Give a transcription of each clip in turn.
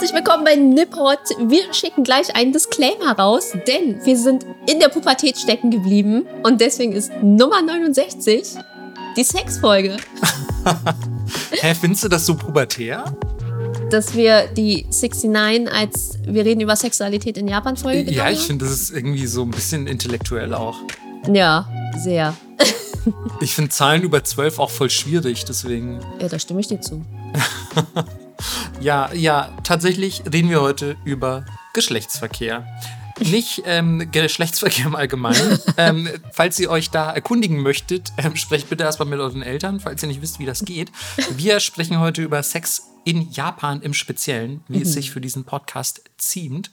Herzlich willkommen bei Nippot. Wir schicken gleich einen Disclaimer raus, denn wir sind in der Pubertät stecken geblieben und deswegen ist Nummer 69 die Sexfolge. Hä, findest du das so pubertär? Dass wir die 69 als wir reden über Sexualität in Japan Folge Ja, ich finde, das ist irgendwie so ein bisschen intellektuell auch. Ja, sehr. ich finde Zahlen über 12 auch voll schwierig, deswegen. Ja, da stimme ich dir zu. ja, ja, tatsächlich reden wir heute über Geschlechtsverkehr. Nicht ähm, Geschlechtsverkehr im Allgemeinen. ähm, falls ihr euch da erkundigen möchtet, ähm, sprecht bitte erstmal mit euren Eltern, falls ihr nicht wisst, wie das geht. Wir sprechen heute über Sex in Japan im Speziellen, wie mhm. es sich für diesen Podcast ziemt.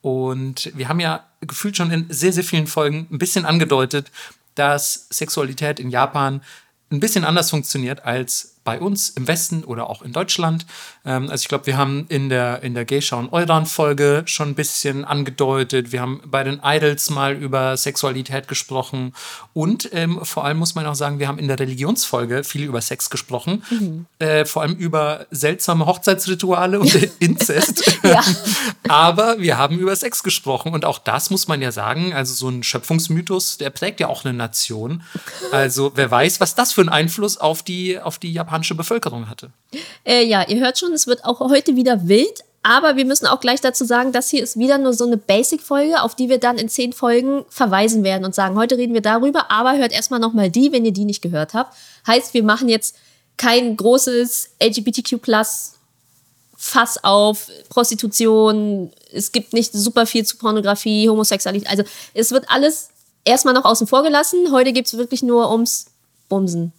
Und wir haben ja gefühlt schon in sehr, sehr vielen Folgen ein bisschen angedeutet, dass Sexualität in Japan ein bisschen anders funktioniert als bei uns im Westen oder auch in Deutschland. Ähm, also ich glaube, wir haben in der, in der Geisha und Euran-Folge schon ein bisschen angedeutet. Wir haben bei den Idols mal über Sexualität gesprochen. Und ähm, vor allem muss man auch sagen, wir haben in der Religionsfolge viel über Sex gesprochen. Mhm. Äh, vor allem über seltsame Hochzeitsrituale und Inzest. Aber wir haben über Sex gesprochen. Und auch das muss man ja sagen. Also so ein Schöpfungsmythos, der prägt ja auch eine Nation. Also wer weiß, was das für einen Einfluss auf die, auf die japanische Bevölkerung hatte. Äh, ja, ihr hört schon, es wird auch heute wieder wild. Aber wir müssen auch gleich dazu sagen, das hier ist wieder nur so eine Basic-Folge, auf die wir dann in zehn Folgen verweisen werden und sagen, heute reden wir darüber, aber hört erstmal nochmal die, wenn ihr die nicht gehört habt. Heißt, wir machen jetzt kein großes LGBTQ Fass auf Prostitution. Es gibt nicht super viel zu Pornografie, Homosexualität. Also es wird alles erstmal noch außen vor gelassen. Heute geht es wirklich nur ums Bumsen.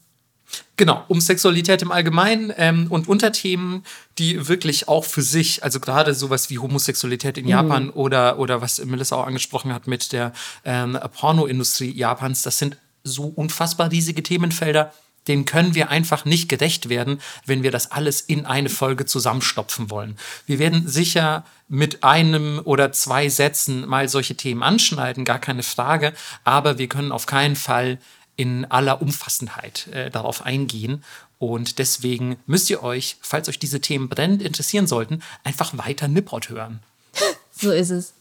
Genau, um Sexualität im Allgemeinen ähm, und Unterthemen, die wirklich auch für sich, also gerade sowas wie Homosexualität in mhm. Japan oder, oder was Melissa auch angesprochen hat mit der ähm, Pornoindustrie Japans, das sind so unfassbar riesige Themenfelder, denen können wir einfach nicht gerecht werden, wenn wir das alles in eine Folge zusammenstopfen wollen. Wir werden sicher mit einem oder zwei Sätzen mal solche Themen anschneiden, gar keine Frage, aber wir können auf keinen Fall in aller Umfassendheit äh, darauf eingehen. Und deswegen müsst ihr euch, falls euch diese Themen brennend interessieren sollten, einfach weiter Nippot hören. So ist es.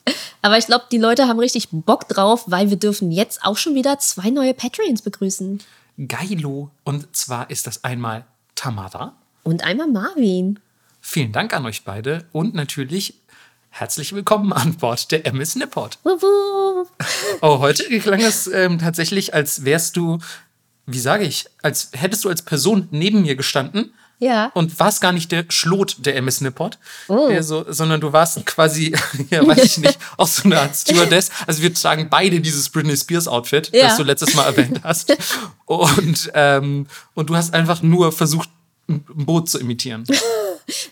Aber ich glaube, die Leute haben richtig Bock drauf, weil wir dürfen jetzt auch schon wieder zwei neue Patreons begrüßen. Geilo. Und zwar ist das einmal Tamara. Und einmal Marvin. Vielen Dank an euch beide und natürlich Herzlich willkommen an Bord der MS Nipport. Oh, heute klang es ähm, tatsächlich, als wärst du, wie sage ich, als hättest du als Person neben mir gestanden. Ja. Und warst gar nicht der Schlot der MS Nipport, oh. so, sondern du warst quasi, ja, weiß ich nicht, auch so eine Art Stewardess. Also wir tragen beide dieses Britney Spears Outfit, ja. das du letztes Mal erwähnt hast. Und, ähm, und du hast einfach nur versucht, ein Boot zu imitieren.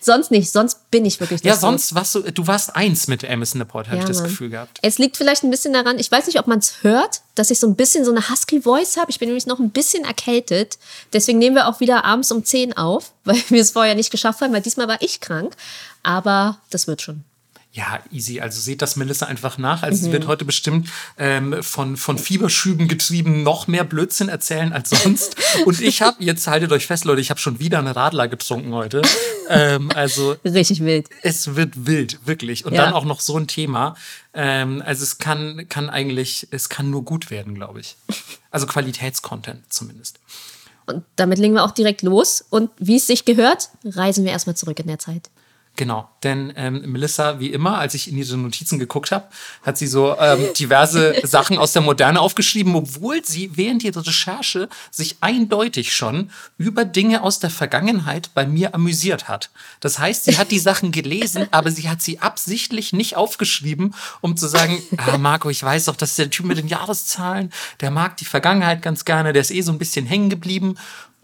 Sonst nicht, sonst bin ich wirklich nicht. Ja, sonst warst du, du warst eins mit Emerson Laporte, habe ja, ich das Mann. Gefühl gehabt. Es liegt vielleicht ein bisschen daran, ich weiß nicht, ob man es hört, dass ich so ein bisschen so eine husky Voice habe. Ich bin nämlich noch ein bisschen erkältet. Deswegen nehmen wir auch wieder abends um 10 auf, weil wir es vorher nicht geschafft haben, weil diesmal war ich krank. Aber das wird schon. Ja, easy. Also seht das Melissa einfach nach. Also mhm. sie wird heute bestimmt ähm, von, von Fieberschüben getrieben noch mehr Blödsinn erzählen als sonst. Und ich habe, jetzt haltet euch fest, Leute, ich habe schon wieder eine Radler getrunken heute. ähm, also Richtig wild. Es wird wild, wirklich. Und ja. dann auch noch so ein Thema. Ähm, also es kann, kann eigentlich, es kann nur gut werden, glaube ich. Also Qualitätscontent zumindest. Und damit legen wir auch direkt los. Und wie es sich gehört, reisen wir erstmal zurück in der Zeit. Genau, denn ähm, Melissa, wie immer, als ich in diese Notizen geguckt habe, hat sie so ähm, diverse Sachen aus der Moderne aufgeschrieben, obwohl sie während ihrer Recherche sich eindeutig schon über Dinge aus der Vergangenheit bei mir amüsiert hat. Das heißt, sie hat die Sachen gelesen, aber sie hat sie absichtlich nicht aufgeschrieben, um zu sagen, ah, Marco, ich weiß doch, das ist der Typ mit den Jahreszahlen, der mag die Vergangenheit ganz gerne, der ist eh so ein bisschen hängen geblieben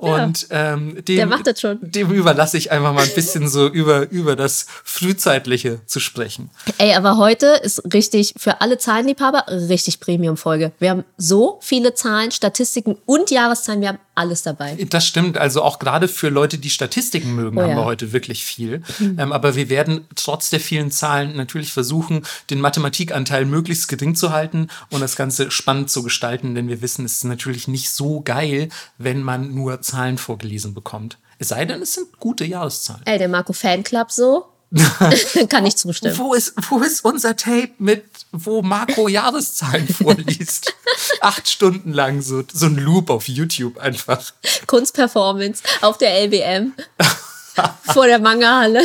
und ja, ähm, dem, dem überlasse ich einfach mal ein bisschen so über, über das Frühzeitliche zu sprechen. Ey, aber heute ist richtig für alle Zahlenliebhaber richtig Premium-Folge. Wir haben so viele Zahlen, Statistiken und Jahreszahlen. Wir haben alles dabei. Das stimmt. Also auch gerade für Leute, die Statistiken mögen, oh, haben ja. wir heute wirklich viel. Mhm. Ähm, aber wir werden trotz der vielen Zahlen natürlich versuchen, den Mathematikanteil möglichst gering zu halten und das Ganze spannend zu gestalten, denn wir wissen, es ist natürlich nicht so geil, wenn man nur Zahlen vorgelesen bekommt. Es sei denn, es sind gute Jahreszahlen. Ey, der Marco Fanclub so, Kann ich zustimmen. Wo ist, wo ist unser Tape mit, wo Marco Jahreszahlen vorliest? Acht Stunden lang so, so ein Loop auf YouTube einfach. Kunstperformance auf der LBM vor der Manga-Halle.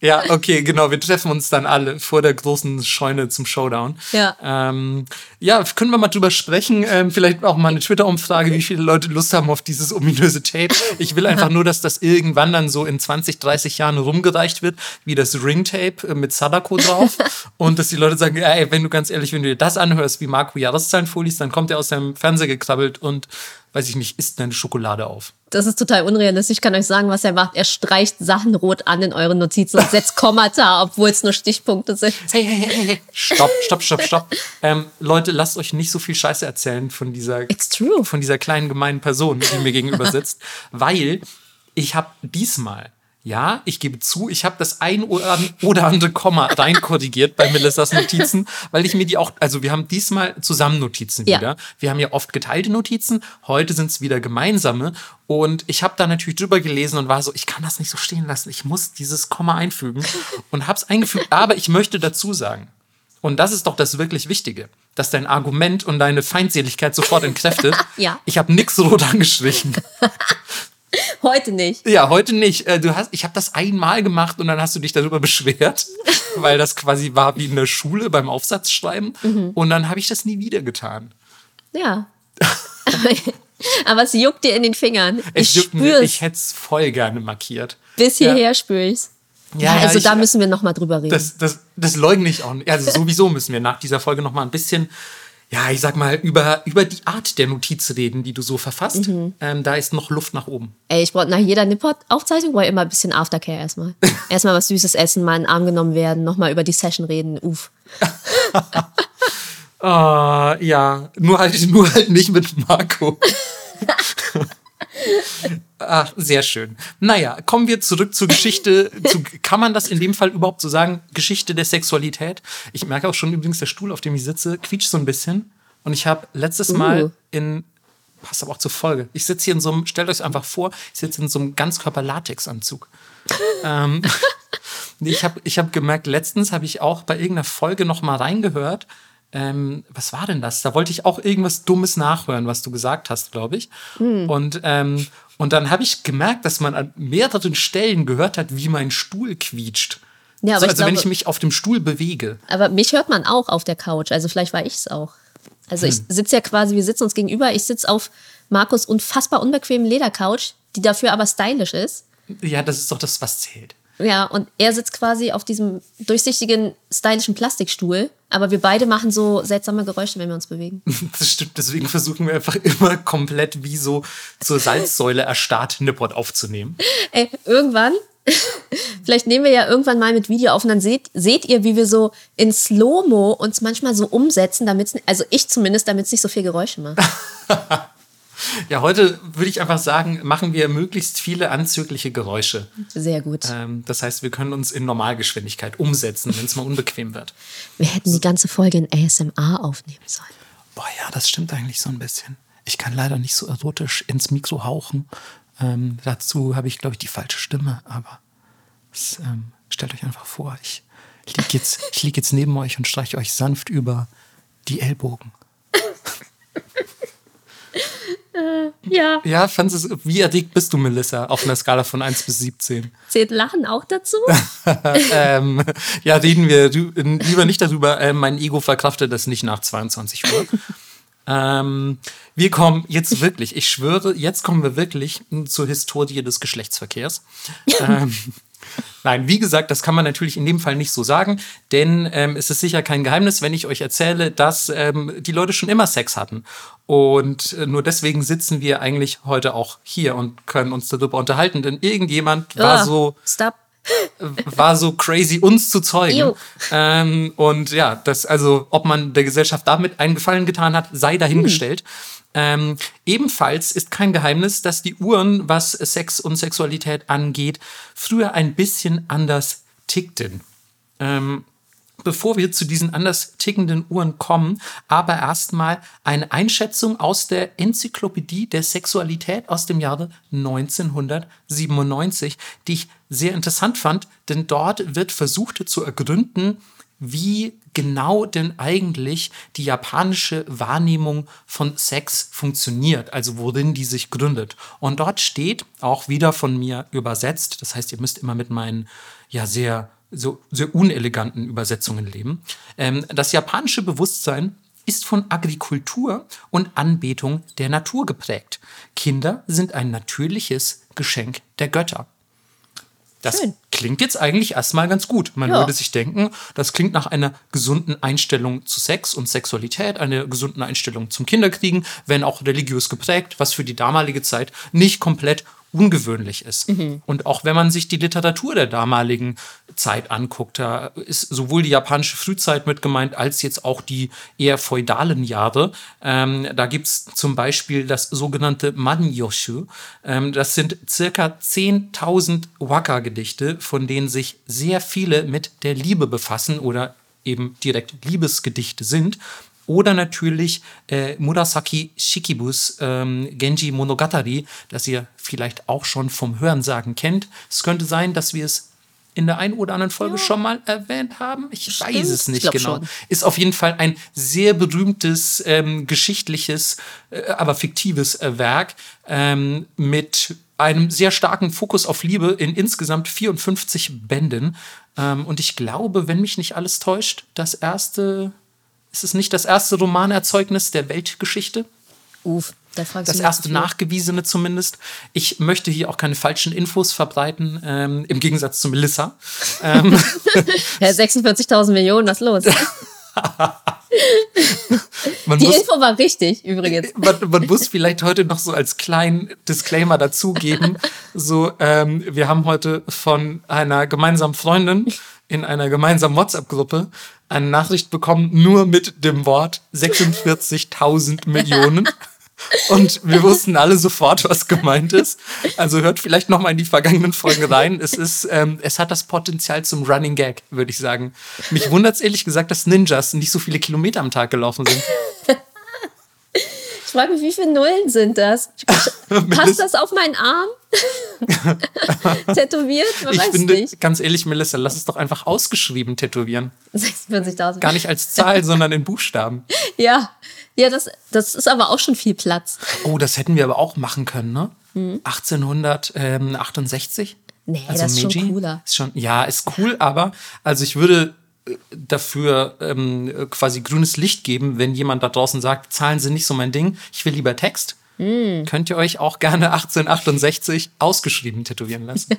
Ja, okay, genau. Wir treffen uns dann alle vor der großen Scheune zum Showdown. Ja. Ähm, ja, können wir mal drüber sprechen. Ähm, vielleicht auch mal eine Twitter-Umfrage, wie viele Leute Lust haben auf dieses ominöse Tape. Ich will einfach nur, dass das irgendwann dann so in 20, 30 Jahren rumgereicht wird, wie das Ring-Tape äh, mit Sadako drauf. Und dass die Leute sagen, ey, wenn du ganz ehrlich, wenn du dir das anhörst, wie Marco Jahreszahlen vorliest, dann kommt er aus seinem Fernseher gekrabbelt und weiß ich nicht, isst eine Schokolade auf. Das ist total unrealistisch. Ich kann euch sagen, was er macht. Er streicht Sachen rot an in euren Notizen und setzt Kommata, obwohl es nur Stichpunkte sind. Hey, hey, hey, hey, stopp, stopp, stopp, stopp. Ähm, Leute, lasst euch nicht so viel Scheiße erzählen von dieser, It's true. von dieser kleinen gemeinen Person, die mir gegenüber sitzt, weil ich habe diesmal ja, ich gebe zu, ich habe das ein oder andere Komma reinkorrigiert bei Melissas Notizen, weil ich mir die auch, also wir haben diesmal zusammen Notizen Ja. wieder. Wir haben ja oft geteilte Notizen, heute sind es wieder gemeinsame. Und ich habe da natürlich drüber gelesen und war so, ich kann das nicht so stehen lassen, ich muss dieses Komma einfügen und habe es eingefügt. Aber ich möchte dazu sagen, und das ist doch das wirklich Wichtige, dass dein Argument und deine Feindseligkeit sofort entkräftet. Ja. Ich habe nix rot angestrichen. Heute nicht. Ja, heute nicht. Äh, Du hast, ich habe das einmal gemacht und dann hast du dich darüber beschwert, weil das quasi war wie in der Schule beim Aufsatzschreiben. Und dann habe ich das nie wieder getan. Ja. Aber es juckt dir in den Fingern. Es ich juckt mir- spüre. Ich hätte es voll gerne markiert. Bis hierher spüre ich es. Ja, Ja, also ich- da müssen wir noch mal drüber reden. Das, das, das leugne ich auch nicht. Also sowieso müssen wir nach dieser Folge noch mal ein bisschen, ja, ich sag mal, über, über die Art der Notiz reden, die du so verfasst. Ähm, da ist noch Luft nach oben. Ey, ich brauche nach jeder Nippot-Aufzeichnung brauche immer ein bisschen Aftercare erstmal. erstmal was Süßes essen, mal in den Arm genommen werden, nochmal über die Session reden. Uff. Ah, ja, nur halt, nur halt nicht mit Marco. Ach, sehr schön. Naja, kommen wir zurück zur Geschichte. Zu, kann man das in dem Fall überhaupt so sagen? Geschichte der Sexualität. Ich merke auch schon übrigens, der Stuhl, auf dem ich sitze, quietscht so ein bisschen. Und ich habe letztes Mal Uh. in, passt aber auch zur Folge, ich sitze hier in so einem, stellt euch einfach vor, ich sitze in so einem Ganzkörper-Latex-Anzug. ähm, ich habe ich hab gemerkt, letztens habe ich auch bei irgendeiner Folge noch mal reingehört. Ähm, was war denn das? Da wollte ich auch irgendwas Dummes nachhören, was du gesagt hast, glaube ich. Und, ähm, und dann habe ich gemerkt, dass man an mehreren Stellen gehört hat, wie mein Stuhl quietscht. Ja, aber so, ich also wenn glaube- ich mich auf dem Stuhl bewege. Aber mich hört man auch auf der Couch. Also vielleicht war ich es auch. Also ich sitze ja quasi, wir sitzen uns gegenüber. Ich sitze auf Markus unfassbar unbequemen Ledercouch, die dafür aber stylisch ist. Ja, das ist doch das, was zählt. Ja, und er sitzt quasi auf diesem durchsichtigen, stylischen Plastikstuhl. Aber wir beide machen so seltsame Geräusche, wenn wir uns bewegen. Das stimmt, deswegen versuchen wir einfach immer komplett wie so zur Salzsäule erstarrt Nippot aufzunehmen. Ey, irgendwann, vielleicht nehmen wir ja irgendwann mal mit Video auf und dann seht, seht ihr, wie wir so in Slow-Mo uns manchmal so umsetzen, damit also ich zumindest, damit es nicht so viel Geräusche macht. Ja, heute würde ich einfach sagen, machen wir möglichst viele anzügliche Geräusche. Sehr gut. Ähm, das heißt, wir können uns in Normalgeschwindigkeit umsetzen, wenn es mal unbequem wird. Wir hätten die ganze Folge in ASMR aufnehmen sollen. Boah, ja, das stimmt eigentlich so ein bisschen. Ich kann leider nicht so erotisch ins Mikro hauchen. Ähm, dazu habe ich, glaube ich, die falsche Stimme, aber es, ähm, stellt euch einfach vor, ich liege jetzt, ich lieg jetzt neben euch und streiche euch sanft über die Ellbogen. Ja. Ja, fandest es, wie erregt bist du, Melissa, auf einer Skala von 1 bis 17? Zählt Lachen auch dazu? ähm, ja, reden wir lieber nicht darüber. Ähm, mein Ego verkraftet das nicht nach 22 Uhr. ähm, wir kommen jetzt wirklich, ich schwöre, jetzt kommen wir wirklich zur Historie des Geschlechtsverkehrs. ähm, Nein, wie gesagt, das kann man natürlich in dem Fall nicht so sagen, denn ähm, es ist sicher kein Geheimnis, wenn ich euch erzähle, dass ähm, die Leute schon immer Sex hatten. Und äh, nur deswegen sitzen wir eigentlich heute auch hier und können uns darüber unterhalten, denn irgendjemand war Ah, so Stop. war so crazy, uns zu zeugen. Ähm, und ja, das, also, ob man der Gesellschaft damit einen Gefallen getan hat, sei dahingestellt. Ähm, ebenfalls ist kein Geheimnis, dass die Uhren, was Sex und Sexualität angeht, früher ein bisschen anders tickten. Ähm, bevor wir zu diesen anders tickenden Uhren kommen, aber erstmal eine Einschätzung aus der Enzyklopädie der Sexualität aus dem Jahre 1997, die ich sehr interessant fand, denn dort wird versucht zu ergründen, wie genau denn eigentlich die japanische Wahrnehmung von Sex funktioniert, also worin die sich gründet. Und dort steht, auch wieder von mir übersetzt, das heißt, ihr müsst immer mit meinen ja sehr so sehr uneleganten Übersetzungen leben. Ähm, das japanische Bewusstsein ist von Agrikultur und Anbetung der Natur geprägt. Kinder sind ein natürliches Geschenk der Götter. Das Schön. klingt jetzt eigentlich erstmal ganz gut. Man ja. würde sich denken, das klingt nach einer gesunden Einstellung zu Sex und Sexualität, einer gesunden Einstellung zum Kinderkriegen, wenn auch religiös geprägt, was für die damalige Zeit nicht komplett ungewöhnlich ist. Mhm. Und auch wenn man sich die Literatur der damaligen Zeit anguckt, da ist sowohl die japanische Frühzeit mit gemeint, als jetzt auch die eher feudalen Jahre. Ähm, da gibt es zum Beispiel das sogenannte Manyoshu. Ähm, das sind circa 10.000 Waka-Gedichte, von denen sich sehr viele mit der Liebe befassen oder eben direkt Liebesgedichte sind. Oder natürlich äh, Murasaki Shikibus ähm, Genji Monogatari, das ihr vielleicht auch schon vom Hörensagen kennt. Es könnte sein, dass wir es in der einen oder anderen Folge ja. schon mal erwähnt haben. Ich Stimmt, weiß es nicht genau. Schon. Ist auf jeden Fall ein sehr berühmtes, ähm, geschichtliches, äh, aber fiktives äh, Werk ähm, mit einem sehr starken Fokus auf Liebe in insgesamt 54 Bänden. Ähm, und ich glaube, wenn mich nicht alles täuscht, das erste ist es nicht das erste Romanerzeugnis der Weltgeschichte? Uff, da fragst das erste nachgewiesene zumindest. Ich möchte hier auch keine falschen Infos verbreiten, ähm, im Gegensatz zu Melissa. ähm. ja, 46.000 Millionen, was los? die muss, Info war richtig, übrigens. Man, man, muss vielleicht heute noch so als kleinen Disclaimer dazugeben. so, ähm, wir haben heute von einer gemeinsamen Freundin in einer gemeinsamen WhatsApp-Gruppe eine Nachricht bekommen, nur mit dem Wort 46.000 Millionen. Und wir wussten alle sofort, was gemeint ist. Also hört vielleicht noch mal in die vergangenen Folgen rein. Es ist, ähm, es hat das Potenzial zum Running Gag, würde ich sagen. Mich wundert es ehrlich gesagt, dass Ninjas nicht so viele Kilometer am Tag gelaufen sind. Ich frage mich, wie viele Nullen sind das? Passt das auf meinen Arm? Tätowiert? Man ich finde, nicht. ganz ehrlich, Melissa, lass es doch einfach ausgeschrieben tätowieren. 46.000. Gar nicht als Zahl, sondern in Buchstaben. Ja, ja das, das ist aber auch schon viel Platz. Oh, das hätten wir aber auch machen können, ne? Hm. 1868? Nee, also das ist Meiji. schon cooler. Ist schon, ja, ist cool, aber also ich würde dafür ähm, quasi grünes Licht geben, wenn jemand da draußen sagt, Zahlen sind nicht so mein Ding, ich will lieber Text. Mm. Könnt ihr euch auch gerne 1868 ausgeschrieben tätowieren lassen?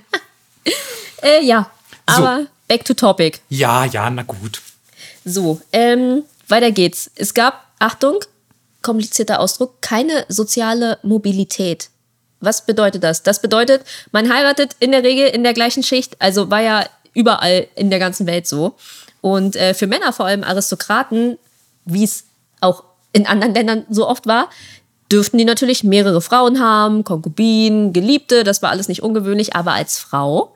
äh, ja, aber so. back to topic. Ja, ja, na gut. So, ähm, weiter geht's. Es gab, Achtung, komplizierter Ausdruck, keine soziale Mobilität. Was bedeutet das? Das bedeutet, man heiratet in der Regel in der gleichen Schicht, also war ja überall in der ganzen Welt so. Und äh, für Männer, vor allem Aristokraten, wie es auch in anderen Ländern so oft war, dürften die natürlich mehrere Frauen haben, Konkubinen, Geliebte, das war alles nicht ungewöhnlich, aber als Frau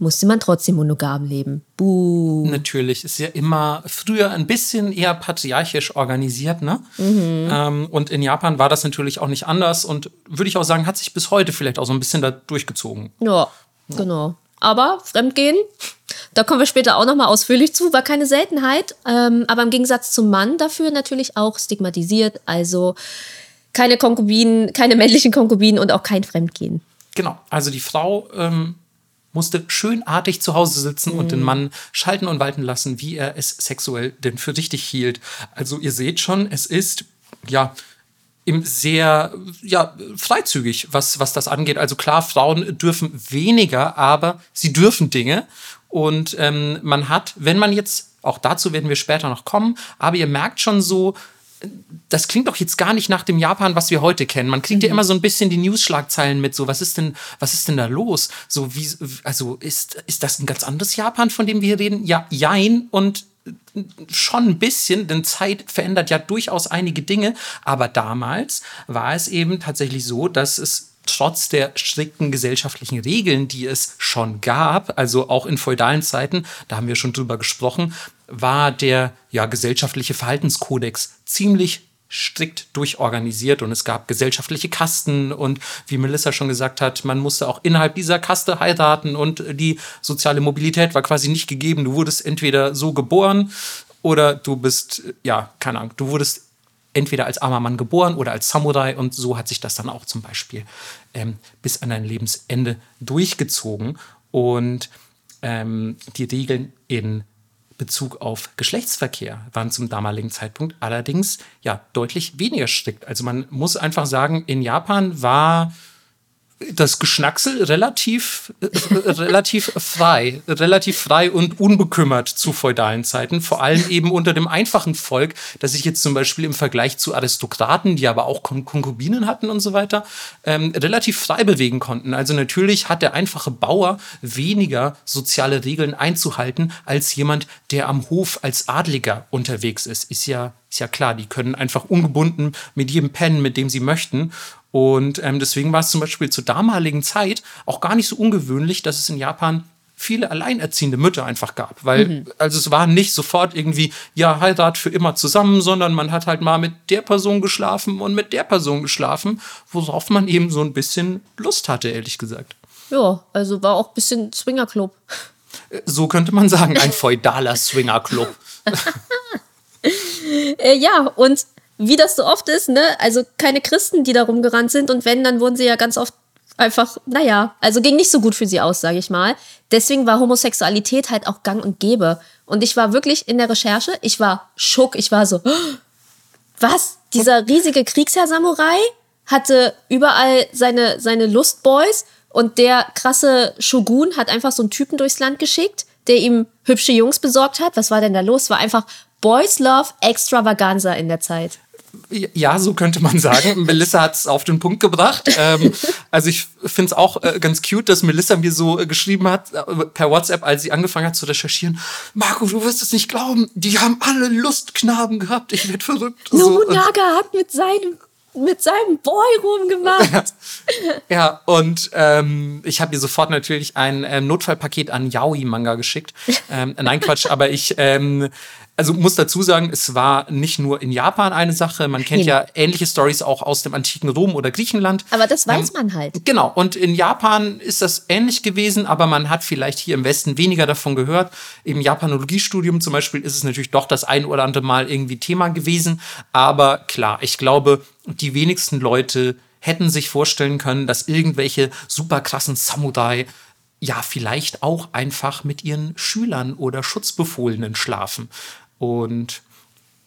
musste man trotzdem monogam leben. Buh. Natürlich, ist ja immer früher ein bisschen eher patriarchisch organisiert, ne? Mhm. Ähm, und in Japan war das natürlich auch nicht anders und würde ich auch sagen, hat sich bis heute vielleicht auch so ein bisschen da durchgezogen. Ja, ja. genau. Aber Fremdgehen, da kommen wir später auch nochmal ausführlich zu, war keine Seltenheit, ähm, aber im Gegensatz zum Mann dafür natürlich auch stigmatisiert. Also keine Konkubinen, keine männlichen Konkubinen und auch kein Fremdgehen. Genau, also die Frau ähm, musste schönartig zu Hause sitzen mhm. und den mhm. Mann schalten und walten lassen, wie er es sexuell denn für richtig hielt. Also ihr seht schon, es ist ja sehr ja, freizügig, was, was das angeht. Also klar, Frauen dürfen weniger, aber sie dürfen Dinge. Und ähm, man hat, wenn man jetzt, auch dazu werden wir später noch kommen, aber ihr merkt schon so, das klingt doch jetzt gar nicht nach dem Japan, was wir heute kennen. Man kriegt mhm. ja immer so ein bisschen die News-Schlagzeilen mit, so, was ist denn, was ist denn da los? So, wie, also, ist, ist das ein ganz anderes Japan, von dem wir hier reden? Ja, jein. Und schon ein bisschen, denn Zeit verändert ja durchaus einige Dinge. Aber damals war es eben tatsächlich so, dass es trotz der strikten gesellschaftlichen Regeln, die es schon gab, also auch in feudalen Zeiten, da haben wir schon drüber gesprochen, war der ja, gesellschaftliche Verhaltenskodex ziemlich strikt durchorganisiert und es gab gesellschaftliche Kasten und wie Melissa schon gesagt hat, man musste auch innerhalb dieser Kaste heiraten und die soziale Mobilität war quasi nicht gegeben. Du wurdest entweder so geboren oder du bist, ja, keine Ahnung, du wurdest entweder als armer Mann geboren oder als Samurai und so hat sich das dann auch zum Beispiel ähm, bis an dein Lebensende durchgezogen und ähm, die Regeln in Bezug auf Geschlechtsverkehr waren zum damaligen Zeitpunkt allerdings ja deutlich weniger strikt. Also man muss einfach sagen, in Japan war das Geschnacksel relativ, äh, relativ frei, relativ frei und unbekümmert zu feudalen Zeiten, vor allem eben unter dem einfachen Volk, das sich jetzt zum Beispiel im Vergleich zu Aristokraten, die aber auch Kon Konkubinen hatten und so weiter, ähm, relativ frei bewegen konnten. Also natürlich hat der einfache Bauer weniger soziale Regeln einzuhalten als jemand, der am Hof als Adliger unterwegs ist. Ist ja, ist ja klar, die können einfach ungebunden mit jedem pennen, mit dem sie möchten. Und ähm, deswegen war es zum Beispiel zur damaligen Zeit auch gar nicht so ungewöhnlich, dass es in Japan viele alleinerziehende Mütter einfach gab. Weil, mhm. also es war nicht sofort irgendwie, ja, Heirat für immer zusammen, sondern man hat halt mal mit der Person geschlafen und mit der Person geschlafen, worauf man eben so ein bisschen Lust hatte, ehrlich gesagt. Ja, also war auch ein bisschen Swingerclub. Äh, so könnte man sagen, ein feudaler Swingerclub. äh, ja, und wie das so oft ist, ne? Also keine Christen, die da rumgerannt sind und wenn, dann wurden sie ja ganz oft einfach, naja, also ging nicht so gut für sie aus, sage ich mal. Deswegen war Homosexualität halt auch gang und gäbe. Und ich war wirklich in der Recherche, ich war schock, ich war so, was? Dieser riesige Kriegsherr-Samurai hatte überall seine, seine Lustboys und der krasse Shogun hat einfach so einen Typen durchs Land geschickt, der ihm hübsche Jungs besorgt hat. Was war denn da los? War einfach Boys Love Extravaganza in der Zeit. Ja, so könnte man sagen. Melissa hat es auf den Punkt gebracht. Ähm, also ich finde es auch äh, ganz cute, dass Melissa mir so äh, geschrieben hat äh, per WhatsApp, als sie angefangen hat zu recherchieren. Marco, du wirst es nicht glauben. Die haben alle Lustknaben gehabt. Ich werde verrückt. Nobunaga so, hat mit seinem mit seinem Boy rumgemacht. ja, und ähm, ich habe ihr sofort natürlich ein äh, Notfallpaket an Yaoi-Manga geschickt. Ähm, nein, Quatsch, aber ich ähm, also muss dazu sagen, es war nicht nur in Japan eine Sache. Man kennt ja ähnliche Stories auch aus dem antiken Rom oder Griechenland. Aber das weiß ähm, man halt. Genau. Und in Japan ist das ähnlich gewesen, aber man hat vielleicht hier im Westen weniger davon gehört. Im Japanologiestudium zum Beispiel ist es natürlich doch das ein oder andere Mal irgendwie Thema gewesen. Aber klar, ich glaube, die wenigsten Leute hätten sich vorstellen können, dass irgendwelche super krassen Samurai ja vielleicht auch einfach mit ihren Schülern oder Schutzbefohlenen schlafen. Und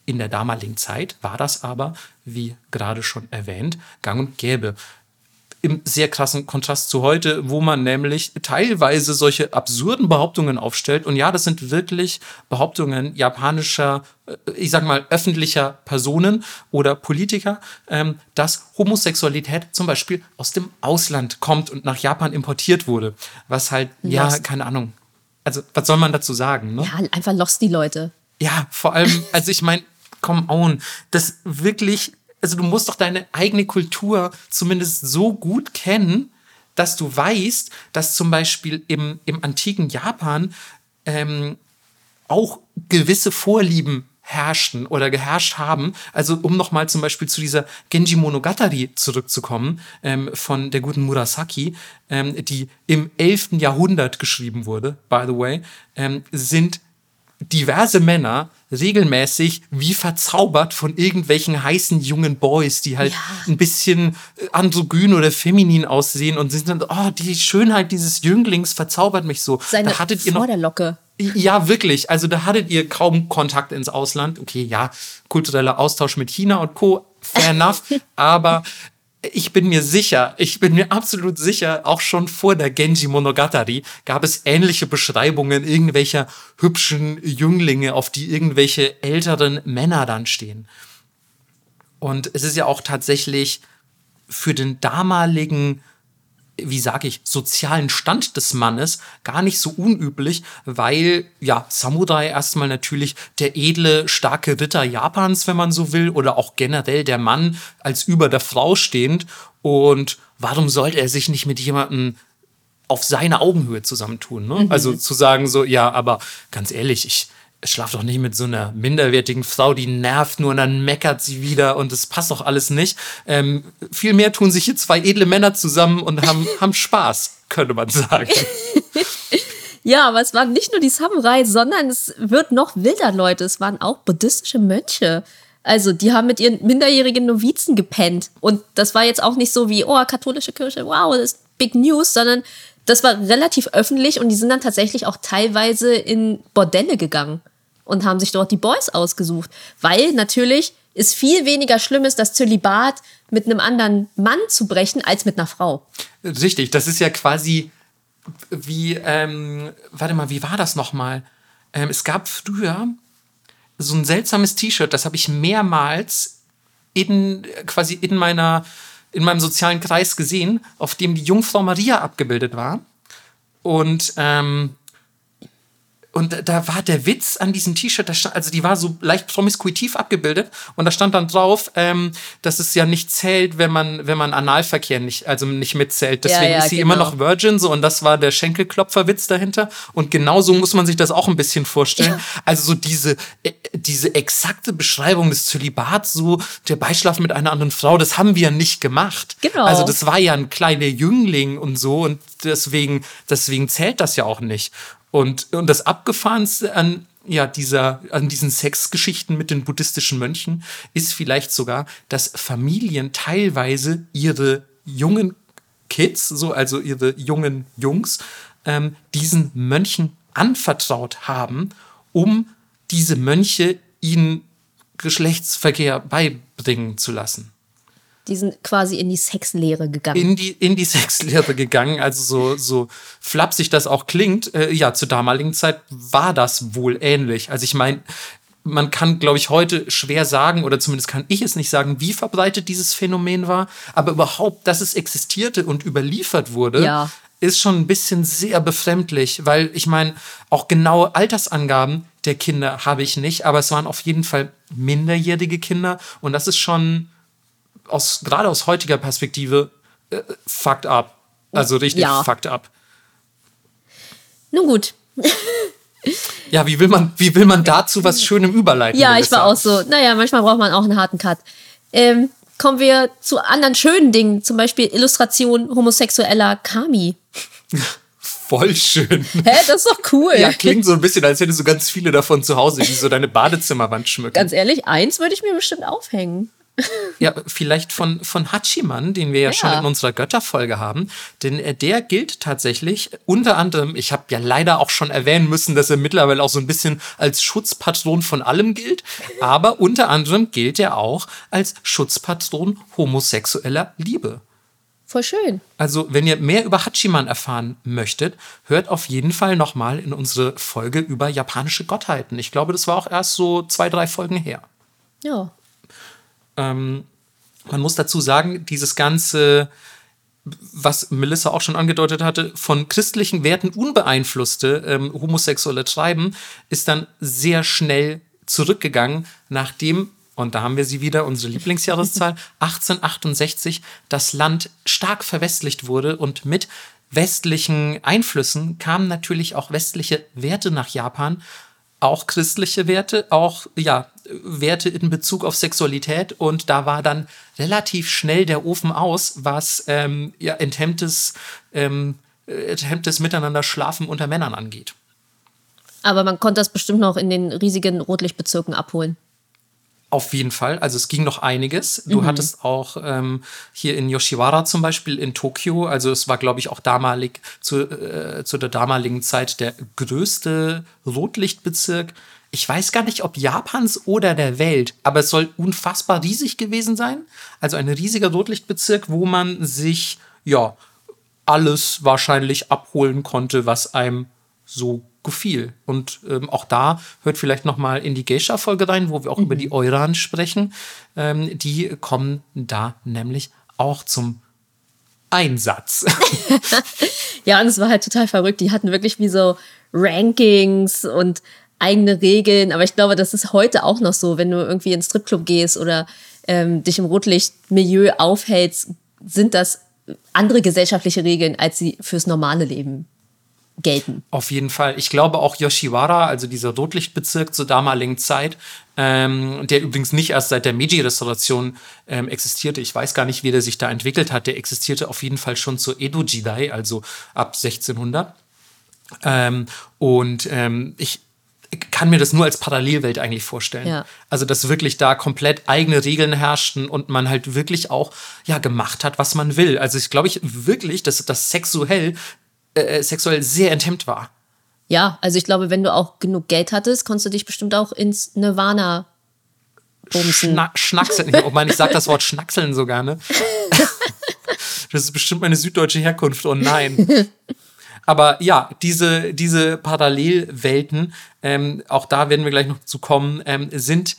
in der damaligen Zeit war das aber, wie gerade schon erwähnt, gang und gäbe. Im sehr krassen Kontrast zu heute, wo man nämlich teilweise solche absurden Behauptungen aufstellt. Und ja, das sind wirklich Behauptungen japanischer, äh, ich sag mal, öffentlicher Personen oder Politiker, ähm, dass Homosexualität zum Beispiel aus dem Ausland kommt und nach Japan importiert wurde. Was halt, ja, ja keine Ahnung. Also, was soll man dazu sagen? Ne? Ja, einfach lost die Leute. Ja, vor allem, also ich meine, come on, das wirklich, also du musst doch deine eigene Kultur zumindest so gut kennen, dass du weißt, dass zum Beispiel im, im antiken Japan ähm, auch gewisse Vorlieben herrschten oder geherrscht haben. Also um nochmal zum Beispiel zu dieser Genji Monogatari zurückzukommen, ähm, von der guten Murasaki, ähm, die im 11. Jahrhundert geschrieben wurde, by the way, ähm, sind diverse Männer regelmäßig wie verzaubert von irgendwelchen heißen jungen Boys, die halt ja. ein bisschen äh, androgyn oder feminin aussehen und sind dann, oh, die Schönheit dieses Jünglings verzaubert mich so. Seine da hattet ihr noch, Vorderlocke. Ja, wirklich. Also da hattet ihr kaum Kontakt ins Ausland. Okay, ja, kultureller Austausch mit China und Co. Fair enough. aber ich bin mir sicher, ich bin mir absolut sicher, auch schon vor der Genji Monogatari gab es ähnliche Beschreibungen irgendwelcher hübschen Jünglinge, auf die irgendwelche älteren Männer dann stehen. Und es ist ja auch tatsächlich für den damaligen wie sage ich, sozialen Stand des Mannes gar nicht so unüblich, weil ja, Samurai erstmal natürlich der edle, starke Ritter Japans, wenn man so will, oder auch generell der Mann als über der Frau stehend. Und warum sollte er sich nicht mit jemandem auf seine Augenhöhe zusammentun? Ne? Mhm. Also zu sagen so, ja, aber ganz ehrlich, ich, schlaf doch nicht mit so einer minderwertigen Frau, die nervt nur und dann meckert sie wieder und es passt doch alles nicht. Ähm, vielmehr tun sich hier zwei edle Männer zusammen und haben, haben Spaß, könnte man sagen. ja, aber es waren nicht nur die Samurai, sondern es wird noch wilder, Leute. Es waren auch buddhistische Mönche. Also, die haben mit ihren minderjährigen Novizen gepennt. Und das war jetzt auch nicht so wie, oh, katholische Kirche, wow, das ist Big News, sondern das war relativ öffentlich und die sind dann tatsächlich auch teilweise in Bordelle gegangen und haben sich dort die Boys ausgesucht. Weil natürlich es viel weniger schlimm ist, das Zölibat mit einem anderen Mann zu brechen, als mit einer Frau. Richtig, das ist ja quasi wie, ähm, warte mal, wie war das nochmal? Ähm, es gab früher so ein seltsames T-Shirt, das habe ich mehrmals in, quasi in meiner in meinem sozialen Kreis gesehen, auf dem die Jungfrau Maria abgebildet war. Und ähm, und da war der Witz an diesem T-Shirt, also die war so leicht promiskuitiv abgebildet und da stand dann drauf, ähm, dass es ja nicht zählt, wenn man, wenn man Analverkehr nicht, also nicht mitzählt. Deswegen ja, ja, ist sie genau. immer noch Virgin, so und das war der Schenkelklopferwitz dahinter. Und genauso muss man sich das auch ein bisschen vorstellen. Ja. Also so diese, äh, diese exakte Beschreibung des Zölibats, so der Beischlaf mit einer anderen Frau, das haben wir ja nicht gemacht. Genau. Also das war ja ein kleiner Jüngling und so und deswegen, deswegen zählt das ja auch nicht. Und, und das Abgefahrenste an ja, dieser, an diesen Sexgeschichten mit den buddhistischen Mönchen ist vielleicht sogar, dass Familien teilweise ihre jungen Kids, so also ihre jungen Jungs, ähm, diesen Mönchen anvertraut haben, um diese Mönche ihnen Geschlechtsverkehr beibringen zu lassen. Die sind quasi in die Sexlehre gegangen. In die, in die Sexlehre gegangen. Also so, so flapsig das auch klingt. Äh, ja, zur damaligen Zeit war das wohl ähnlich. Also ich meine, man kann, glaube ich, heute schwer sagen, oder zumindest kann ich es nicht sagen, wie verbreitet dieses Phänomen war. Aber überhaupt, dass es existierte und überliefert wurde, ja. ist schon ein bisschen sehr befremdlich, weil ich meine, auch genaue Altersangaben der Kinder habe ich nicht, aber es waren auf jeden Fall minderjährige Kinder und das ist schon aus, gerade aus heutiger Perspektive, äh, fucked up. Also richtig ja. fucked up. Nun gut. ja, wie will man, wie will man dazu was Schönem überleiten? Ja, ich war auch so. Naja, manchmal braucht man auch einen harten Cut. Ähm, kommen wir zu anderen schönen Dingen, zum Beispiel Illustration homosexueller Kami. Voll schön. Hä, das ist doch cool. Ja, klingt so ein bisschen, als hättest du ganz viele davon zu Hause, die so deine Badezimmerwand schmücken. Ganz ehrlich, eins würde ich mir bestimmt aufhängen. Ja, vielleicht von, von Hachiman, den wir ja, ja. schon in unserer Götterfolge haben. Denn äh, der gilt tatsächlich unter anderem, ich habe ja leider auch schon erwähnen müssen, dass er mittlerweile auch so ein bisschen als Schutzpatron von allem gilt. Aber unter anderem gilt er auch als Schutzpatron homosexueller Liebe. Voll schön. Also, wenn ihr mehr über Hachiman erfahren möchtet, hört auf jeden Fall nochmal in unsere Folge über japanische Gottheiten. Ich glaube, das war auch erst so zwei, drei Folgen her. Ja. Ähm, man muss dazu sagen, dieses ganze, was Melissa auch schon angedeutet hatte, von christlichen Werten unbeeinflusste ähm, homosexuelle Treiben ist dann sehr schnell zurückgegangen, nachdem, und da haben wir sie wieder, unsere Lieblingsjahreszahl, 1868 das Land stark verwestlicht wurde und mit westlichen Einflüssen kamen natürlich auch westliche Werte nach Japan auch christliche Werte, auch ja, Werte in Bezug auf Sexualität und da war dann relativ schnell der Ofen aus, was ähm, ja, enthemmtes, ähm, enthemmtes Miteinander schlafen unter Männern angeht. Aber man konnte das bestimmt noch in den riesigen Rotlichtbezirken abholen. Auf jeden Fall. Also es ging noch einiges. Du mhm. hattest auch ähm, hier in Yoshiwara zum Beispiel in Tokio, also es war, glaube ich, auch damalig zu, äh, zu der damaligen Zeit der größte Rotlichtbezirk. Ich weiß gar nicht, ob Japans oder der Welt, aber es soll unfassbar riesig gewesen sein. Also ein riesiger Rotlichtbezirk, wo man sich ja alles wahrscheinlich abholen konnte, was einem so gefiel. Und ähm, auch da hört vielleicht noch mal in die Geisha-Folge rein, wo wir auch mhm. über die Euran sprechen. Ähm, die kommen da nämlich auch zum Einsatz. ja, und es war halt total verrückt. Die hatten wirklich wie so Rankings und eigene Regeln. Aber ich glaube, das ist heute auch noch so, wenn du irgendwie ins Stripclub gehst oder ähm, dich im Rotlichtmilieu aufhältst, sind das andere gesellschaftliche Regeln, als sie fürs normale Leben gelten. Auf jeden Fall. Ich glaube auch Yoshiwara, also dieser Rotlichtbezirk zur damaligen Zeit, ähm, der übrigens nicht erst seit der Meiji-Restauration ähm, existierte. Ich weiß gar nicht, wie der sich da entwickelt hat. Der existierte auf jeden Fall schon zur Edo-Jidai, also ab 1600. Ähm, und ähm, ich kann mir das nur als Parallelwelt eigentlich vorstellen. Ja. Also, dass wirklich da komplett eigene Regeln herrschten und man halt wirklich auch ja gemacht hat, was man will. Also, ich glaube ich wirklich, dass das sexuell, äh, sexuell sehr enthemmt war. Ja, also ich glaube, wenn du auch genug Geld hattest, konntest du dich bestimmt auch ins Nirvana bumsen. Schna Schnackseln. Ich meine, ich sage das Wort Schnackseln sogar, ne? Das ist bestimmt meine süddeutsche Herkunft. Oh nein. Aber ja, diese, diese Parallelwelten, ähm, auch da werden wir gleich noch zu kommen, ähm, sind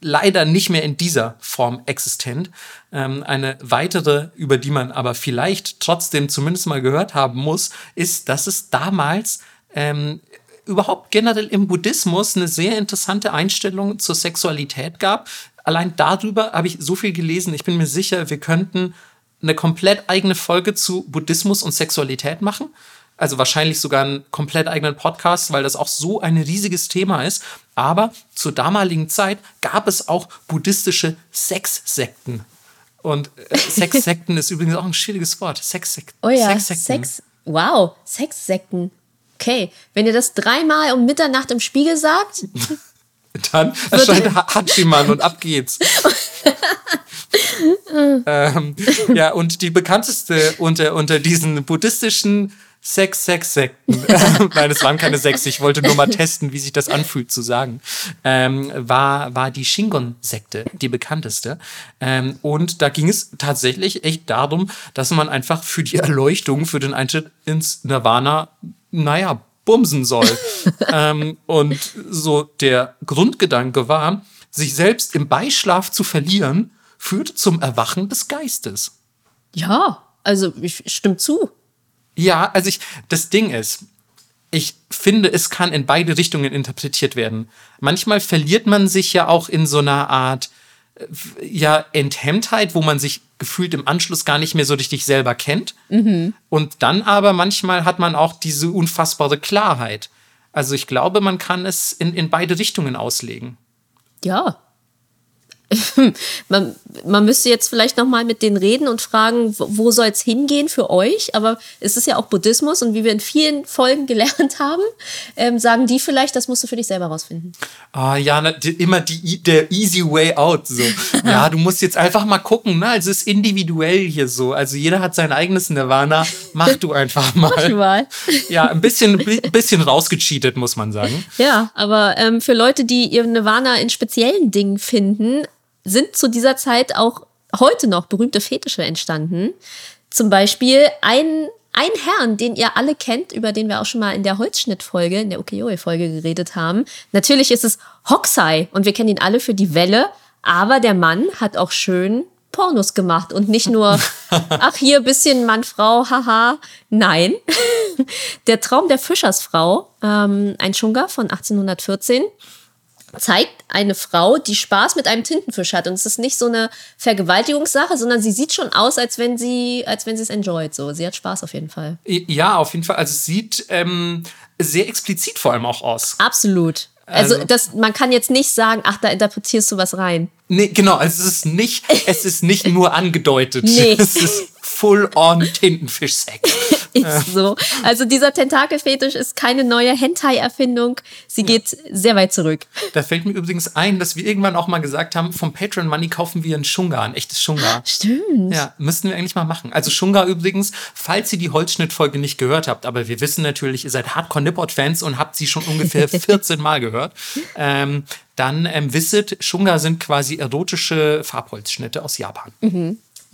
leider nicht mehr in dieser Form existent. Ähm, eine weitere, über die man aber vielleicht trotzdem zumindest mal gehört haben muss, ist, dass es damals ähm, überhaupt generell im Buddhismus eine sehr interessante Einstellung zur Sexualität gab. Allein darüber habe ich so viel gelesen. Ich bin mir sicher, wir könnten eine komplett eigene Folge zu Buddhismus und Sexualität machen. Also wahrscheinlich sogar einen komplett eigenen Podcast, weil das auch so ein riesiges Thema ist. Aber zur damaligen Zeit gab es auch buddhistische Sexsekten. Und äh, Sexsekten ist übrigens auch ein schwieriges Wort. Sexsekten. Oh ja, Sexsekten. Sex. Wow, Sexsekten. Okay, wenn ihr das dreimal um Mitternacht im Spiegel sagt, Dann erscheint Ha- Hachiman und ab geht's. ähm, ja, und die bekannteste unter, unter diesen buddhistischen Sex, Sex, Sekten. Nein, es waren keine Sex. Ich wollte nur mal testen, wie sich das anfühlt zu sagen. Ähm, war, war die Shingon-Sekte, die bekannteste. Ähm, und da ging es tatsächlich echt darum, dass man einfach für die Erleuchtung, für den Eintritt ins Nirvana, naja, bumsen soll. ähm, und so der Grundgedanke war, sich selbst im Beischlaf zu verlieren, führt zum Erwachen des Geistes. ja, also ich stimme zu. Ja, also ich, das Ding ist, ich finde, es kann in beide Richtungen interpretiert werden. Manchmal verliert man sich ja auch in so einer Art, äh, ja, Enthemmtheit, wo man sich gefühlt im Anschluss gar nicht mehr so richtig selber kennt. Und dann aber manchmal hat man auch diese unfassbare Klarheit. Also ich glaube, man kann es in, in beide Richtungen auslegen. Ja. man, man müsste jetzt vielleicht noch mal mit denen reden und fragen, wo, soll es hingehen für euch? Aber es ist ja auch Buddhismus und wie wir in vielen Folgen gelernt haben, ähm, sagen die vielleicht, das musst du für dich selber rausfinden. Ah, ja, immer die, der easy way out. So. Ja, du musst jetzt einfach mal gucken, ne? Also es ist individuell hier so. Also jeder hat sein eigenes Nirvana. Mach du einfach mal. Mal. Ja, ein bisschen, bi- bisschen rausgecheatet, muss man sagen. Ja, aber ähm, für Leute, die ihr Nirvana in speziellen Dingen finden, sind zu dieser Zeit auch heute noch berühmte Fetische entstanden. Zum Beispiel ein, ein Herrn, den ihr alle kennt, über den wir auch schon mal in der Holzschnittfolge, in der Ukiyo-Folge geredet haben. Natürlich ist es Hokusai und wir kennen ihn alle für die Welle, aber der Mann hat auch schön Pornos gemacht und nicht nur, ach hier bisschen Mann, Frau, haha. Nein. Der Traum der Fischersfrau, ähm, ein Shunga von 1814, zeigt eine Frau, die Spaß mit einem Tintenfisch hat. Und es ist nicht so eine Vergewaltigungssache, sondern sie sieht schon aus, als wenn sie, als wenn sie es enjoyt. So, sie hat Spaß auf jeden Fall. Ja, auf jeden Fall. Also es sieht ähm, sehr explizit vor allem auch aus. Absolut. Also, Also- das, man kann jetzt nicht sagen, ach, da interpretierst du was rein. Nee, genau, also es ist nicht, es ist nicht nur angedeutet. Nee. Es ist full-on Tintenfisch-Sex. Ist so. Also dieser Tentakelfetisch ist keine neue Hentai-Erfindung. Sie geht sehr weit zurück. Da fällt mir übrigens ein, dass wir irgendwann auch mal gesagt haben, vom Patreon Money kaufen wir ein Shunga, ein echtes Shunga. Stimmt. Ja, müssten wir eigentlich mal machen. Also Shunga übrigens, falls ihr die Holzschnittfolge nicht gehört habt, aber wir wissen natürlich, ihr seid Hardcore-Nippot-Fans und habt sie schon ungefähr 14 Mal gehört, ähm, dann ähm, wisset, Shunga sind quasi erotische Farbholzschnitte aus Japan.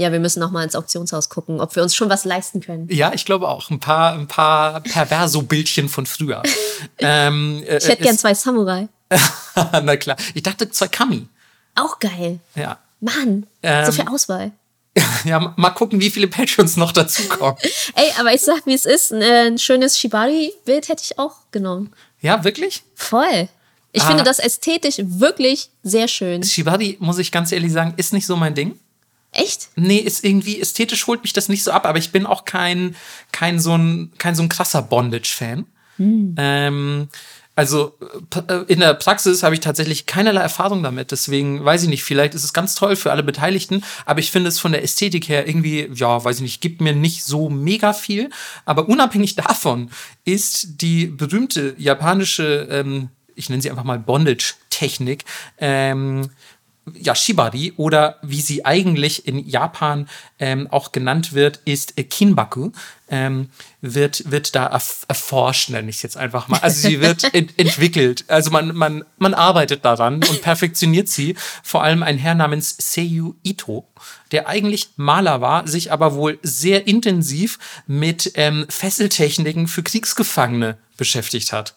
Ja, wir müssen noch mal ins Auktionshaus gucken, ob wir uns schon was leisten können. Ja, ich glaube auch. Ein paar, ein paar Perverso-Bildchen von früher. ähm, äh, Ich hätte gern zwei Samurai. Na klar. Ich dachte zwei Kami. Auch geil. Ja. Mann, Ähm, so viel Auswahl. Ja, mal gucken, wie viele Patrons noch dazukommen. Ey, aber ich sag, wie es ist. Ein, äh, ein schönes Shibari-Bild hätte ich auch genommen. Ja, wirklich? Voll. Ich Ah. finde das ästhetisch wirklich sehr schön. Shibari, muss ich ganz ehrlich sagen, ist nicht so mein Ding. Echt? Nee, ist irgendwie, ästhetisch holt mich das nicht so ab, aber ich bin auch kein, kein so ein, kein so ein krasser Bondage-Fan. Ähm, also äh, in der Praxis habe ich tatsächlich keinerlei Erfahrung damit. Deswegen weiß ich nicht, vielleicht ist es ganz toll für alle Beteiligten, aber ich finde es von der Ästhetik her irgendwie, ja, weiß ich nicht, gibt mir nicht so mega viel. Aber unabhängig davon ist die berühmte japanische, ähm, ich nenne sie einfach mal Bondage-Technik, ähm, ja, Shibari oder wie sie eigentlich in Japan ähm, auch genannt wird, ist Kinbaku, ähm, wird, wird da erf erforscht, nenne ich es jetzt einfach mal. Also sie wird ent entwickelt. Also man, man, man arbeitet daran und perfektioniert sie. Vor allem ein Herr namens Seiyu Ito, der eigentlich Maler war, sich aber wohl sehr intensiv mit ähm, Fesseltechniken für Kriegsgefangene beschäftigt hat.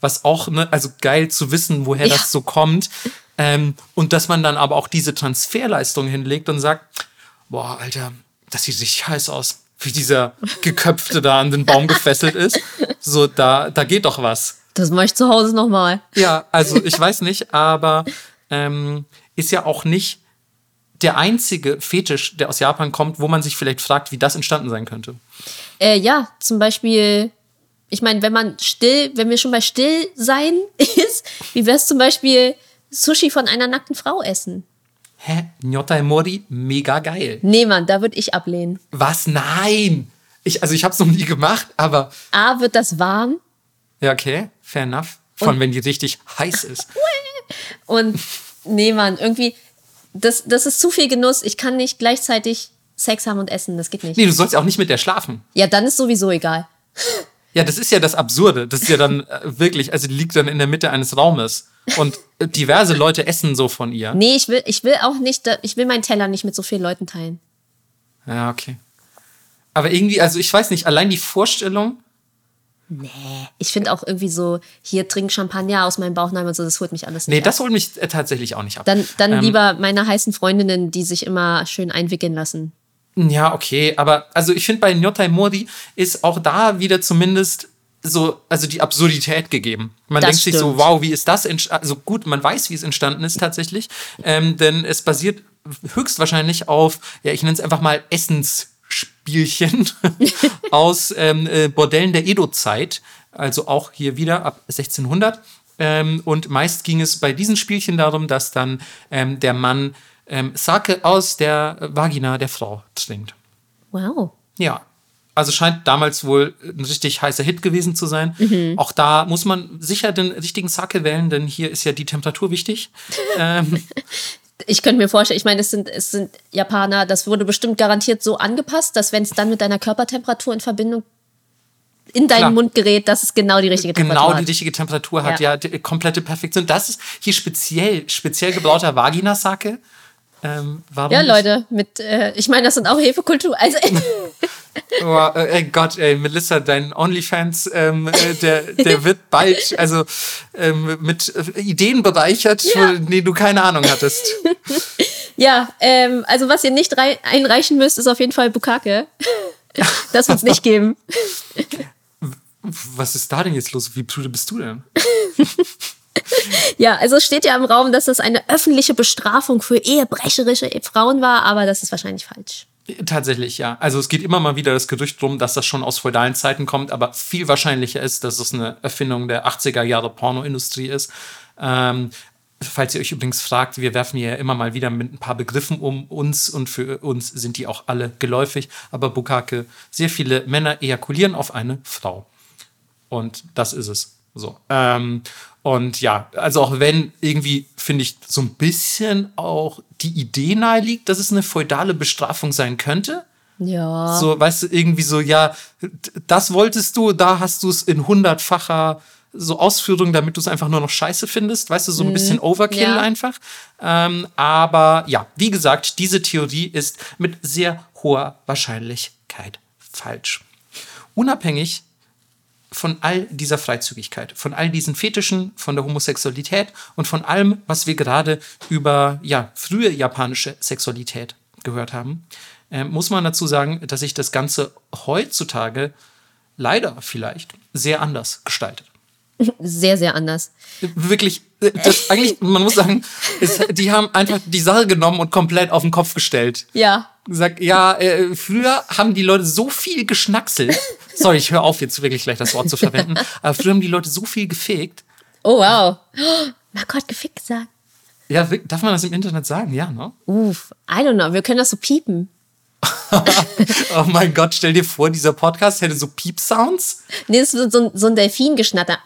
Was auch, ne, also geil zu wissen, woher Ja. das so kommt. Ähm, und dass man dann aber auch diese Transferleistung hinlegt und sagt, boah, Alter, das sieht richtig heiß aus. Wie dieser Geköpfte da an den Baum gefesselt ist. So, da, da geht doch was. Das mache ich zu Hause nochmal. Ja, also ich weiß nicht, aber ähm, ist ja auch nicht der einzige Fetisch, der aus Japan kommt, wo man sich vielleicht fragt, wie das entstanden sein könnte. Äh, ja, zum Beispiel, ich meine, wenn man still, wenn wir schon bei still sein ist, wie wäre es zum Beispiel Sushi von einer nackten Frau essen? Hä? Nyotai Mori, mega geil. Nee, Mann, da würde ich ablehnen. Was? Nein! Ich, also ich habe es noch nie gemacht, aber A, wird das warm ja, okay, fair enough. Vor allem, wenn die richtig heiß ist. und nee, Mann, irgendwie, das, das ist zu viel Genuss. Ich kann nicht gleichzeitig Sex haben und essen, das geht nicht. Nee, du sollst ja auch nicht mit der schlafen. Ja, dann ist sowieso egal. Ja, das ist ja das Absurde. Das ist ja dann äh, wirklich, also die liegt dann in der Mitte eines Raumes. Und äh, diverse Leute essen so von ihr. Nee, ich will, ich will auch nicht, ich will meinen Teller nicht mit so vielen Leuten teilen. Ja, okay. Aber irgendwie, also ich weiß nicht, allein die Vorstellung, Ich finde auch irgendwie so, hier trink Champagner aus meinem Bauchnabel und so, das holt mich alles nicht nee, ab. das holt mich äh, tatsächlich auch nicht ab. Dann, dann Ähm, lieber meine heißen Freundinnen, die sich immer schön einwickeln lassen. Ja, okay, aber also ich finde bei Nyotai Mori ist auch da wieder zumindest so, also die Absurdität gegeben. Man Das denkt sich so, stimmt. wow, wie ist das entstanden? Also gut, man weiß, wie es entstanden ist tatsächlich, ähm, denn es basiert höchstwahrscheinlich auf, ja, ich nenne es einfach mal Essensspielchen aus ähm, äh, Bordellen der Edo-Zeit, also auch hier wieder ab 1600. Ähm, und meist ging es bei diesen Spielchen darum, dass dann ähm, der Mann ähm, Sake aus der Vagina der Frau trinkt. Wow. Ja. Also scheint damals wohl ein richtig heißer Hit gewesen zu sein. Auch da muss man sicher den richtigen Sake wählen, denn hier ist ja die Temperatur wichtig. ähm, Ich könnte mir vorstellen, ich meine, es sind, es sind Japaner, das wurde bestimmt garantiert so angepasst, dass wenn es dann mit deiner Körpertemperatur in Verbindung in deinen Klar. Mund gerät, dass es genau die richtige Temperatur genau die hat. richtige Temperatur hat, ja, Ja. die komplette Perfektion. Das ist hier speziell, speziell gebrauter Vagina-Sake. Ähm, Ja? Leute, mit, äh, ich meine, das sind auch Hefekultur. Also, Oh, äh, ey Gott, ey, Melissa, dein OnlyFans, ähm, äh, der, der wird bald, also ähm, mit äh, Ideen bereichert, Ja. von denen du keine Ahnung hattest. ja, ähm, also was ihr nicht rei einreichen müsst, ist auf jeden Fall Bukake. Das wird es nicht geben. Was ist da denn jetzt los? Wie bist du denn? Ja, also es steht ja im Raum, dass das eine öffentliche Bestrafung für ehebrecherische Frauen war, aber das ist wahrscheinlich falsch. Tatsächlich, ja. Also es geht immer mal wieder das Gerücht drum, dass das schon aus feudalen Zeiten kommt, aber viel wahrscheinlicher ist, dass es eine Erfindung der 80er Jahre Pornoindustrie ist. Ähm, falls ihr euch übrigens fragt, wir werfen hier immer mal wieder mit ein paar Begriffen um uns und für uns sind die auch alle geläufig, aber Bukake, sehr viele Männer ejakulieren auf eine Frau. Und das ist es. So. Ähm, und ja, also auch wenn irgendwie, finde ich, so ein bisschen auch die Idee nahe liegt, dass es eine feudale Bestrafung sein könnte. Ja. So, weißt du, irgendwie so, ja, das wolltest du, da hast du es in hundertfacher so Ausführung, damit du es einfach nur noch scheiße findest. Weißt du, so ein bisschen Overkill Ja. einfach. Ähm, aber ja, wie gesagt, diese Theorie ist mit sehr hoher Wahrscheinlichkeit falsch. Unabhängig von all dieser Freizügigkeit, von all diesen Fetischen, von der Homosexualität und von allem, was wir gerade über ja, frühe japanische Sexualität gehört haben, ähm, muss man dazu sagen, dass sich das Ganze heutzutage leider vielleicht sehr anders gestaltet. Sehr, sehr anders. Wirklich, äh, das eigentlich, man muss sagen, es, die haben einfach die Sache genommen und komplett auf den Kopf gestellt. Ja. Gesagt, ja, äh, früher haben die Leute so viel geschnackselt. Sorry, ich höre auf, jetzt wirklich gleich das Wort zu verwenden. Aber früher haben die Leute so viel gefegt. Oh, wow. Oh, Marco hat gefickt gesagt. Ja, darf man das im Internet sagen? Ja, ne? Uff, I don't know. Wir können das so piepen. oh mein Gott, stell dir vor, dieser Podcast hätte so Piep-Sounds. Nee, das ist so, so ein Delfin-Geschnatter.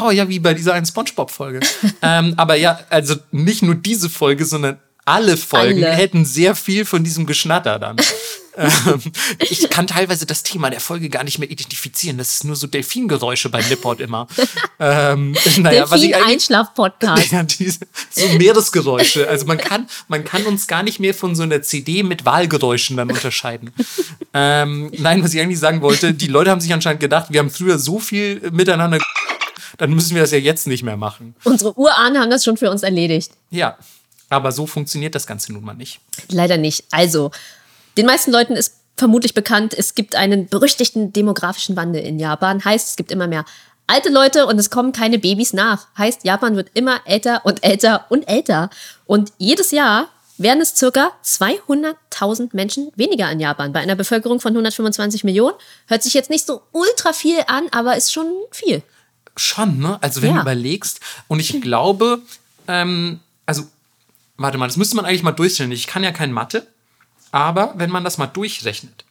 Oh ja, wie bei dieser einen Spongebob-Folge. ähm, aber ja, also nicht nur diese Folge, sondern alle Folgen alle. hätten sehr viel von diesem Geschnatter dann. ähm, ich kann teilweise das Thema der Folge gar nicht mehr identifizieren. Das ist nur so Delfingeräusche bei Nipport immer. ähm, naja, Delfin Einschlaf-Podcast. Ja, diese, so Meeresgeräusche. Also man kann, man kann uns gar nicht mehr von so einer CD mit Wahlgeräuschen dann unterscheiden. ähm, nein, was ich eigentlich sagen wollte, die Leute haben sich anscheinend gedacht, wir haben früher so viel miteinander dann müssen wir das ja jetzt nicht mehr machen. Unsere Urahnen haben das schon für uns erledigt. Ja, aber so funktioniert das Ganze nun mal nicht. Leider nicht. Also, den meisten Leuten ist vermutlich bekannt, es gibt einen berüchtigten demografischen Wandel in Japan. Heißt, es gibt immer mehr alte Leute und es kommen keine Babys nach. Heißt, Japan wird immer älter und älter und älter. Und jedes Jahr werden es circa 200.000 Menschen weniger in Japan. Bei einer Bevölkerung von 125 Millionen. Hört sich jetzt nicht so ultra viel an, aber ist schon viel. Schon, ne? Also wenn ja. du überlegst, und ich glaube, ähm, also warte mal, das müsste man eigentlich mal durchrechnen. Ich kann ja kein Mathe, aber wenn man das mal durchrechnet,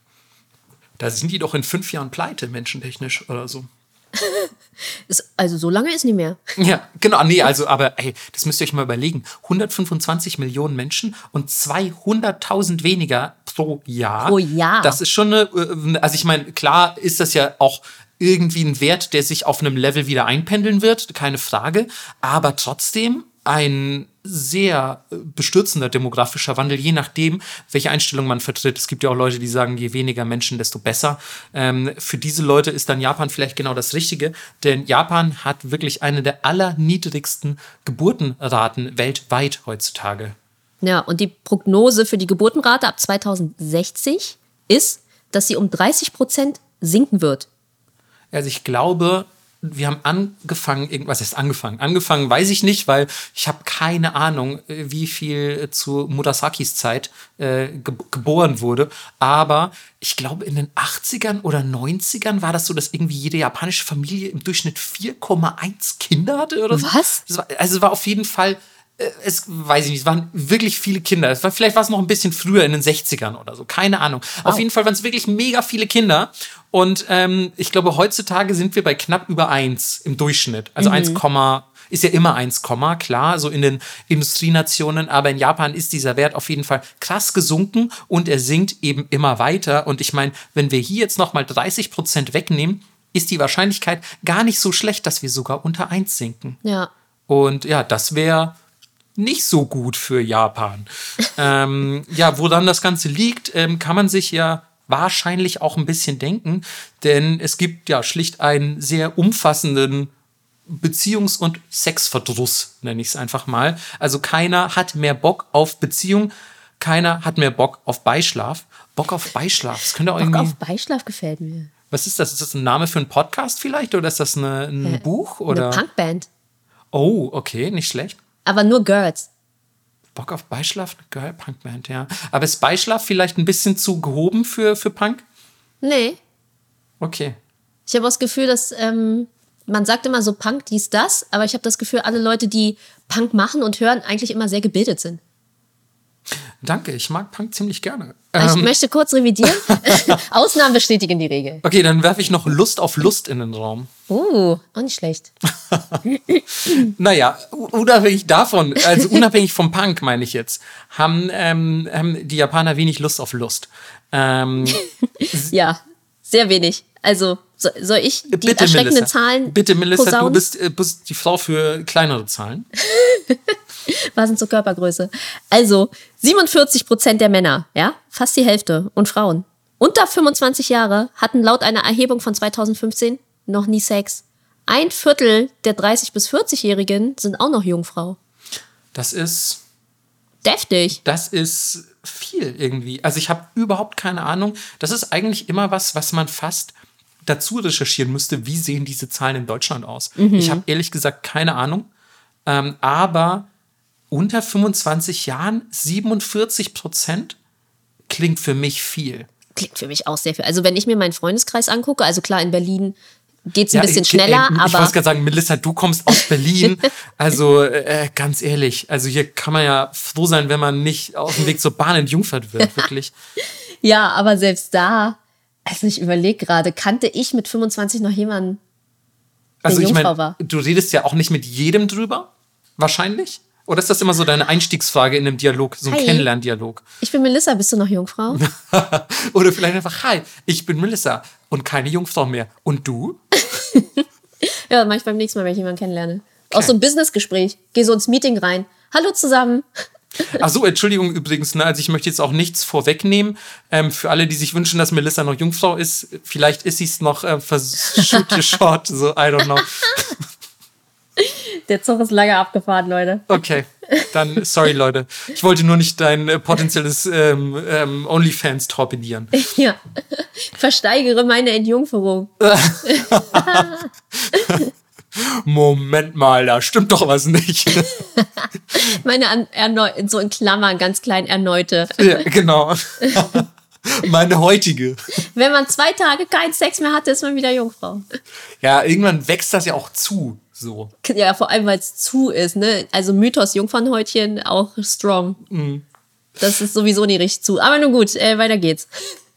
da sind die doch in fünf Jahren pleite, menschentechnisch oder so. also so lange ist nicht mehr. Ja, genau. Nee, also, aber ey, das müsst ihr euch mal überlegen. 125 Millionen Menschen und 200.000 weniger pro Jahr. Pro Jahr. Das ist schon eine, äh, also ich meine, klar ist das ja auch irgendwie ein Wert, der sich auf einem Level wieder einpendeln wird, keine Frage. Aber trotzdem ein sehr äh, bestürzender demografischer Wandel, je nachdem, welche Einstellung man vertritt. Es gibt ja auch Leute, die sagen, je weniger Menschen, desto besser. Ähm, für diese Leute ist dann Japan vielleicht genau das Richtige, denn Japan hat wirklich eine der allerniedrigsten Geburtenraten weltweit heutzutage. Ja, und die Prognose für die Geburtenrate ab 2060 ist, dass sie um 30 Prozent sinken wird. Also ich glaube, wir haben angefangen, irgendwas ist angefangen. Angefangen weiß ich nicht, weil ich habe keine Ahnung, wie viel zu Murasakis Zeit äh, ge geboren wurde. Aber ich glaube, in den 80ern oder 90ern war das so, dass irgendwie jede japanische Familie im Durchschnitt 4,1 Kinder hatte oder so. Was? War, also es war auf jeden Fall es weiß ich nicht, es waren wirklich viele Kinder. Es war, vielleicht war es noch ein bisschen früher in den 60ern oder so, keine Ahnung. Wow. Auf jeden Fall waren es wirklich mega viele Kinder. Und ähm, ich glaube, heutzutage sind wir bei knapp über 1 im Durchschnitt. Also mhm. 1, ist ja immer 1, klar, so in den Industrienationen, aber in Japan ist dieser Wert auf jeden Fall krass gesunken und er sinkt eben immer weiter. Und ich meine, wenn wir hier jetzt nochmal 30 Prozent wegnehmen, ist die Wahrscheinlichkeit gar nicht so schlecht, dass wir sogar unter 1 sinken. Ja. Und ja, das wäre nicht so gut für Japan. ähm, ja, woran das Ganze liegt, ähm, kann man sich ja wahrscheinlich auch ein bisschen denken, denn es gibt ja schlicht einen sehr umfassenden Beziehungs- und Sexverdruss, nenne ich es einfach mal. Also keiner hat mehr Bock auf Beziehung, keiner hat mehr Bock auf Beischlaf. Bock auf Beischlaf, das könnte auch Bock irgendwie. auf Beischlaf gefällt mir. Was ist das? Ist das ein Name für einen Podcast vielleicht oder ist das eine, ein äh, Buch oder? Eine Punkband. Oh, okay, nicht schlecht. Aber nur Girls. Bock auf Beischlaf? Girl Punkband, ja. Aber ist Beischlaf vielleicht ein bisschen zu gehoben für, für Punk? Nee. Okay. Ich habe das Gefühl, dass ähm, man sagt immer so Punk, dies, das, aber ich habe das Gefühl, alle Leute, die Punk machen und hören, eigentlich immer sehr gebildet sind. Danke, ich mag Punk ziemlich gerne. Ich ähm. möchte kurz revidieren. Ausnahmen bestätigen die Regel. Okay, dann werfe ich noch Lust auf Lust in den Raum. Uh, auch nicht schlecht. naja, unabhängig davon, also unabhängig vom Punk, meine ich jetzt, haben, ähm, haben die Japaner wenig Lust auf Lust. Ähm, ja, sehr wenig. Also so, soll ich die Bitte, erschreckenden Melissa. Zahlen Bitte, Melissa, posaunen? du bist, äh, bist die Frau für kleinere Zahlen. Passend zur Körpergröße. Also 47 Prozent der Männer, ja, fast die Hälfte und Frauen unter 25 Jahre hatten laut einer Erhebung von 2015 noch nie Sex. Ein Viertel der 30 bis 40-Jährigen sind auch noch Jungfrau. Das ist deftig. Das ist viel irgendwie. Also ich habe überhaupt keine Ahnung. Das ist eigentlich immer was, was man fast dazu recherchieren müsste, wie sehen diese Zahlen in Deutschland aus. Mhm. Ich habe ehrlich gesagt keine Ahnung. Ähm, aber unter 25 Jahren 47 Prozent klingt für mich viel. Klingt für mich auch sehr viel. Also wenn ich mir meinen Freundeskreis angucke, also klar, in Berlin geht es ein bisschen ich- schneller, ey, Ich aber wollte gerade sagen, Melissa, du kommst aus Berlin. also äh, ganz ehrlich, also hier kann man ja froh sein, wenn man nicht auf dem Weg zur Bahn entjungfert wird, wirklich. ja, aber selbst da, also ich überlege gerade, kannte ich mit 25 noch jemanden? Also ich Jungfrau meine, war. du redest ja auch nicht mit jedem drüber, wahrscheinlich. Oder ist das immer so deine Einstiegsfrage in einem Dialog, so ein. Kennenlerndialog? Ich bin Melissa, bist du noch Jungfrau? Oder vielleicht einfach, hi, ich bin Melissa und keine Jungfrau mehr. Und du? ja, mach ich beim nächsten Mal, wenn ich jemanden kennenlerne. Auch so ein Businessgespräch. Geh so ins Meeting rein. Hallo zusammen. Ach so, Entschuldigung übrigens, ne? also ich möchte jetzt auch nichts vorwegnehmen. Ähm, für alle, die sich wünschen, dass Melissa noch Jungfrau ist, vielleicht ist sie es noch äh, shoot your shot, so, I don't know. Der Zug ist lange abgefahren, Leute. Okay, dann sorry Leute. Ich wollte nur nicht dein äh, potenzielles ähm, ähm, OnlyFans torpedieren. Ja. Versteigere meine Entjungferung. Moment mal, da stimmt doch was nicht. Meine an, erneu so in Klammern ganz klein erneute. ja, genau. Meine heutige. Wenn man zwei Tage keinen Sex mehr hatte, ist man wieder Jungfrau. Ja, irgendwann wächst das ja auch zu. So. Ja, vor allem, weil es zu ist, ne? Also Mythos Jungfernhäutchen auch strong. Mhm. Das ist sowieso nie richtig zu. Aber nun gut, äh, weiter geht's.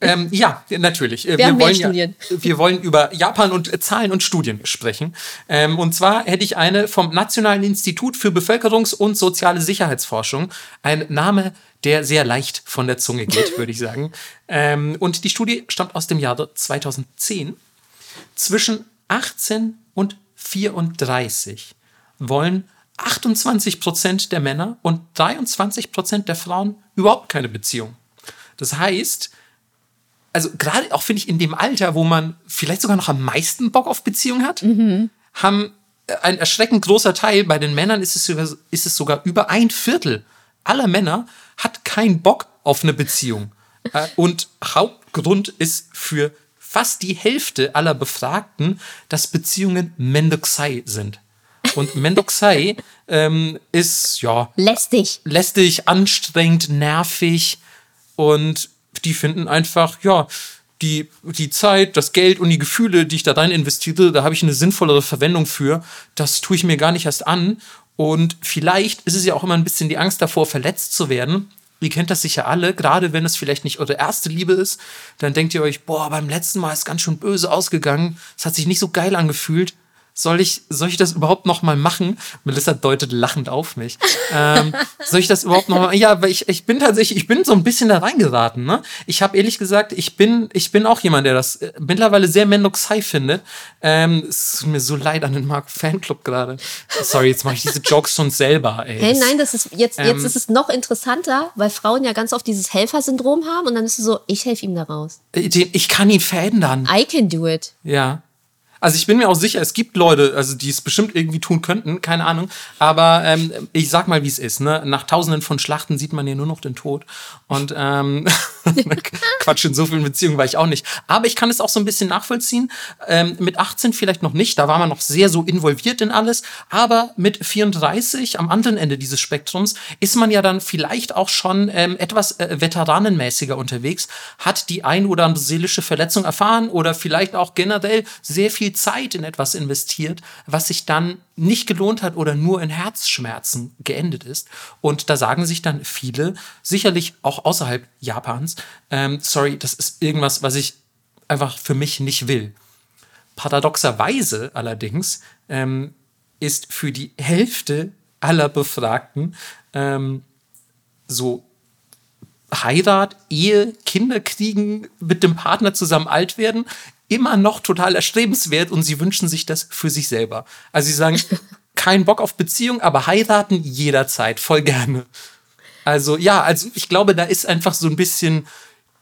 Ähm, ja, natürlich. Äh, Wir mehr wollen ja, Studien. wir wollen über Japan und äh, Zahlen und Studien sprechen. Ähm, und zwar hätte ich eine vom Nationalen Institut für Bevölkerungs- und soziale Sicherheitsforschung. Ein Name, der sehr leicht von der Zunge geht, würde ich sagen. Ähm, und die Studie stammt aus dem Jahre 2010. Zwischen 18 und 34 wollen 28 Prozent der Männer und 23 Prozent der Frauen überhaupt keine Beziehung. Das heißt, also gerade auch finde ich in dem Alter, wo man vielleicht sogar noch am meisten Bock auf Beziehung hat, haben äh, ein erschreckend großer Teil, bei den Männern ist es, sogar, ist es sogar über ein Viertel aller Männer hat keinen Bock auf eine Beziehung. Äh, Und Hauptgrund ist für fast die Hälfte aller Befragten, dass Beziehungen Mendoxai sind. Und Mendoxai ähm, ist, ja, Lästig. lästig, anstrengend, nervig und die finden einfach, ja, die, die Zeit, das Geld und die Gefühle, die ich da rein investiere, da habe ich eine sinnvollere Verwendung für. Das tue ich mir gar nicht erst an. Und vielleicht ist es ja auch immer ein bisschen die Angst davor, verletzt zu werden. Ihr kennt das sicher alle, gerade wenn es vielleicht nicht eure erste Liebe ist, dann denkt ihr euch, boah, beim letzten Mal ist ganz schön böse ausgegangen. Es hat sich nicht so geil angefühlt. Soll ich, soll ich das überhaupt noch mal machen? Melissa deutet lachend auf mich. Ähm, soll ich das überhaupt noch mal? Ja, weil ich, ich bin tatsächlich, ich bin so ein bisschen da reingeraten. Ne? Ich habe ehrlich gesagt, ich bin, ich bin auch jemand, der das äh, mittlerweile sehr Mendoxai findet. Ähm, es ist mir so leid an den Mark Fanclub gerade. Sorry, jetzt mache ich diese Jokes schon selber. Ey. Hey, nein, das ist jetzt, jetzt Ähm, ist es noch interessanter, weil Frauen ja ganz oft dieses Helfersyndrom haben und dann ist es so, ich helfe ihm da raus. Äh, Ich kann ihn verändern. I can do it. Ja. Also ich bin mir auch sicher, es gibt Leute, also die es bestimmt irgendwie tun könnten, keine Ahnung. Aber ähm, ich sag mal, wie es ist. Ne? Nach Tausenden von Schlachten sieht man ja nur noch den Tod. Und ähm, Quatsch, in so vielen Beziehungen war ich auch nicht. Aber ich kann es auch so ein bisschen nachvollziehen. Ähm, mit 18 vielleicht noch nicht, da war man noch sehr so involviert in alles. Aber mit 34 am anderen Ende dieses Spektrums ist man ja dann vielleicht auch schon ähm, etwas äh, veteranenmäßiger unterwegs, hat die ein oder andere seelische Verletzung erfahren oder vielleicht auch generell sehr viel Zeit in etwas investiert, was sich dann nicht gelohnt hat oder nur in Herzschmerzen geendet ist. Und da sagen sich dann viele, sicherlich auch außerhalb Japans, ähm, sorry, das ist irgendwas, was ich einfach für mich nicht will. Paradoxerweise allerdings ähm, ist für die Hälfte aller Befragten ähm, so Heirat, Ehe, Kinder kriegen, mit dem Partner zusammen alt werden, immer noch total erstrebenswert und sie wünschen sich das für sich selber. Also sie sagen, kein Bock auf Beziehung, aber heiraten jederzeit, voll gerne. Also ja, also ich glaube, da ist einfach so ein bisschen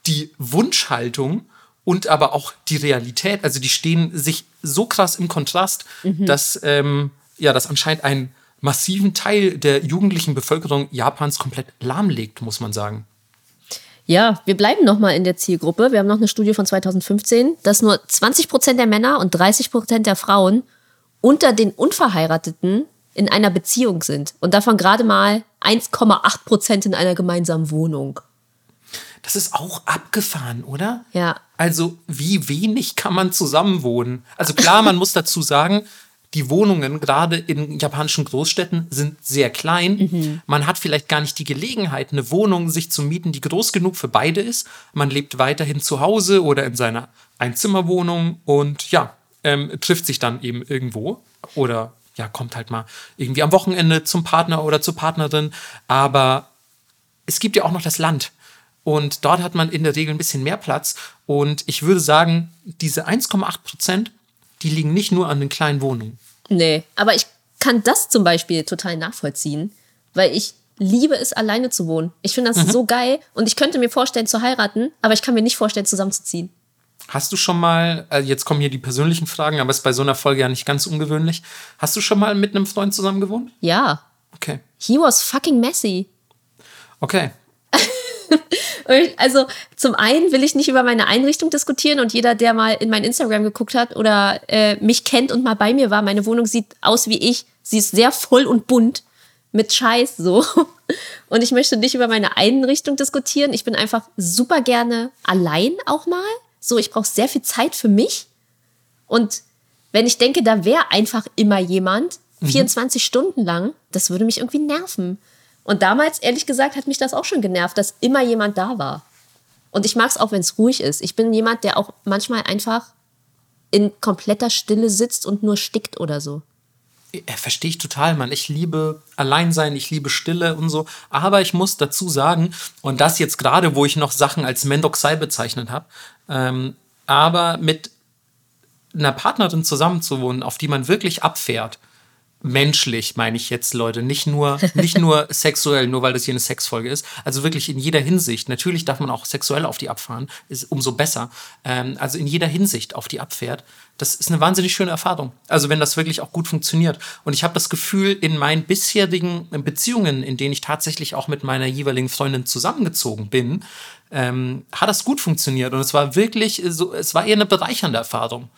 die Wunschhaltung und aber auch die Realität. Also die stehen sich so krass im Kontrast, dass ähm, ja, das anscheinend einen massiven Teil der jugendlichen Bevölkerung Japans komplett lahmlegt, muss man sagen. Ja, wir bleiben nochmal in der Zielgruppe. Wir haben noch eine Studie von 2015, dass nur 20 Prozent der Männer und 30 Prozent der Frauen unter den Unverheirateten in einer Beziehung sind. Und davon gerade mal 1,8 Prozent in einer gemeinsamen Wohnung. Das ist auch abgefahren, oder? Ja. Also, wie wenig kann man zusammenwohnen? Also klar, man muss dazu sagen, die Wohnungen gerade in japanischen Großstädten sind sehr klein. Man hat vielleicht gar nicht die Gelegenheit, eine Wohnung sich zu mieten, die groß genug für beide ist. Man lebt weiterhin zu Hause oder in seiner Einzimmerwohnung und ja, ähm, trifft sich dann eben irgendwo oder ja, kommt halt mal irgendwie am Wochenende zum Partner oder zur Partnerin. Aber es gibt ja auch noch das Land. Und dort hat man in der Regel ein bisschen mehr Platz. Und ich würde sagen, diese 1,8 Prozent, die liegen nicht nur an den kleinen Wohnungen. Nee, aber ich kann das zum Beispiel total nachvollziehen, weil ich liebe es, alleine zu wohnen. Ich finde das so geil und ich könnte mir vorstellen zu heiraten, aber ich kann mir nicht vorstellen, zusammenzuziehen. Hast du schon mal, äh, jetzt kommen hier die persönlichen Fragen, aber ist bei so einer Folge ja nicht ganz ungewöhnlich. Hast du schon mal mit einem Freund zusammen gewohnt? Ja, Okay. he was fucking messy. Okay. Also zum einen will ich nicht über meine Einrichtung diskutieren und jeder, der mal in mein Instagram geguckt hat oder äh, mich kennt und mal bei mir war, meine Wohnung sieht aus wie ich. Sie ist sehr voll und bunt mit Scheiß so. Und ich möchte nicht über meine Einrichtung diskutieren. Ich bin einfach super gerne allein auch mal. So, ich brauche sehr viel Zeit für mich. Und wenn ich denke, da wäre einfach immer jemand, 24 Stunden lang, das würde mich irgendwie nerven. Und damals, ehrlich gesagt, hat mich das auch schon genervt, dass immer jemand da war. Und ich mag es auch, wenn es ruhig ist. Ich bin jemand, der auch manchmal einfach in kompletter Stille sitzt und nur stickt oder so. Verstehe ich total, Mann. Ich liebe Alleinsein, ich liebe Stille und so. Aber ich muss dazu sagen, und das jetzt gerade, wo ich noch Sachen als Mendoxai bezeichnet habe, ähm, aber mit einer Partnerin zusammenzuwohnen, auf die man wirklich abfährt, menschlich meine ich jetzt, Leute, nicht nur, nicht nur sexuell, nur weil das hier eine Sexfolge ist, also wirklich in jeder Hinsicht. Natürlich darf man auch sexuell auf die abfahren, ist umso besser. Ähm, also in jeder Hinsicht auf die abfährt. Das ist eine wahnsinnig schöne Erfahrung. Also wenn das wirklich auch gut funktioniert. Und ich habe das Gefühl, in meinen bisherigen Beziehungen, in denen ich tatsächlich auch mit meiner jeweiligen Freundin zusammengezogen bin, ähm, hat das gut funktioniert. Und es war wirklich so, es war eher eine bereichernde Erfahrung.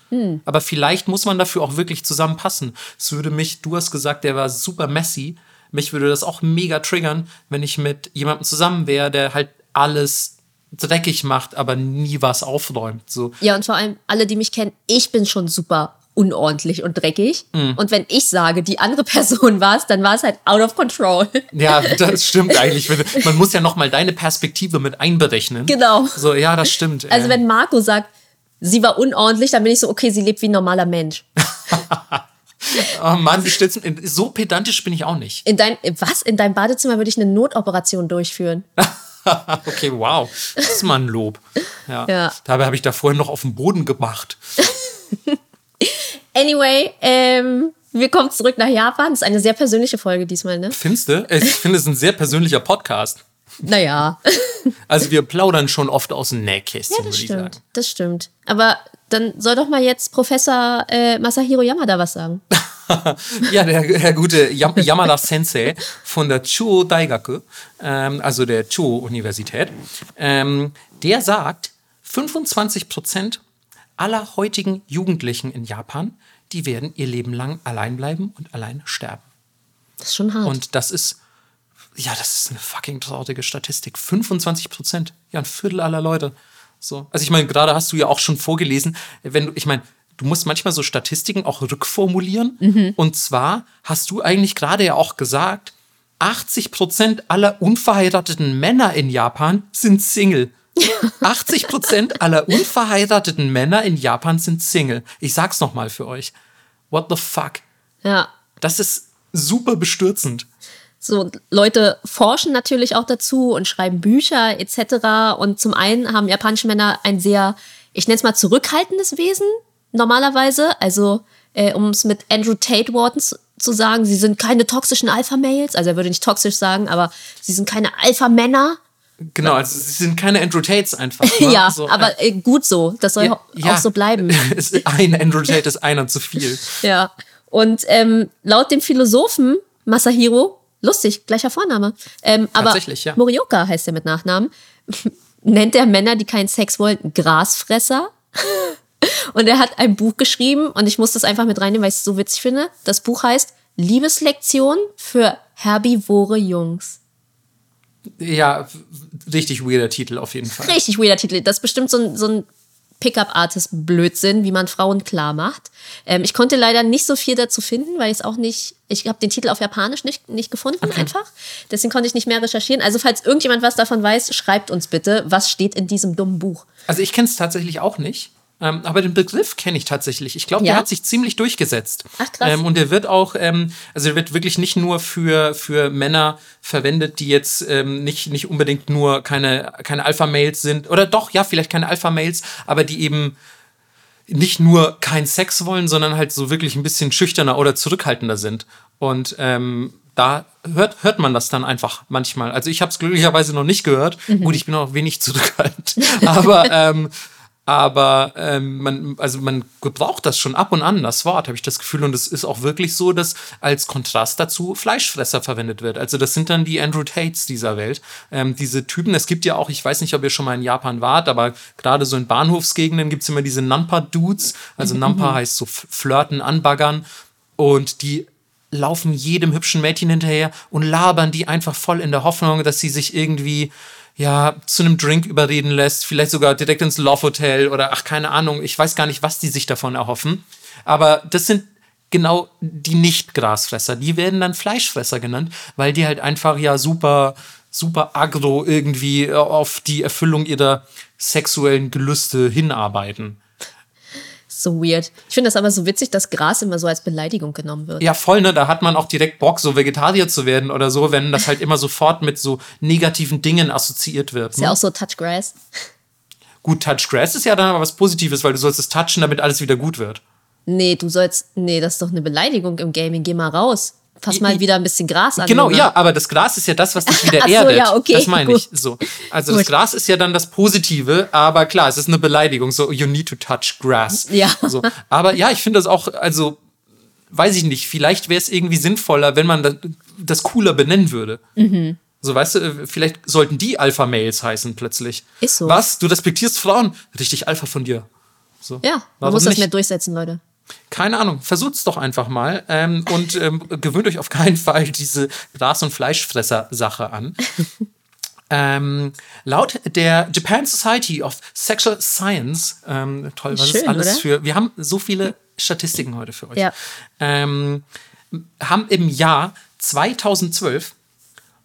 Aber vielleicht muss man dafür auch wirklich zusammenpassen. Es würde mich, du hast gesagt, der war super messy. Mich würde das auch mega triggern, wenn ich mit jemandem zusammen wäre, der halt alles dreckig macht, aber nie was aufräumt. So. Ja, und vor allem alle, die mich kennen, ich bin schon super unordentlich und dreckig. Und wenn ich sage, die andere Person war es, dann war es halt out of control. Ja, das stimmt eigentlich. Man muss ja noch mal deine Perspektive mit einberechnen. Genau. So, ja, das stimmt. Also Äh, wenn Marco sagt, sie war unordentlich, dann bin ich so, okay, sie lebt wie ein normaler Mensch. oh Mann, so pedantisch bin ich auch nicht. In dein, was? In deinem Badezimmer würde ich eine Notoperation durchführen. Okay, wow. Das ist mal ein Lob. Ja. Ja. Dabei habe ich da vorhin noch auf den Boden gemacht. Anyway, ähm, wir kommen zurück nach Japan. Das ist eine sehr persönliche Folge diesmal, ne? Findest du? Ich finde es ein sehr persönlicher Podcast. Naja, Also wir plaudern schon oft aus dem Nähkästchen, ja, würde das ich sagen. stimmt. Das stimmt. Aber dann soll doch mal jetzt Professor äh, Masahiro Yamada was sagen. Ja, der, der gute Yam Yamada Sensei von der Chuo Daigaku, ähm, also der Chuo Universität, ähm, der sagt, 25 Prozent aller heutigen Jugendlichen in Japan, die werden ihr Leben lang allein bleiben und allein sterben. Das ist schon hart. Und das ist, ja, das ist eine fucking traurige Statistik. 25 Prozent, ja, ein Viertel aller Leute. So. Also ich meine, gerade hast du ja auch schon vorgelesen, wenn du, ich meine, du musst manchmal so Statistiken auch rückformulieren. Und zwar hast du eigentlich gerade ja auch gesagt, 80 Prozent aller unverheirateten Männer in Japan sind Single. 80 Prozent aller unverheirateten Männer in Japan sind Single. Ich sag's nochmal für euch. What the fuck? ja. Das ist super bestürzend. So, Leute forschen natürlich auch dazu und schreiben Bücher etc. Und zum einen haben japanische Männer ein sehr, ich nenne es mal zurückhaltendes Wesen normalerweise. Also, äh, um es mit Andrew Tate Worten zu, zu sagen, sie sind keine toxischen Alpha-Males. Also er würde nicht toxisch sagen, aber sie sind keine Alpha-Männer. Genau, also sie sind keine Andrew Tates einfach. Ne? ja, So, aber äh, gut so. Das soll äh, auch so bleiben. Ein Andrew Tate ist einer zu viel. Ja. Und ähm, laut dem Philosophen Masahiro, lustig, gleicher Vorname, ähm, aber ja. Morioka heißt er mit Nachnamen, nennt er Männer, die keinen Sex wollten, Grasfresser. Und er hat ein Buch geschrieben und ich muss das einfach mit reinnehmen, weil ich es so witzig finde. Das Buch heißt Liebeslektion für herbivore Jungs. Ja, richtig weirder Titel auf jeden Fall. Richtig weirder Titel. Das ist bestimmt so ein, so ein Pickup-Artist-Blödsinn, wie man Frauen klar macht. Ähm, ich konnte leider nicht so viel dazu finden, weil ich es auch nicht, ich habe den Titel auf Japanisch nicht, nicht gefunden okay. einfach. Deswegen konnte ich nicht mehr recherchieren. Also falls irgendjemand was davon weiß, schreibt uns bitte, was steht in diesem dummen Buch. Also ich kenne es tatsächlich auch nicht. Ähm, aber den Begriff kenne ich tatsächlich. Ich glaube, ja? der hat sich ziemlich durchgesetzt. Ach krass. Ähm, und der wird auch, ähm, also der wird wirklich nicht nur für, für Männer verwendet, die jetzt ähm, nicht, nicht unbedingt nur keine, keine Alpha-Mails sind. Oder doch, ja, vielleicht keine Alpha-Mails, aber die eben nicht nur keinen Sex wollen, sondern halt so wirklich ein bisschen schüchterner oder zurückhaltender sind. Und ähm, da hört, hört man das dann einfach manchmal. Also ich habe es glücklicherweise noch nicht gehört. Mhm. Gut, ich bin auch wenig zurückhaltend. aber ähm, aber ähm, man, also man gebraucht das schon ab und an, das Wort, habe ich das Gefühl. Und es ist auch wirklich so, dass als Kontrast dazu Fleischfresser verwendet wird. Also das sind dann die Andrew Tates dieser Welt. Ähm, diese Typen, es gibt ja auch, ich weiß nicht, ob ihr schon mal in Japan wart, aber gerade so in Bahnhofsgegenden gibt es immer diese Nampa-Dudes. Also. Nampa heißt so flirten, anbaggern. Und die laufen jedem hübschen Mädchen hinterher und labern die einfach voll in der Hoffnung, dass sie sich irgendwie ja, zu einem Drink überreden lässt, vielleicht sogar direkt ins Love Hotel oder ach, keine Ahnung, ich weiß gar nicht, was die sich davon erhoffen. Aber das sind genau die Nicht-Grasfresser. Die werden dann Fleischfresser genannt, weil die halt einfach ja super, super agro irgendwie auf die Erfüllung ihrer sexuellen Gelüste hinarbeiten so weird. Ich finde das aber so witzig, dass Gras immer so als Beleidigung genommen wird. Ja, voll, ne? Da hat man auch direkt Bock, so Vegetarier zu werden oder so, wenn das halt immer sofort mit so negativen Dingen assoziiert wird. Ist ne? ja auch so Touch Grass. Gut, Touch Grass ist ja dann aber was Positives, weil du sollst es touchen, damit alles wieder gut wird. Nee, du sollst. Nee, das ist doch eine Beleidigung im Gaming. Geh mal raus fass mal wieder ein bisschen Gras an. Genau, ja, aber das Gras ist ja das, was dich wieder so, erdet. Ja, okay, das meine ich. So. Also gut. das Gras ist ja dann das Positive, aber klar, es ist eine Beleidigung. So, you need to touch grass. Ja. So. Aber ja, ich finde das auch, also, weiß ich nicht, vielleicht wäre es irgendwie sinnvoller, wenn man das, das cooler benennen würde. Mhm. So, weißt du, vielleicht sollten die Alpha-Mails heißen plötzlich. Ist so. Was? Du respektierst Frauen? Richtig Alpha von dir. So. Ja, man Warum muss das nicht? mehr durchsetzen, Leute. Keine Ahnung, versucht's doch einfach mal ähm, und ähm, gewöhnt euch auf keinen Fall diese Gras- und Fleischfresser-Sache an. Ähm, laut der Japan Society of Sexual Science, ähm, toll, was Schön, ist alles oder? für. Wir haben so viele Statistiken heute für euch. Ja. Ähm, haben im Jahr 2012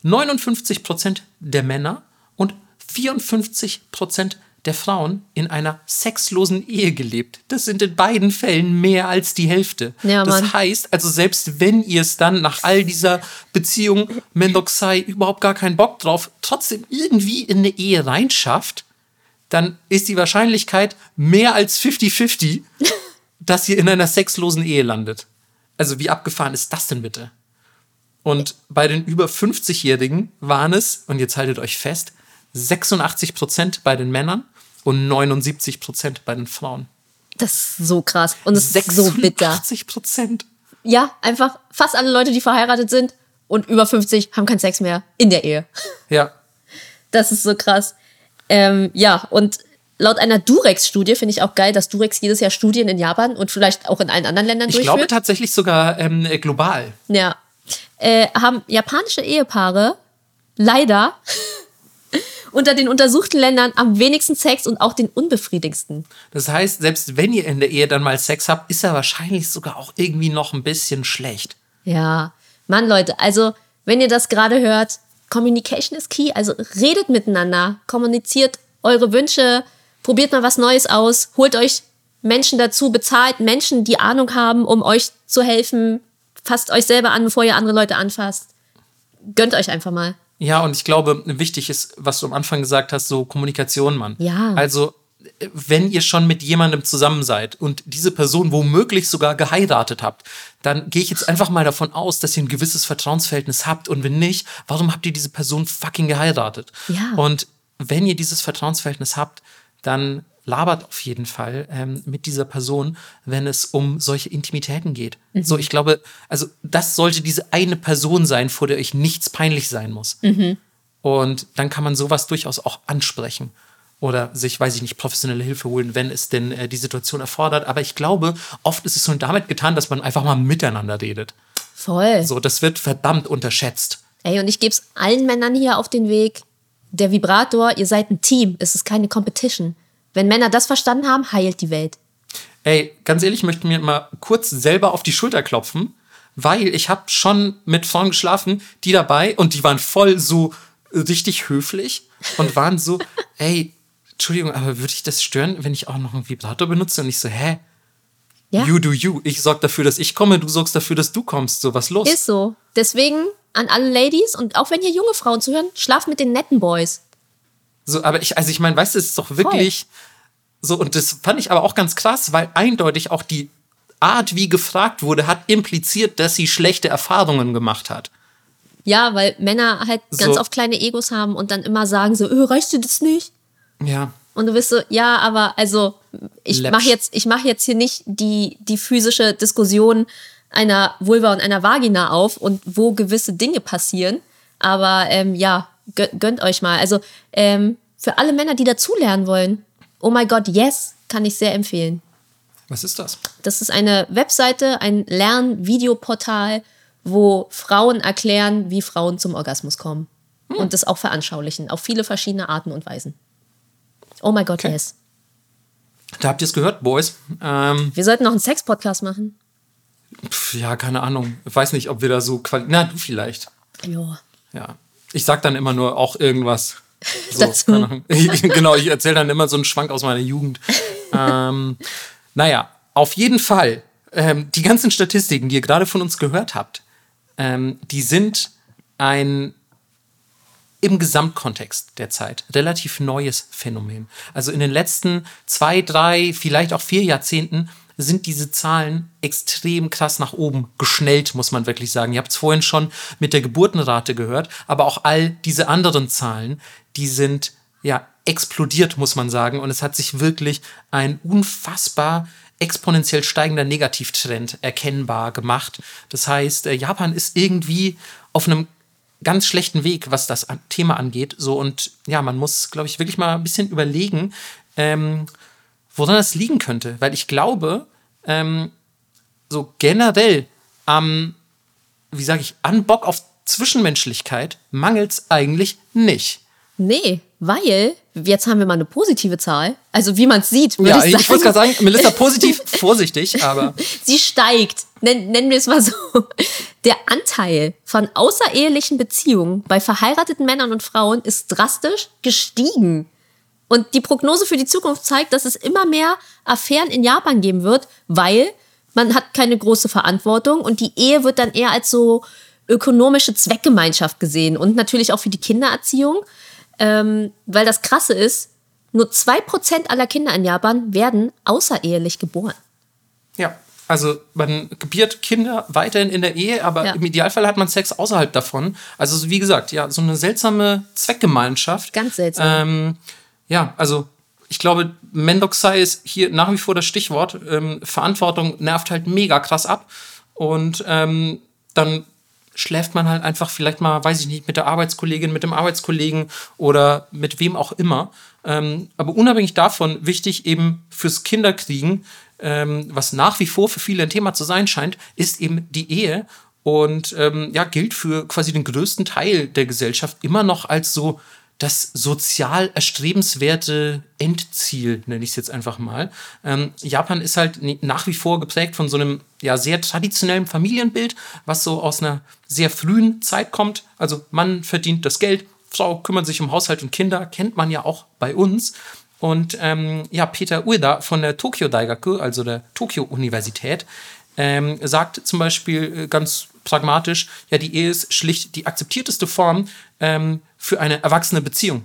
59 Prozent der Männer und 54 Prozent der Frauen in einer sexlosen Ehe gelebt. Das sind in beiden Fällen mehr als die Hälfte. Ja, das heißt, also selbst wenn ihr es dann nach all dieser Beziehung Mendoxai überhaupt gar keinen Bock drauf, trotzdem irgendwie in eine Ehe reinschafft, dann ist die Wahrscheinlichkeit mehr als 50-50, dass ihr in einer sexlosen Ehe landet. Also wie abgefahren ist das denn bitte? Und bei den über 50-Jährigen waren es, und jetzt haltet euch fest, 86 Prozent bei den Männern und 79 Prozent bei den Frauen. Das ist so krass. Und es ist so bitter. 80 Prozent. Ja, einfach fast alle Leute, die verheiratet sind und über 50 haben keinen Sex mehr in der Ehe. Ja. Das ist so krass. Ähm, ja, und laut einer Durex-Studie finde ich auch geil, dass Durex jedes Jahr Studien in Japan und vielleicht auch in allen anderen Ländern ich durchführt. Ich glaube tatsächlich sogar ähm, global. Ja. Äh, haben japanische Ehepaare leider unter den untersuchten Ländern am wenigsten Sex und auch den unbefriedigsten. Das heißt, selbst wenn ihr in der Ehe dann mal Sex habt, ist er wahrscheinlich sogar auch irgendwie noch ein bisschen schlecht. Ja, Mann, Leute, also wenn ihr das gerade hört, Communication ist key. Also redet miteinander, kommuniziert eure Wünsche, probiert mal was Neues aus, holt euch Menschen dazu, bezahlt Menschen, die Ahnung haben, um euch zu helfen. Fasst euch selber an, bevor ihr andere Leute anfasst. Gönnt euch einfach mal. Ja, und ich glaube, wichtig ist, was du am Anfang gesagt hast, so Kommunikation, Mann. Ja. Also, wenn ihr schon mit jemandem zusammen seid und diese Person womöglich sogar geheiratet habt, dann gehe ich jetzt einfach mal davon aus, dass ihr ein gewisses Vertrauensverhältnis habt. Und wenn nicht, warum habt ihr diese Person fucking geheiratet? Ja. Und wenn ihr dieses Vertrauensverhältnis habt, dann labert auf jeden Fall ähm, mit dieser Person, wenn es um solche Intimitäten geht. Mhm. So, ich glaube, also das sollte diese eine Person sein, vor der euch nichts peinlich sein muss. Mhm. Und dann kann man sowas durchaus auch ansprechen. oder sich, weiß ich nicht, professionelle Hilfe holen, wenn es denn äh, die Situation erfordert. Aber ich glaube, oft ist es schon damit getan, dass man einfach mal miteinander redet. Voll. So, das wird verdammt unterschätzt. Ey, und ich gebe es allen Männern hier auf den Weg. Der Vibrator, ihr seid ein Team. Es ist keine Competition. Wenn Männer das verstanden haben, heilt die Welt. Ey, ganz ehrlich, ich möchte mir mal kurz selber auf die Schulter klopfen, weil ich habe schon mit Frauen geschlafen, die dabei und die waren voll so richtig höflich und waren so, ey, Entschuldigung, aber würde ich das stören, wenn ich auch noch einen Vibrator benutze? Und ich so, hä? Ja. You do you. Ich sorg dafür, dass ich komme, du sorgst dafür, dass du kommst. So, was los? Ist so. Deswegen an alle Ladies und auch wenn hier junge Frauen zuhören, schlaft mit den netten Boys. So, aber ich, also ich meine, weißt du, es ist doch wirklich so, und das fand ich aber auch ganz krass, weil eindeutig auch die Art, wie gefragt wurde, hat impliziert, dass sie schlechte Erfahrungen gemacht hat. Ja, weil Männer halt ganz So. oft kleine Egos haben und dann immer sagen so, öh, reicht dir das nicht? Ja. Und du bist so, ja, aber also ich mache jetzt, ich mache jetzt hier nicht die, die physische Diskussion einer Vulva und einer Vagina auf und wo gewisse Dinge passieren. Aber ähm, ja, gönnt, euch mal. Also ähm, für alle Männer, die dazulernen wollen, oh my God, yes, kann ich sehr empfehlen. Was ist das? Das ist eine Webseite, ein Lernvideoportal, wo Frauen erklären, wie Frauen zum Orgasmus kommen. Und das auch veranschaulichen, auf viele verschiedene Arten und Weisen. Oh my God, Okay. yes. Da habt ihr es gehört, Boys. Ähm, Wir sollten noch einen Sex-Podcast machen. pf, ja, keine Ahnung. Ich weiß nicht, ob wir da so quali Na, du vielleicht. Jo. Ja. Ich sag dann immer nur auch irgendwas. So, Dazu. Ahnung. genau, ich erzähle dann immer so einen Schwank aus meiner Jugend. ähm, naja, auf jeden Fall. Ähm, die ganzen Statistiken, die ihr gerade von uns gehört habt, ähm, die sind ein im Gesamtkontext der Zeit relativ neues Phänomen. Also in den letzten zwei, drei, vielleicht auch vier Jahrzehnten sind diese Zahlen extrem krass nach oben geschnellt, muss man wirklich sagen. Ihr habt es vorhin schon mit der Geburtenrate gehört, aber auch all diese anderen Zahlen, die sind ja explodiert, muss man sagen. Und es hat sich wirklich ein unfassbar exponentiell steigender Negativtrend erkennbar gemacht. Das heißt, äh, Japan ist irgendwie auf einem ganz schlechten Weg, was das Thema angeht. So und ja, man muss, glaube ich, wirklich mal ein bisschen überlegen, ähm, woran das liegen könnte. Weil ich glaube, ähm, so generell am, wie sage ich, an Bock auf Zwischenmenschlichkeit mangelt es eigentlich nicht. Nee, weil jetzt haben wir mal eine positive Zahl. Also wie man es sieht, würde Ja, ich ich, wollte gerade sagen, Melissa positiv, vorsichtig, aber Sie steigt. Nen, nennen wir es mal so. Der Anteil von außerehelichen Beziehungen bei verheirateten Männern und Frauen ist drastisch gestiegen. Und die Prognose für die Zukunft zeigt, dass es immer mehr Affären in Japan geben wird, weil man hat keine große Verantwortung und die Ehe wird dann eher als so ökonomische Zweckgemeinschaft gesehen und natürlich auch für die Kindererziehung. Ähm, weil das Krasse ist, nur 2% aller Kinder in Japan werden außerehelich geboren. Ja, also man gebiert Kinder weiterhin in der Ehe, aber Ja. im Idealfall hat man Sex außerhalb davon. Also so wie gesagt, ja, so eine seltsame Zweckgemeinschaft. Ganz seltsam. Ähm, ja, also ich glaube, Mendoxai ist hier nach wie vor das Stichwort. Ähm, Verantwortung nervt halt mega krass ab. Und ähm, dann schläft man halt einfach vielleicht mal, weiß ich nicht, mit der Arbeitskollegin, mit dem Arbeitskollegen oder mit wem auch immer. Ähm, aber unabhängig davon, wichtig eben fürs Kinderkriegen, ähm, was nach wie vor für viele ein Thema zu sein scheint, ist eben die Ehe. Und ähm, ja, gilt für quasi den größten Teil der Gesellschaft immer noch als so das sozial erstrebenswerte Endziel, nenne ich es jetzt einfach mal. Ähm, Japan ist halt nach wie vor geprägt von so einem ja, sehr traditionellen Familienbild, was so aus einer sehr frühen Zeit kommt. Also Mann verdient das Geld, Frau kümmert sich um Haushalt und Kinder, kennt man ja auch bei uns. Und ähm, ja, Peter Ueda von der Tokyo Daigaku, also der Tokyo-Universität, ähm, sagt zum Beispiel äh, ganz pragmatisch, ja, die Ehe ist schlicht die akzeptierteste Form ähm, für eine erwachsene Beziehung.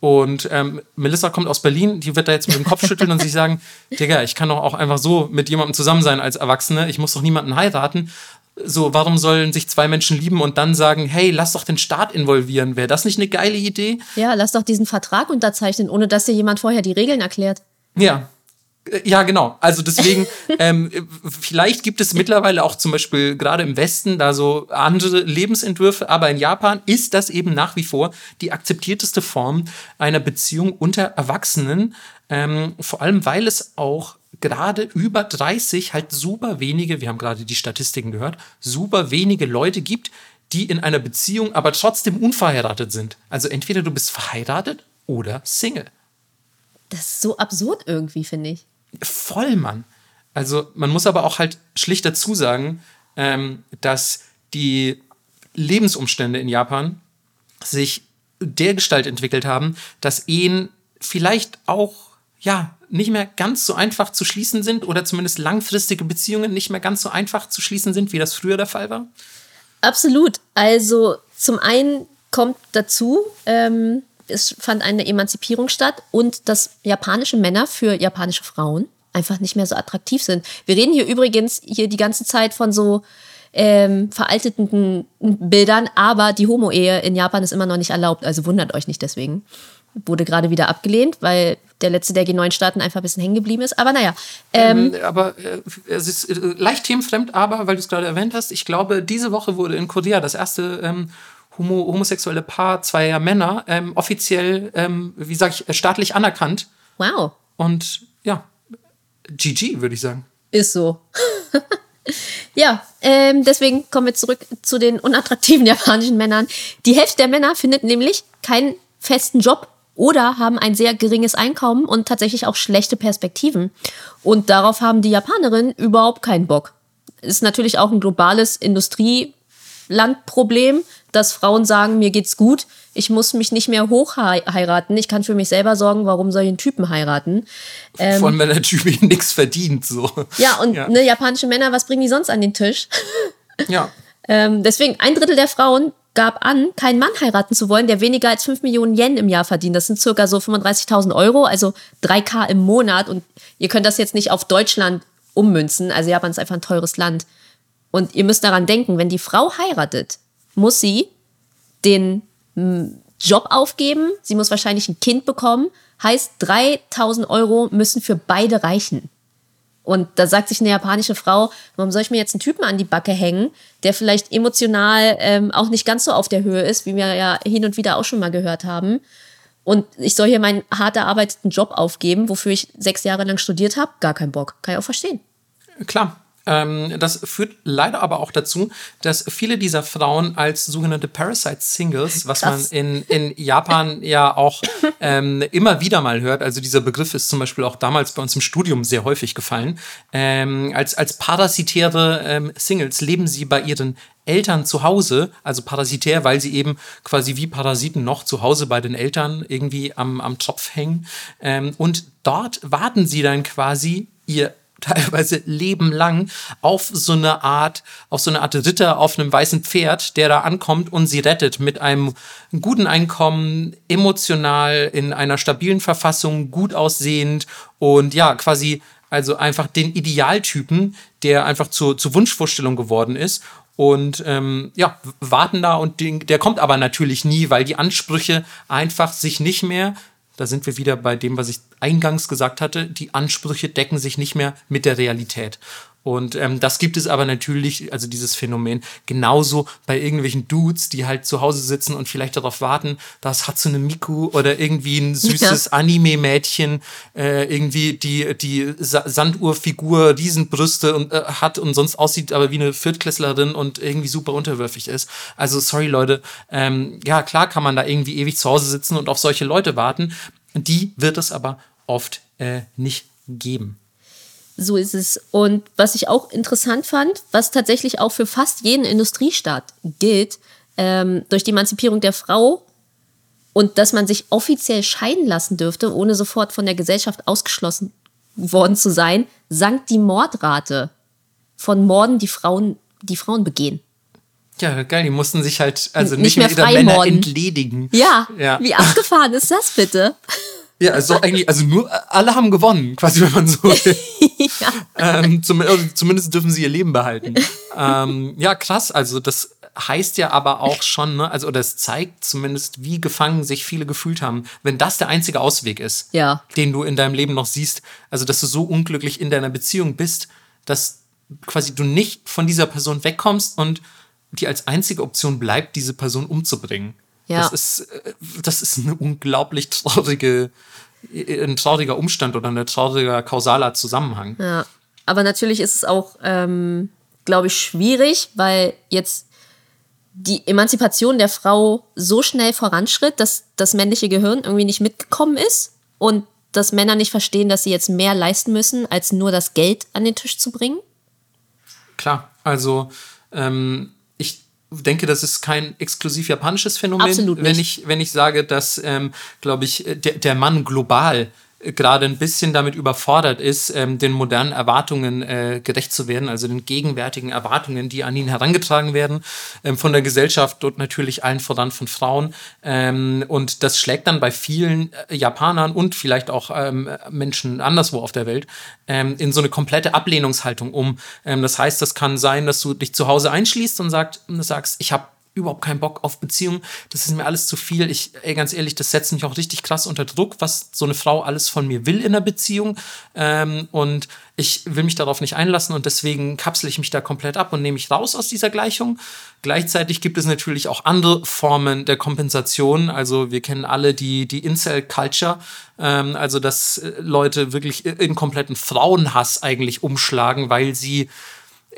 Und ähm, Melissa kommt aus Berlin, die wird da jetzt mit dem Kopf schütteln und sich sagen, Digga, ich kann doch auch einfach so mit jemandem zusammen sein als Erwachsene, ich muss doch niemanden heiraten. So, warum sollen sich zwei Menschen lieben und dann sagen, hey, lass doch den Staat involvieren? Wäre das nicht eine geile Idee? Ja, lass doch diesen Vertrag unterzeichnen, ohne dass dir jemand vorher die Regeln erklärt. Ja, Ja, genau. Also deswegen, ähm, vielleicht gibt es mittlerweile auch zum Beispiel gerade im Westen da so andere Lebensentwürfe, aber in Japan ist das eben nach wie vor die akzeptierteste Form einer Beziehung unter Erwachsenen. Ähm, vor allem, weil es auch gerade über 30 halt super wenige, wir haben gerade die Statistiken gehört, super wenige Leute gibt, die in einer Beziehung aber trotzdem unverheiratet sind. Also entweder du bist verheiratet oder Single. Das ist so absurd irgendwie, finde ich. Voll, Mann. Also man muss aber auch halt schlicht dazu sagen, ähm, dass die Lebensumstände in Japan sich dergestalt entwickelt haben, dass Ehen vielleicht auch ja nicht mehr ganz so einfach zu schließen sind oder zumindest langfristige Beziehungen nicht mehr ganz so einfach zu schließen sind, wie das früher der Fall war? Absolut. Also zum einen kommt dazu, ähm, es fand eine Emanzipierung statt und dass japanische Männer für japanische Frauen einfach nicht mehr so attraktiv sind. Wir reden hier übrigens hier die ganze Zeit von so ähm, veralteten Bildern, aber die Homo-Ehe in Japan ist immer noch nicht erlaubt, also wundert euch nicht deswegen. Wurde gerade wieder abgelehnt, weil der letzte der G9-Staaten einfach ein bisschen hängen geblieben ist. Aber naja. Ähm, ähm, aber äh, es ist äh, leicht themenfremd, aber weil du es gerade erwähnt hast, ich glaube, diese Woche wurde in Korea das erste ähm, homo homosexuelle Paar zweier Männer ähm, offiziell, ähm, wie sage ich, staatlich anerkannt. Wow. Und ja, GG, würde ich sagen. Ist so. ja, ähm, deswegen kommen wir zurück zu den unattraktiven japanischen Männern. Die Hälfte der Männer findet nämlich keinen festen Job oder haben ein sehr geringes Einkommen und tatsächlich auch schlechte Perspektiven. Und darauf haben die Japanerinnen überhaupt keinen Bock. Ist natürlich auch ein globales Industrielandproblem, dass Frauen sagen, mir geht's gut, ich muss mich nicht mehr hochheiraten, ich kann für mich selber sorgen, warum soll ich einen Typen heiraten? Ähm, Von wenn der Typ nichts verdient, so. Ja, und ja. Ne, japanische Männer, was bringen die sonst an den Tisch? Ja. ähm, deswegen, ein Drittel der Frauen gab an, keinen Mann heiraten zu wollen, der weniger als 5 Millionen Yen im Jahr verdient. Das sind circa so 35.000 Euro, also 3K im Monat. Und ihr könnt das jetzt nicht auf Deutschland ummünzen. Also Japan ist einfach ein teures Land. Und ihr müsst daran denken, wenn die Frau heiratet, muss sie den hm, Job aufgeben, sie muss wahrscheinlich ein Kind bekommen, heißt 3000 Euro müssen für beide reichen. Und da sagt sich eine japanische Frau, warum soll ich mir jetzt einen Typen an die Backe hängen, der vielleicht emotional ähm, auch nicht ganz so auf der Höhe ist, wie wir ja hin und wieder auch schon mal gehört haben. Und ich soll hier meinen hart erarbeiteten Job aufgeben, wofür ich sechs Jahre lang studiert habe. Gar keinen Bock. Kann ich auch verstehen. Klar, das führt leider aber auch dazu, dass viele dieser Frauen als sogenannte Parasite-Singles, was Krass. man in, in Japan ja auch ähm, immer wieder mal hört, also dieser Begriff ist zum Beispiel auch damals bei uns im Studium sehr häufig gefallen, ähm, als, als parasitäre ähm, Singles leben sie bei ihren Eltern zu Hause, also parasitär, weil sie eben quasi wie Parasiten noch zu Hause bei den Eltern irgendwie am, am Tropf hängen. Ähm, und dort warten sie dann quasi ihr teilweise lebenlang auf so eine Art, auf so eine Art Ritter auf einem weißen Pferd, der da ankommt und sie rettet mit einem guten Einkommen, emotional in einer stabilen Verfassung, gut aussehend und ja, quasi also einfach den Idealtypen, der einfach zur, zur Wunschvorstellung geworden ist und ähm, ja, warten da und den, der kommt aber natürlich nie, weil die Ansprüche einfach sich nicht mehr da sind wir wieder bei dem, was ich eingangs gesagt hatte, die Ansprüche decken sich nicht mehr mit der Realität. Und ähm, das gibt es aber natürlich, also dieses Phänomen, genauso bei irgendwelchen Dudes, die halt zu Hause sitzen und vielleicht darauf warten, dass Hatsune Miku oder irgendwie ein süßes ja. Anime-Mädchen äh, irgendwie die, die Sa Sanduhrfigur Riesenbrüste und, äh, hat und sonst aussieht aber wie eine Viertklässlerin und irgendwie super unterwürfig ist. Also sorry Leute, ähm, ja klar kann man da irgendwie ewig zu Hause sitzen und auf solche Leute warten. Die wird es aber oft äh, nicht geben. So ist es. Und was ich auch interessant fand, was tatsächlich auch für fast jeden Industriestaat gilt, ähm, durch die Emanzipierung der Frau und dass man sich offiziell scheiden lassen dürfte, ohne sofort von der Gesellschaft ausgeschlossen worden zu sein, sank die Mordrate von Morden, die Frauen, die Frauen begehen. Ja, geil, die mussten sich halt also nicht, nicht mehr, mehr Männer entledigen. Ja, ja, wie abgefahren ist das bitte? Ja, also eigentlich, also nur alle haben gewonnen, quasi, wenn man so will. ja. ähm, zum, also zumindest dürfen sie ihr Leben behalten. ähm, ja, krass. Also das heißt ja aber auch schon, ne, also das zeigt zumindest, wie gefangen sich viele gefühlt haben, wenn das der einzige Ausweg ist, Ja. den du in deinem Leben noch siehst, also dass du so unglücklich in deiner Beziehung bist, dass quasi du nicht von dieser Person wegkommst und die als einzige Option bleibt, diese Person umzubringen. Ja. Das ist, äh, das ist eine unglaublich traurige, äh, ein trauriger Umstand oder ein trauriger kausaler Zusammenhang. Ja, aber natürlich ist es auch, ähm, glaube ich, schwierig, weil jetzt die Emanzipation der Frau so schnell voranschritt, dass das männliche Gehirn irgendwie nicht mitgekommen ist und dass Männer nicht verstehen, dass sie jetzt mehr leisten müssen, als nur das Geld an den Tisch zu bringen. Klar, also ähm, denke, das ist kein exklusiv japanisches Phänomen. Absolut Wenn nicht. ich, wenn ich sage, dass, ähm, glaube ich, der, der Mann global äh, gerade ein bisschen damit überfordert ist, ähm, den modernen Erwartungen äh, gerecht zu werden, also den gegenwärtigen Erwartungen, die an ihn herangetragen werden, ähm, von der Gesellschaft und natürlich allen voran von Frauen. Ähm, und das schlägt dann bei vielen äh, Japanern und vielleicht auch ähm, Menschen anderswo auf der Welt ähm, in so eine komplette Ablehnungshaltung um. Ähm, das heißt, das kann sein, dass du dich zu Hause einschließt und sagt, sagst, ich habe überhaupt keinen Bock auf Beziehung. Das ist mir alles zu viel. Ich, ey, ganz ehrlich, das setzt mich auch richtig krass unter Druck, was so eine Frau alles von mir will in der Beziehung. Ähm, und ich will mich darauf nicht einlassen und deswegen kapsel ich mich da komplett ab und nehme mich raus aus dieser Gleichung. Gleichzeitig gibt es natürlich auch andere Formen der Kompensation. Also wir kennen alle die, die Incel-Culture, ähm, also dass äh, Leute wirklich in kompletten Frauenhass eigentlich umschlagen, weil sie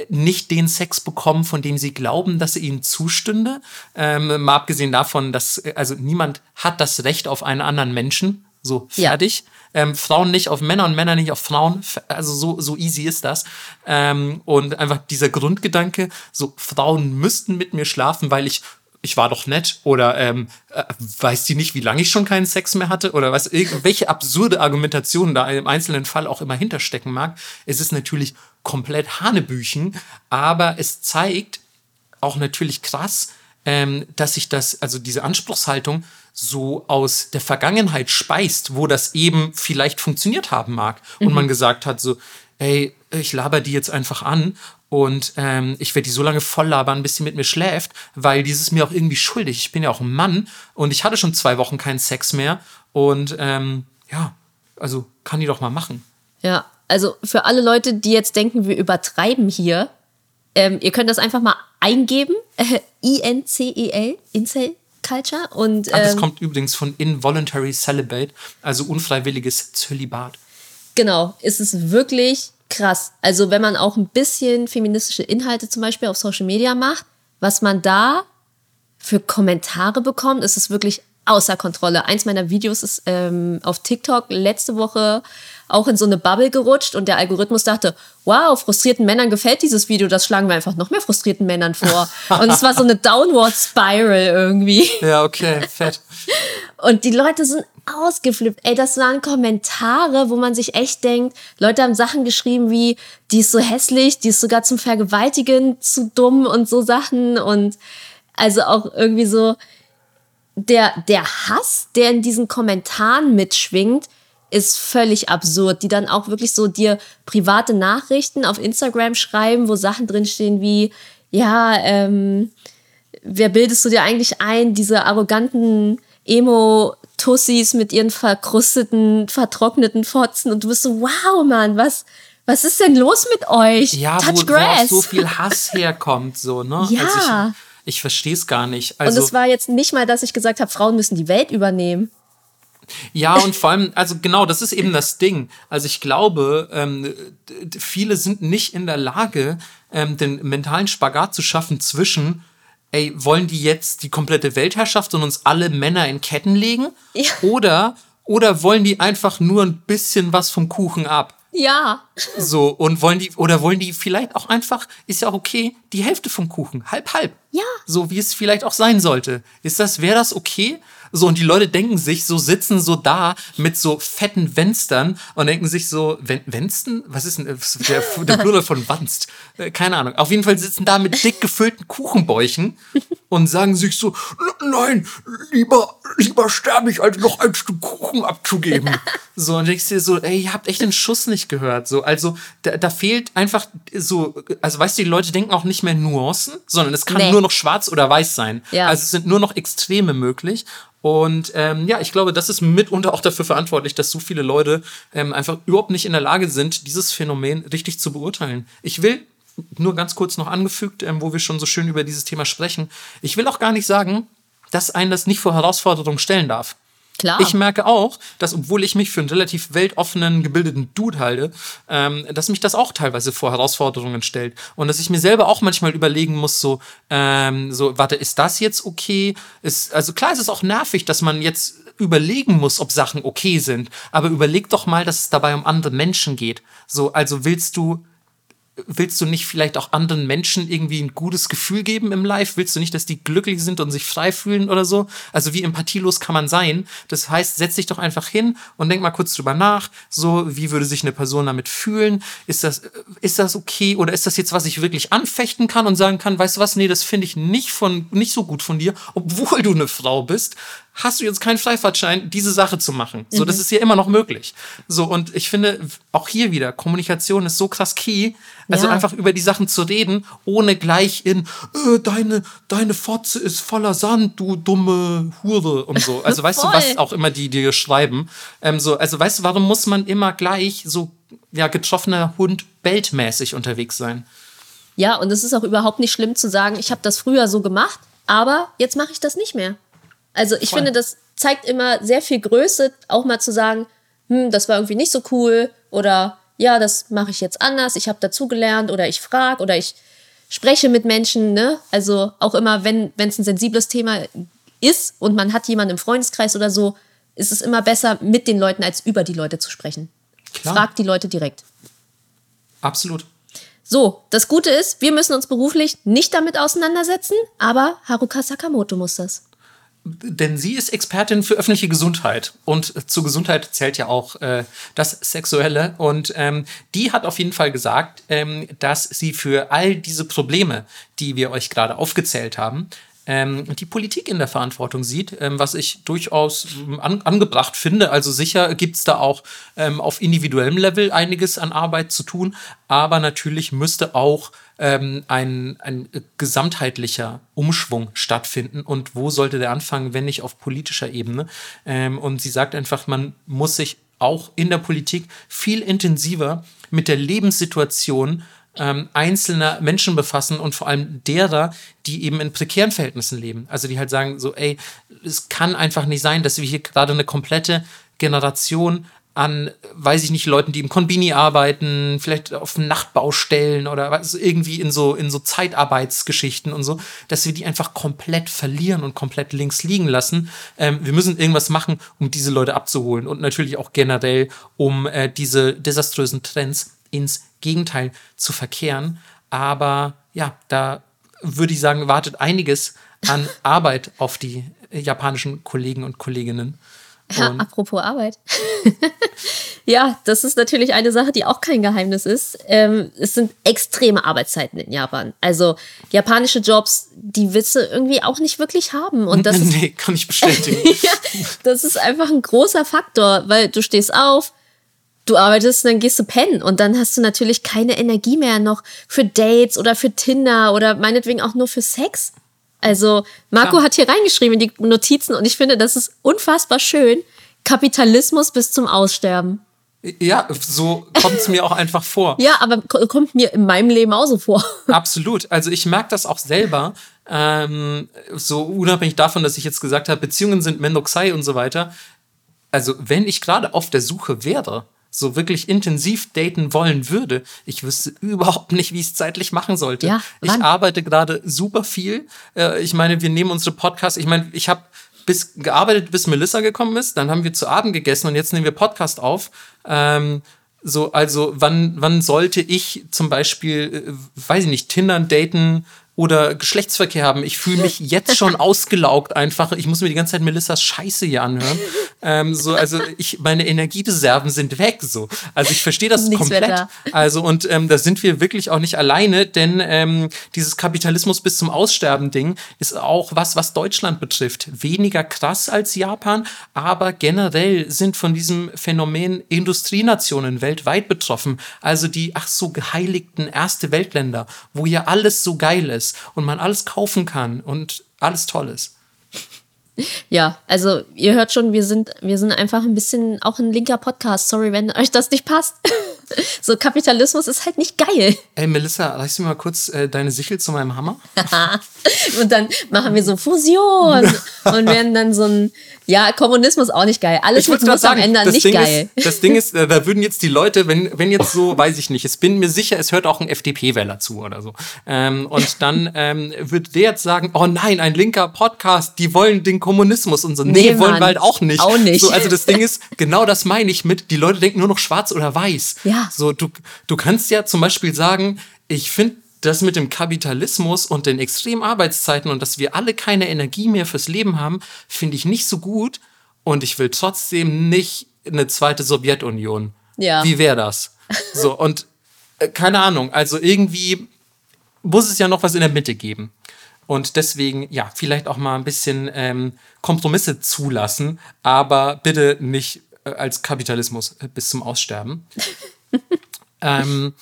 nicht den Sex bekommen, von dem sie glauben, dass er ihnen zustünde. Ähm, mal abgesehen davon, dass äh, also niemand hat das Recht auf einen anderen Menschen. So Ja. fertig. Ähm, Frauen nicht auf Männer und Männer nicht auf Frauen. Also so, so easy ist das. Ähm, und einfach dieser Grundgedanke, so Frauen müssten mit mir schlafen, weil ich ich war doch nett oder ähm, äh, weiß die nicht, wie lange ich schon keinen Sex mehr hatte oder was irgendwelche absurde Argumentationen da im einzelnen Fall auch immer hinterstecken mag. Es ist natürlich komplett Hanebüchen, aber es zeigt auch natürlich krass, ähm, dass sich das, also diese Anspruchshaltung so aus der Vergangenheit speist, wo das eben vielleicht funktioniert haben mag. Und man gesagt hat so, ey, ich laber die jetzt einfach an und ähm, ich werde die so lange voll labern, bis sie mit mir schläft, weil dieses ist mir auch irgendwie schuldig. Ich bin ja auch ein Mann und ich hatte schon zwei Wochen keinen Sex mehr und ähm, ja, also kann die doch mal machen. Ja, also für alle Leute, die jetzt denken, wir übertreiben hier, ähm, ihr könnt das einfach mal eingeben. Äh, I-N-C-E-L, Incel Culture. Und Ah, das ähm, kommt übrigens von Involuntary Celibate, also unfreiwilliges Zölibat. genau, ist es wirklich krass. Also wenn man auch ein bisschen feministische Inhalte zum Beispiel auf Social Media macht, was man da für Kommentare bekommt, ist es wirklich außer Kontrolle. Eins meiner Videos ist ähm, auf TikTok letzte Woche auch in so eine Bubble gerutscht und der Algorithmus dachte, wow, frustrierten Männern gefällt dieses Video, das schlagen wir einfach noch mehr frustrierten Männern vor. und es war so eine Downward Spiral irgendwie. Ja, okay, fett. Und die Leute sind ausgeflippt. Ey, das waren Kommentare, wo man sich echt denkt, Leute haben Sachen geschrieben wie, die ist so hässlich, die ist sogar zum Vergewaltigen zu dumm und so Sachen. Und also auch irgendwie so der, der Hass, der in diesen Kommentaren mitschwingt, ist völlig absurd. Die dann auch wirklich so dir private Nachrichten auf Instagram schreiben, wo Sachen drinstehen wie, ja, ähm, wer bildest du dir eigentlich ein, diese arroganten Emo-Tussis mit ihren verkrusteten, vertrockneten Fotzen und du bist so, wow, Mann, was, was ist denn los mit euch? Ja, Touch wo, Grass. so viel Hass herkommt, so, ne? Ja. Also ich, ich verstehe es gar nicht. und Also, es war jetzt nicht mal, dass ich gesagt habe, Frauen müssen die Welt übernehmen. Ja, und vor allem, also genau, das ist eben das Ding. Also ich glaube, ähm, viele sind nicht in der Lage, ähm, den mentalen Spagat zu schaffen zwischen, ey, wollen die jetzt die komplette Weltherrschaft und uns alle Männer in Ketten legen? Ja. Oder, oder wollen die einfach nur ein bisschen was vom Kuchen ab? Ja. So, und wollen die, oder wollen die vielleicht auch einfach, ist ja auch okay, die Hälfte vom Kuchen, halb, halb. Ja. So wie es vielleicht auch sein sollte. Ist das, wäre das okay? So, und die Leute denken sich, so sitzen so da mit so fetten Wenstern und denken sich so, Wen Wensten? Was ist denn ist der, der Plural von Wanst? Äh, Keine Ahnung. Auf jeden Fall sitzen da mit dick gefüllten Kuchenbäuchen und sagen sich so, "N- nein, lieber, lieber sterbe ich, als noch ein Stück Kuchen abzugeben. so, und denkst dir so, ey, ihr habt echt den Schuss nicht gehört. So, also, da, da fehlt einfach so, also weißt du, die Leute denken auch nicht mehr Nuancen, sondern es kann Nee. nur noch schwarz oder weiß sein. Ja. Also es sind nur noch Extreme möglich. Und ähm, ja, ich glaube, das ist mitunter auch dafür verantwortlich, dass so viele Leute ähm, einfach überhaupt nicht in der Lage sind, dieses Phänomen richtig zu beurteilen. Ich will nur ganz kurz noch angefügt, ähm, wo wir schon so schön über dieses Thema sprechen. Ich will auch gar nicht sagen, dass einen das nicht vor Herausforderungen stellen darf. Klar. Ich merke auch, dass obwohl ich mich für einen relativ weltoffenen, gebildeten Dude halte, ähm, dass mich das auch teilweise vor Herausforderungen stellt. Und dass ich mir selber auch manchmal überlegen muss, so, ähm, so, warte, ist das jetzt okay? Ist, also klar ist es auch nervig, dass man jetzt überlegen muss, ob Sachen okay sind. Aber überleg doch mal, dass es dabei um andere Menschen geht. So, also willst du willst du nicht vielleicht auch anderen Menschen irgendwie ein gutes Gefühl geben im Live? Willst du nicht, dass die glücklich sind und sich frei fühlen oder so? Also wie empathielos kann man sein? Das heißt, setz dich doch einfach hin und denk mal kurz drüber nach. So, wie würde sich eine Person damit fühlen? Ist das, ist das okay? Oder ist das jetzt, was ich wirklich anfechten kann und sagen kann, weißt du was? Nee, das finde ich nicht von, nicht so gut von dir, obwohl du eine Frau bist. Hast du jetzt keinen Freifahrtschein, diese Sache zu machen? So, das ist ja immer noch möglich. So, und ich finde, auch hier wieder, Kommunikation ist so krass key. Also Ja. einfach über die Sachen zu reden, ohne gleich in, äh, deine, deine Fotze ist voller Sand, du dumme Hure und so. Also weißt du, was auch immer die dir schreiben. Ähm, so, also weißt du, warum muss man immer gleich so, ja, getroffener Hund beltmäßig unterwegs sein? Ja, und es ist auch überhaupt nicht schlimm zu sagen, ich habe das früher so gemacht, aber jetzt mache ich das nicht mehr. Also ich Voll. finde, das zeigt immer sehr viel Größe, auch mal zu sagen, hm, das war irgendwie nicht so cool oder ja, das mache ich jetzt anders, ich habe dazugelernt oder ich frage oder ich spreche mit Menschen, ne? Also auch immer, wenn es ein sensibles Thema ist und man hat jemanden im Freundeskreis oder so, ist es immer besser, mit den Leuten als über die Leute zu sprechen. Klar. Frag die Leute direkt. Absolut. So, das Gute ist, wir müssen uns beruflich nicht damit auseinandersetzen, aber Haruka Sakamoto muss das. Denn sie ist Expertin für öffentliche Gesundheit und äh, zur Gesundheit zählt ja auch äh, das Sexuelle. Und ähm, die hat auf jeden Fall gesagt, ähm, dass sie für all diese Probleme, die wir euch gerade aufgezählt haben, ähm, die Politik in der Verantwortung sieht, ähm, was ich durchaus ähm, an, angebracht finde. Also sicher gibt es da auch ähm, auf individuellem Level einiges an Arbeit zu tun, aber natürlich müsste auch ähm, ein, ein gesamtheitlicher Umschwung stattfinden. Und wo sollte der anfangen, wenn nicht auf politischer Ebene? Ähm, und sie sagt einfach, man muss sich auch in der Politik viel intensiver mit der Lebenssituation ähm, einzelner Menschen befassen und vor allem derer, die eben in prekären Verhältnissen leben. Also die halt sagen so, ey, es kann einfach nicht sein, dass wir hier gerade eine komplette Generation an, weiß ich nicht, Leuten, die im Konbini arbeiten, vielleicht auf Nachtbaustellen oder was, irgendwie in so, in so Zeitarbeitsgeschichten und so, dass wir die einfach komplett verlieren und komplett links liegen lassen. Ähm, wir müssen irgendwas machen, um diese Leute abzuholen und natürlich auch generell, um äh, diese desaströsen Trends ins Gegenteil zu verkehren. Aber ja, da würde ich sagen, wartet einiges an Arbeit auf die äh, japanischen Kollegen und Kolleginnen. Ja, Und apropos Arbeit. ja, das ist natürlich eine Sache, die auch kein Geheimnis ist. Ähm, es sind extreme Arbeitszeiten in Japan. Also japanische Jobs, die willst du irgendwie auch nicht wirklich haben. Und das ist nee, kann ich bestätigen. ja, das ist einfach ein großer Faktor, weil du stehst auf, du arbeitest, dann gehst du pennen und dann hast du natürlich keine Energie mehr noch für Dates oder für Tinder oder meinetwegen auch nur für Sex. Also Marco Klar. hat hier reingeschrieben in die Notizen und ich finde, das ist unfassbar schön. Kapitalismus bis zum Aussterben. Ja, so kommt es mir auch einfach vor. Ja, aber ko- kommt mir in meinem Leben auch so vor. Absolut. Also ich merke das auch selber. Ähm, so unabhängig davon, dass ich jetzt gesagt habe, Beziehungen sind Mendoxai und so weiter. Also wenn ich gerade auf der Suche wäre, so wirklich intensiv daten wollen würde, ich wüsste überhaupt nicht, wie ich es zeitlich machen sollte. Ja, ich arbeite gerade super viel. Äh, ich meine, wir nehmen unsere Podcasts. Ich meine, ich habe bis gearbeitet, bis Melissa gekommen ist. Dann haben wir zu Abend gegessen und jetzt nehmen wir Podcast auf. Ähm, so, also wann, wann sollte ich zum Beispiel, äh, weiß ich nicht, Tindern, daten oder Geschlechtsverkehr haben. Ich fühle mich jetzt schon ausgelaugt einfach. Ich muss mir die ganze Zeit Melissas Scheiße hier anhören. Ähm, so, also ich, meine Energiereserven sind weg. So. Also ich verstehe das Nichts komplett. da. Also und ähm, da sind wir wirklich auch nicht alleine, denn ähm, dieses Kapitalismus bis zum Aussterben Ding ist auch was, was Deutschland betrifft. Weniger krass als Japan, aber generell sind von diesem Phänomen Industrienationen weltweit betroffen. Also die ach so geheiligten erste Weltländer, wo ja alles so geil ist und man alles kaufen kann und alles toll ist. Ja, also ihr hört schon, wir sind, wir sind einfach ein bisschen auch ein linker Podcast. Sorry, wenn euch das nicht passt. so Kapitalismus ist halt nicht geil. Ey Melissa, reichst du mal kurz äh, deine Sichel zu meinem Hammer? Und dann machen wir so Fusion und werden dann so ein, ja, Kommunismus auch nicht geil. Alles grad Muss am Ende das nicht Ding geil. Ist, das Ding ist, äh, da würden jetzt die Leute, wenn, wenn jetzt so, weiß ich nicht, es bin mir sicher, es hört auch ein FDP-Wähler zu oder so. Ähm, und dann ähm, wird der jetzt sagen, oh nein, ein linker Podcast, die wollen den Kommunismus und so. Nee, Nee, wollen wir halt auch nicht. Auch nicht. So, also das Ding ist, genau das meine ich mit, die Leute denken nur noch schwarz oder weiß. Ja. So, du, du kannst ja zum Beispiel sagen, ich finde das mit dem Kapitalismus und den extremen Arbeitszeiten und dass wir alle keine Energie mehr fürs Leben haben, finde ich nicht so gut. Und ich will trotzdem nicht eine zweite Sowjetunion. Ja. Wie wäre das? So, und äh, keine Ahnung, also irgendwie muss es ja noch was in der Mitte geben. Und deswegen, ja, vielleicht auch mal ein bisschen ähm, Kompromisse zulassen, aber bitte nicht äh, als Kapitalismus äh, bis zum Aussterben. ähm,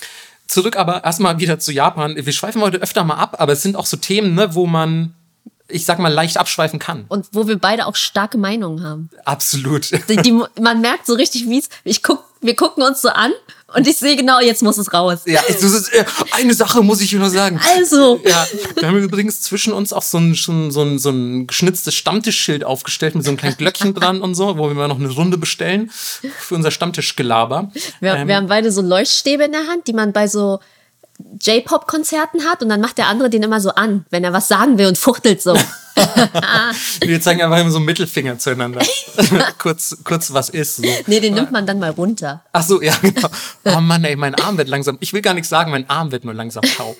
zurück aber erstmal wieder zu Japan. Wir schweifen heute öfter mal ab, aber es sind auch so Themen, ne, wo man, ich sag mal, leicht abschweifen kann. Und wo wir beide auch starke Meinungen haben. Absolut. Die, die, man merkt so richtig, wie es, ich guck, wir gucken uns so an und ich sehe genau, jetzt muss es raus. Ja, äh, eine Sache muss ich nur sagen. Also, Ja, wir haben übrigens zwischen uns auch so ein, schon so ein, so ein geschnitztes Stammtischschild aufgestellt mit so einem kleinen Glöckchen dran und so, wo wir mal noch eine Runde bestellen für unser Stammtischgelaber. wir, Ähm, wir haben beide so Leuchtstäbe in der Hand, die man bei so J-Pop-Konzerten hat und dann macht der andere den immer so an, wenn er was sagen will und fuchtelt so. wir zeigen einfach immer so einen Mittelfinger zueinander. kurz, kurz was ist. So. Nee, den nimmt man dann mal runter. Ach so, ja, genau. Oh Mann, ey, mein Arm wird langsam. Ich will gar nichts sagen, mein Arm wird nur langsam taub.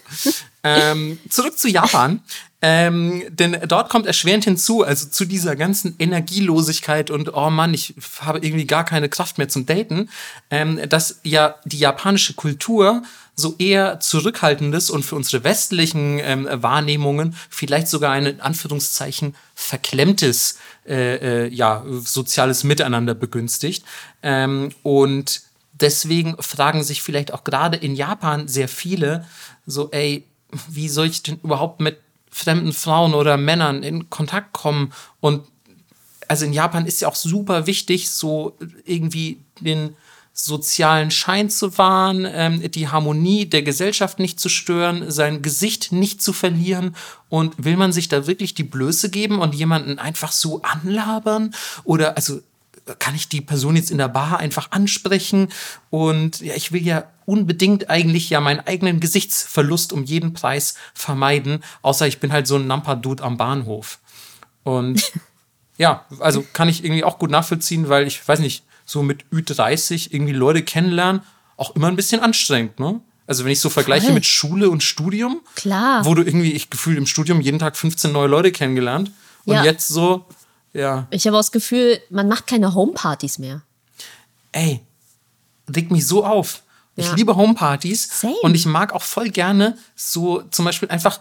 ähm, zurück zu Japan. Ähm, denn dort kommt erschwerend hinzu, also zu dieser ganzen Energielosigkeit und oh Mann, ich habe irgendwie gar keine Kraft mehr zum Daten, ähm, dass ja die japanische Kultur so eher zurückhaltendes und für unsere westlichen ähm, Wahrnehmungen vielleicht sogar ein in Anführungszeichen verklemmtes äh, äh, ja, soziales Miteinander begünstigt. Ähm, und deswegen fragen sich vielleicht auch gerade in Japan sehr viele so, ey, wie soll ich denn überhaupt mit fremden Frauen oder Männern in Kontakt kommen? Und also in Japan ist ja auch super wichtig, so irgendwie den sozialen Schein zu wahren, ähm, die Harmonie der Gesellschaft nicht zu stören, sein Gesicht nicht zu verlieren. Und will man sich da wirklich die Blöße geben und jemanden einfach so anlabern? Oder also kann ich die Person jetzt in der Bar einfach ansprechen? Und ja, ich will ja unbedingt eigentlich ja meinen eigenen Gesichtsverlust um jeden Preis vermeiden, außer ich bin halt so ein Nampa-Dude am Bahnhof. Und ja, also kann ich irgendwie auch gut nachvollziehen, weil ich weiß nicht, so mit Ü30 irgendwie Leute kennenlernen, auch immer ein bisschen anstrengend, ne? Also wenn ich so vergleiche Voll. mit Schule und Studium, Klar. wo du irgendwie, ich gefühlt im Studium jeden Tag 15 neue Leute kennengelernt und Ja. jetzt so, ja, Ich habe auch das Gefühl, man macht keine Homepartys mehr. ey, regt mich so auf. Ich Ja. liebe Homepartys Same. und ich mag auch voll gerne so zum Beispiel einfach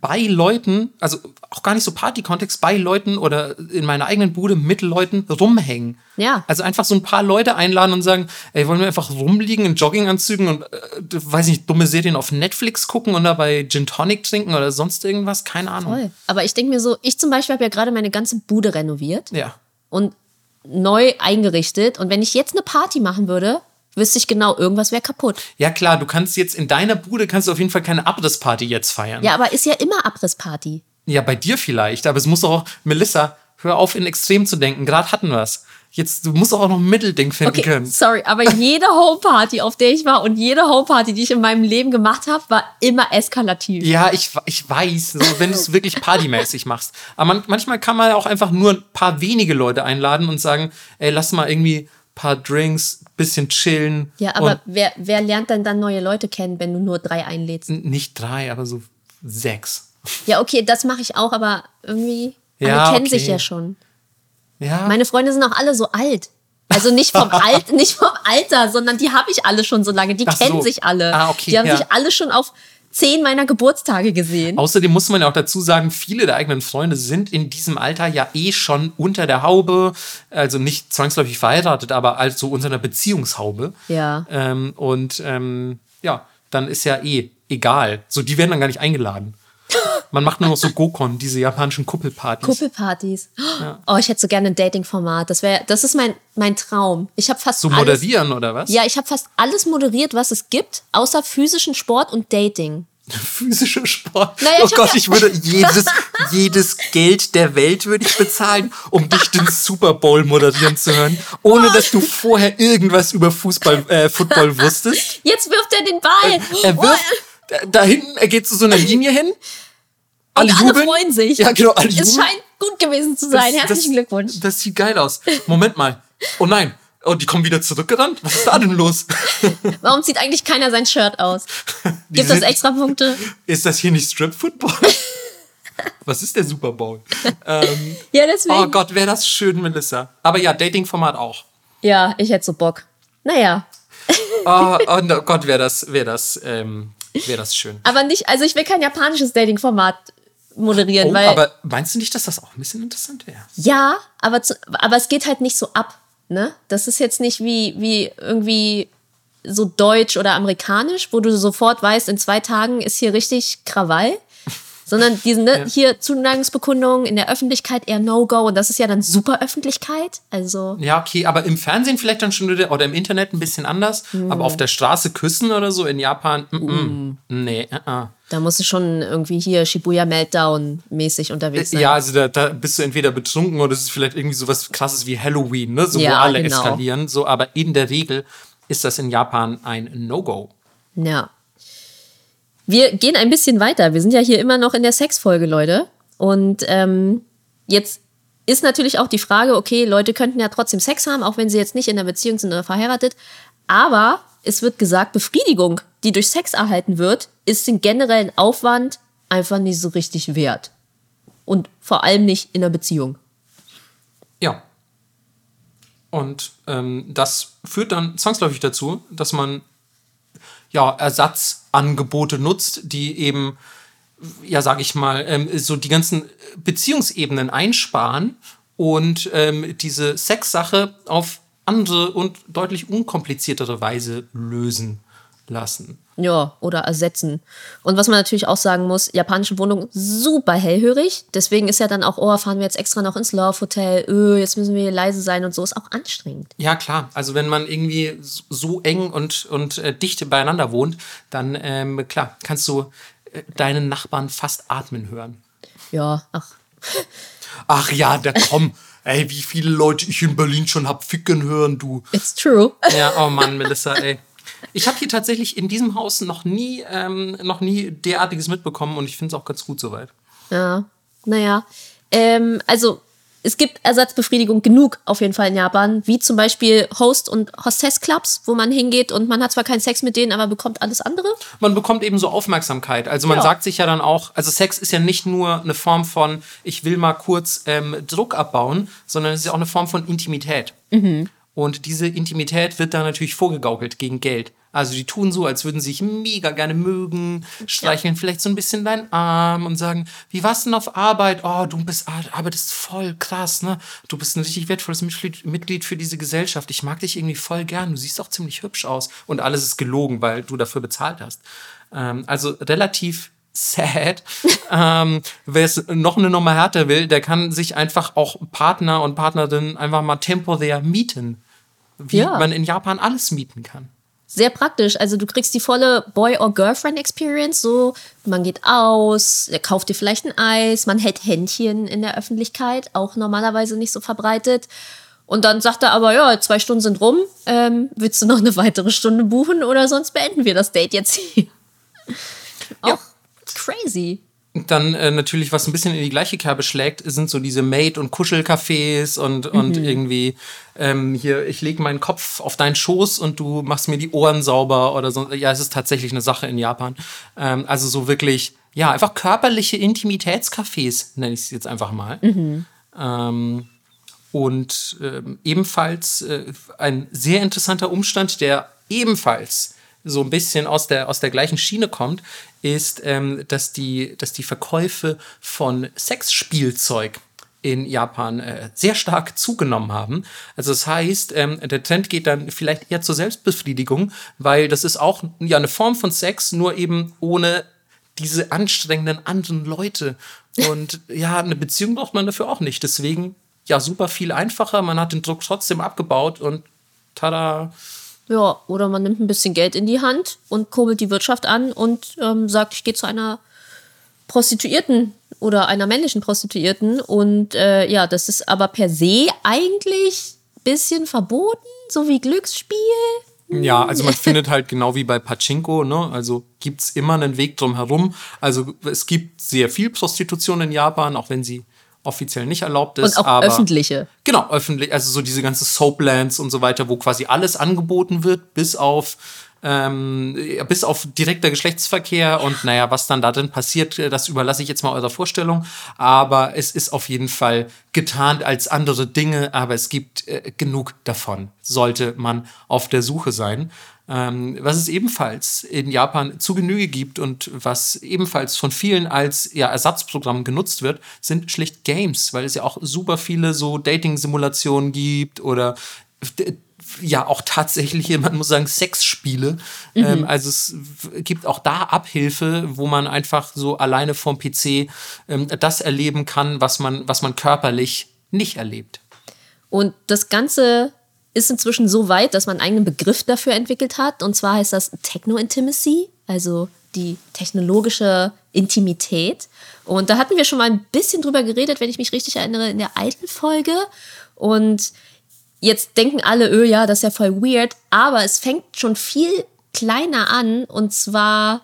bei Leuten, also auch gar nicht so Party-Kontext, bei Leuten oder in meiner eigenen Bude mit Leuten rumhängen. Ja. Also einfach so ein paar Leute einladen und sagen, ey, wollen wir einfach rumliegen in Jogginganzügen und, äh, weiß nicht, dumme Serien auf Netflix gucken und dabei Gin Tonic trinken oder sonst irgendwas? Keine Ahnung. Voll. Aber ich denke mir so, ich zum Beispiel habe ja gerade meine ganze Bude renoviert Ja. und neu eingerichtet. Und wenn ich jetzt eine Party machen würde, wüsste ich genau, irgendwas wäre kaputt. Ja klar, du kannst jetzt in deiner Bude kannst du auf jeden Fall keine Abrissparty jetzt feiern. Ja, aber ist ja immer Abrissparty. Ja, bei dir vielleicht, aber es muss doch auch, Melissa, hör auf, in Extrem zu denken. Gerade hatten wir es. Jetzt, du musst auch noch ein Mittelding finden Okay, können. sorry, aber jede Homeparty, auf der ich war und jede Homeparty, die ich in meinem Leben gemacht habe, war immer eskalativ. Ja, ich, ich weiß, so, wenn du es wirklich partymäßig machst. Aber man, manchmal kann man ja auch einfach nur ein paar wenige Leute einladen und sagen, ey, lass mal irgendwie paar Drinks, bisschen chillen. Ja, aber wer, wer lernt denn dann neue Leute kennen, wenn du nur drei einlädst? nicht drei, aber so sechs. Ja, okay, das mache ich auch, aber irgendwie, Ja, alle kennen okay. sich ja schon. Ja. Meine Freunde sind auch alle so alt. Also nicht vom Alt, nicht vom Alter, sondern die habe ich alle schon so lange. Die Ach kennen so. sich alle. Ah, okay, die haben ja. sich alle schon auf zehn meiner Geburtstage gesehen. Außerdem muss man ja auch dazu sagen, viele der eigenen Freunde sind in diesem Alter ja eh schon unter der Haube, also nicht zwangsläufig verheiratet, aber also unter einer Beziehungshaube. Ja. Ähm, und ähm, ja, dann ist ja eh egal. So, die werden dann gar nicht eingeladen. Man macht nur noch so Gokon, diese japanischen Kuppelpartys. Kuppelpartys. Oh, ich hätte so gerne ein Dating-Format. Das wäre, das ist mein, mein Traum. Ich habe fast so alles, moderieren oder was? Ja, ich habe fast alles moderiert, was es gibt, außer physischen Sport und Dating. Physischer Sport. Naja, oh Gott, ja- ich würde jedes, jedes Geld der Welt würde ich bezahlen, um dich den Super Bowl moderieren zu hören, ohne dass du vorher irgendwas über Fußball, äh, Football wusstest. Jetzt wirft er den Ball. Er wirft, da, da hinten, er geht zu so einer Linie hin. Alle und alle jubeln. freuen sich. Ja, genau, alle Es jubeln. scheint gut gewesen zu sein. Das- Herzlichen das, Glückwunsch. Das sieht geil aus. Moment mal. Oh nein. Oh, die kommen wieder zurückgerannt? Was ist da denn los? Warum zieht eigentlich keiner sein Shirt aus? Gibt das sind- extra Punkte? Ist das hier nicht Strip Football? Was ist der Super Bowl? ähm, Ja, deswegen. oh Gott, wäre das schön, Melissa. Aber ja, Dating-Format auch. Ja, ich hätte so Bock. Naja, Oh, oh Gott, wäre das, wäre das, ähm, wäre das schön. aber nicht, also ich will kein japanisches Dating-Format moderieren, Oh, weil aber meinst du nicht, dass das auch ein bisschen interessant wäre? ja, aber, zu, aber es geht halt nicht so ab, ne? Das ist jetzt nicht wie, wie irgendwie so deutsch oder amerikanisch, wo du sofort weißt, in zwei Tagen ist hier richtig Krawall. Sondern diese, ne, hier Zuneigungsbekundungen in der Öffentlichkeit eher No-Go und das ist ja dann super Öffentlichkeit. Also, Ja, okay, aber im Fernsehen vielleicht dann schon wieder oder im Internet ein bisschen anders. Hm. Aber auf der Straße küssen oder so in Japan, mm, mm, nee, uh -uh. Da musst du schon irgendwie hier Shibuya Meltdown mäßig unterwegs sein. Ja, also da, da bist du entweder betrunken oder es ist vielleicht irgendwie sowas krasses wie Halloween, ne? So, wo Ja, alle genau. eskalieren. So, aber in der Regel ist das in Japan ein No-Go. Ja. Wir gehen ein bisschen weiter. Wir sind ja hier immer noch in der Sexfolge, Leute. Und ähm, jetzt ist natürlich auch die Frage, okay, Leute könnten ja trotzdem Sex haben, auch wenn sie jetzt nicht in einer Beziehung sind oder verheiratet. Aber es wird gesagt, Befriedigung, die durch Sex erhalten wird, ist den generellen Aufwand einfach nicht so richtig wert. Und vor allem nicht in einer Beziehung. Ja. Und ähm, das führt dann zwangsläufig dazu, dass man ja Ersatzangebote nutzt, die eben, ja, sag ich mal, ähm, so die ganzen Beziehungsebenen einsparen und ähm, diese Sexsache auf andere und deutlich unkompliziertere Weise lösen lassen. Ja, oder ersetzen. Und was man natürlich auch sagen muss, japanische Wohnung super hellhörig. Deswegen ist ja dann auch, oh, fahren wir jetzt extra noch ins Love Hotel, öh, jetzt müssen wir hier leise sein und so, ist auch anstrengend. Ja, klar. Also wenn man irgendwie so- eng und, und äh, dicht beieinander wohnt, dann, ähm, klar, kannst du äh, deinen Nachbarn fast atmen hören. Ja, ach. Ach ja, der komm. Ey, wie viele Leute ich in Berlin schon hab ficken hören, du. It's true. Ja, oh Mann, Melissa, ey. Ich habe hier tatsächlich in diesem Haus noch nie, ähm, noch nie derartiges mitbekommen und ich finde es auch ganz gut soweit. Ja, naja. Ähm, also, es gibt Ersatzbefriedigung genug auf jeden Fall in Japan, wie zum Beispiel Host- und Hostess-Clubs, wo man hingeht und man hat zwar keinen Sex mit denen, aber bekommt alles andere. man bekommt eben so Aufmerksamkeit. Also man Ja. sagt sich ja dann auch, also Sex ist ja nicht nur eine Form von, ich will mal kurz ähm, Druck abbauen, sondern es ist ja auch eine Form von Intimität. Und diese Intimität wird dann natürlich vorgegaukelt gegen Geld. Also die tun so, als würden sie sich mega gerne mögen, streicheln vielleicht so ein bisschen deinen Arm und sagen, wie war's denn auf Arbeit? Oh, du bist, arbeitest voll krass, ne? Du bist ein richtig wertvolles Mitglied, Mitglied für diese Gesellschaft. Ich mag dich irgendwie voll gern. Du siehst auch ziemlich hübsch aus. Und alles ist gelogen, weil du dafür bezahlt hast. Ähm, also relativ sad. ähm, Wer es noch eine Nummer härter will, der kann sich einfach auch Partner und Partnerinnen einfach mal temporär mieten. Wie Ja. man in Japan alles mieten kann. Sehr praktisch. Also du kriegst die volle Boy- or Girlfriend-Experience. So, man geht aus, er kauft dir vielleicht ein Eis, man hält Händchen in der Öffentlichkeit, auch normalerweise nicht so verbreitet. Und dann sagt er aber, ja, zwei Stunden sind rum, ähm, willst du noch eine weitere Stunde buchen oder sonst beenden wir das Date jetzt hier? Auch Ja. crazy. Dann äh, natürlich, was ein bisschen in die gleiche Kerbe schlägt, sind so diese Maid- und Kuschelcafés und, und irgendwie ähm, hier, ich lege meinen Kopf auf deinen Schoß und du machst mir die Ohren sauber oder so. Ja, es ist tatsächlich eine Sache in Japan. Ähm, also so wirklich, ja, einfach körperliche Intimitätscafés, nenne ich es jetzt einfach mal. Ähm, und ähm, ebenfalls äh, ein sehr interessanter Umstand, der ebenfalls so ein bisschen aus der, aus der gleichen Schiene kommt, ist, ähm, dass, die, dass die Verkäufe von Sexspielzeug in Japan äh, sehr stark zugenommen haben. Also das heißt, ähm, der Trend geht dann vielleicht eher zur Selbstbefriedigung, weil das ist auch ja eine Form von Sex, nur eben ohne diese anstrengenden anderen Leute. Und ja, eine Beziehung braucht man dafür auch nicht. Deswegen ja super viel einfacher. Man hat den Druck trotzdem abgebaut und tada. Ja, oder man nimmt ein bisschen Geld in die Hand und kurbelt die Wirtschaft an und ähm, sagt, ich gehe zu einer Prostituierten oder einer männlichen Prostituierten. Und äh, ja, das ist aber per se eigentlich ein bisschen verboten, so wie Glücksspiel. Ja, also man findet halt genau wie bei Pachinko, ne? Also gibt's immer einen Weg drum herum. Also es gibt sehr viel Prostitution in Japan, auch wenn sie offiziell nicht erlaubt ist. Und auch aber öffentliche. Genau, öffentlich, also so diese ganzen Soaplands und so weiter, wo quasi alles angeboten wird, bis auf ähm, bis auf direkter Geschlechtsverkehr und naja, was dann da drin passiert, äh, das überlasse ich jetzt mal eurer Vorstellung. Aber es ist auf jeden Fall getarnt als andere Dinge, aber es gibt äh, genug davon, sollte man auf der Suche sein. Ähm, was es ebenfalls in Japan zu Genüge gibt und was ebenfalls von vielen als ja, Ersatzprogramm genutzt wird, sind schlicht Games, weil es ja auch super viele so Dating-Simulationen gibt oder ja auch tatsächlich, man muss sagen, Sexspiele. Mhm. Ähm, also es gibt auch da Abhilfe, wo man einfach so alleine vom PC ähm, das erleben kann, was man, was man körperlich nicht erlebt. Und das Ganze ist inzwischen so weit, dass man einen eigenen Begriff dafür entwickelt hat. Und zwar heißt das Techno-Intimacy, also die technologische Intimität. Und da hatten wir schon mal ein bisschen drüber geredet, wenn ich mich richtig erinnere, in der alten Folge. Und jetzt denken alle, öh, ja, das ist ja voll weird, aber es fängt schon viel kleiner an und zwar,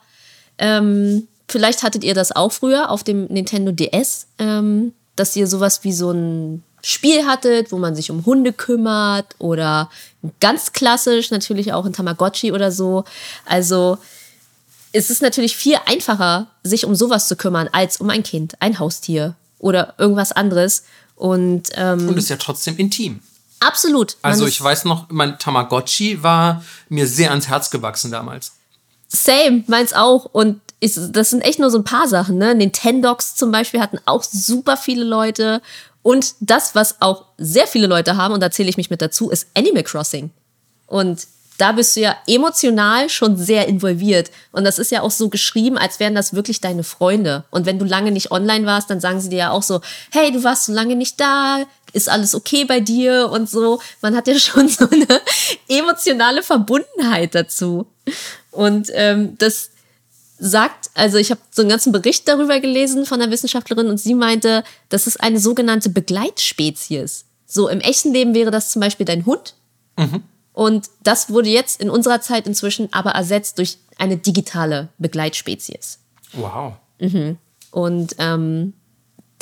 ähm, vielleicht hattet ihr das auch früher auf dem Nintendo DS, ähm, dass ihr sowas wie so ein Spiel hattet, wo man sich um Hunde kümmert oder ganz klassisch natürlich auch ein Tamagotchi oder so. Also es ist natürlich viel einfacher, sich um sowas zu kümmern, als um ein Kind, ein Haustier oder irgendwas anderes. Und, ähm, Und ist ja trotzdem intim. Absolut. Also ich weiß noch, mein Tamagotchi war mir sehr ans Herz gewachsen damals. Same, meins auch. Und ich, das sind echt nur so ein paar Sachen. Ne? Nintendogs zum Beispiel hatten auch super viele Leute. Und das, was auch sehr viele Leute haben, und da zähle ich mich mit dazu, ist Animal Crossing. Und da bist du ja emotional schon sehr involviert. Und das ist ja auch so geschrieben, als wären das wirklich deine Freunde. Und wenn du lange nicht online warst, dann sagen sie dir ja auch so, hey, du warst so lange nicht da, ist alles okay bei dir und so. Man hat ja schon so eine emotionale Verbundenheit dazu. Und ähm, das sagt, also ich habe so einen ganzen Bericht darüber gelesen von einer Wissenschaftlerin und sie meinte, das ist eine sogenannte Begleitspezies. So im echten Leben wäre das zum Beispiel dein Hund. Mhm. Und das wurde jetzt in unserer Zeit inzwischen aber ersetzt durch eine digitale Begleitspezies. Wow. Mhm. Und ähm,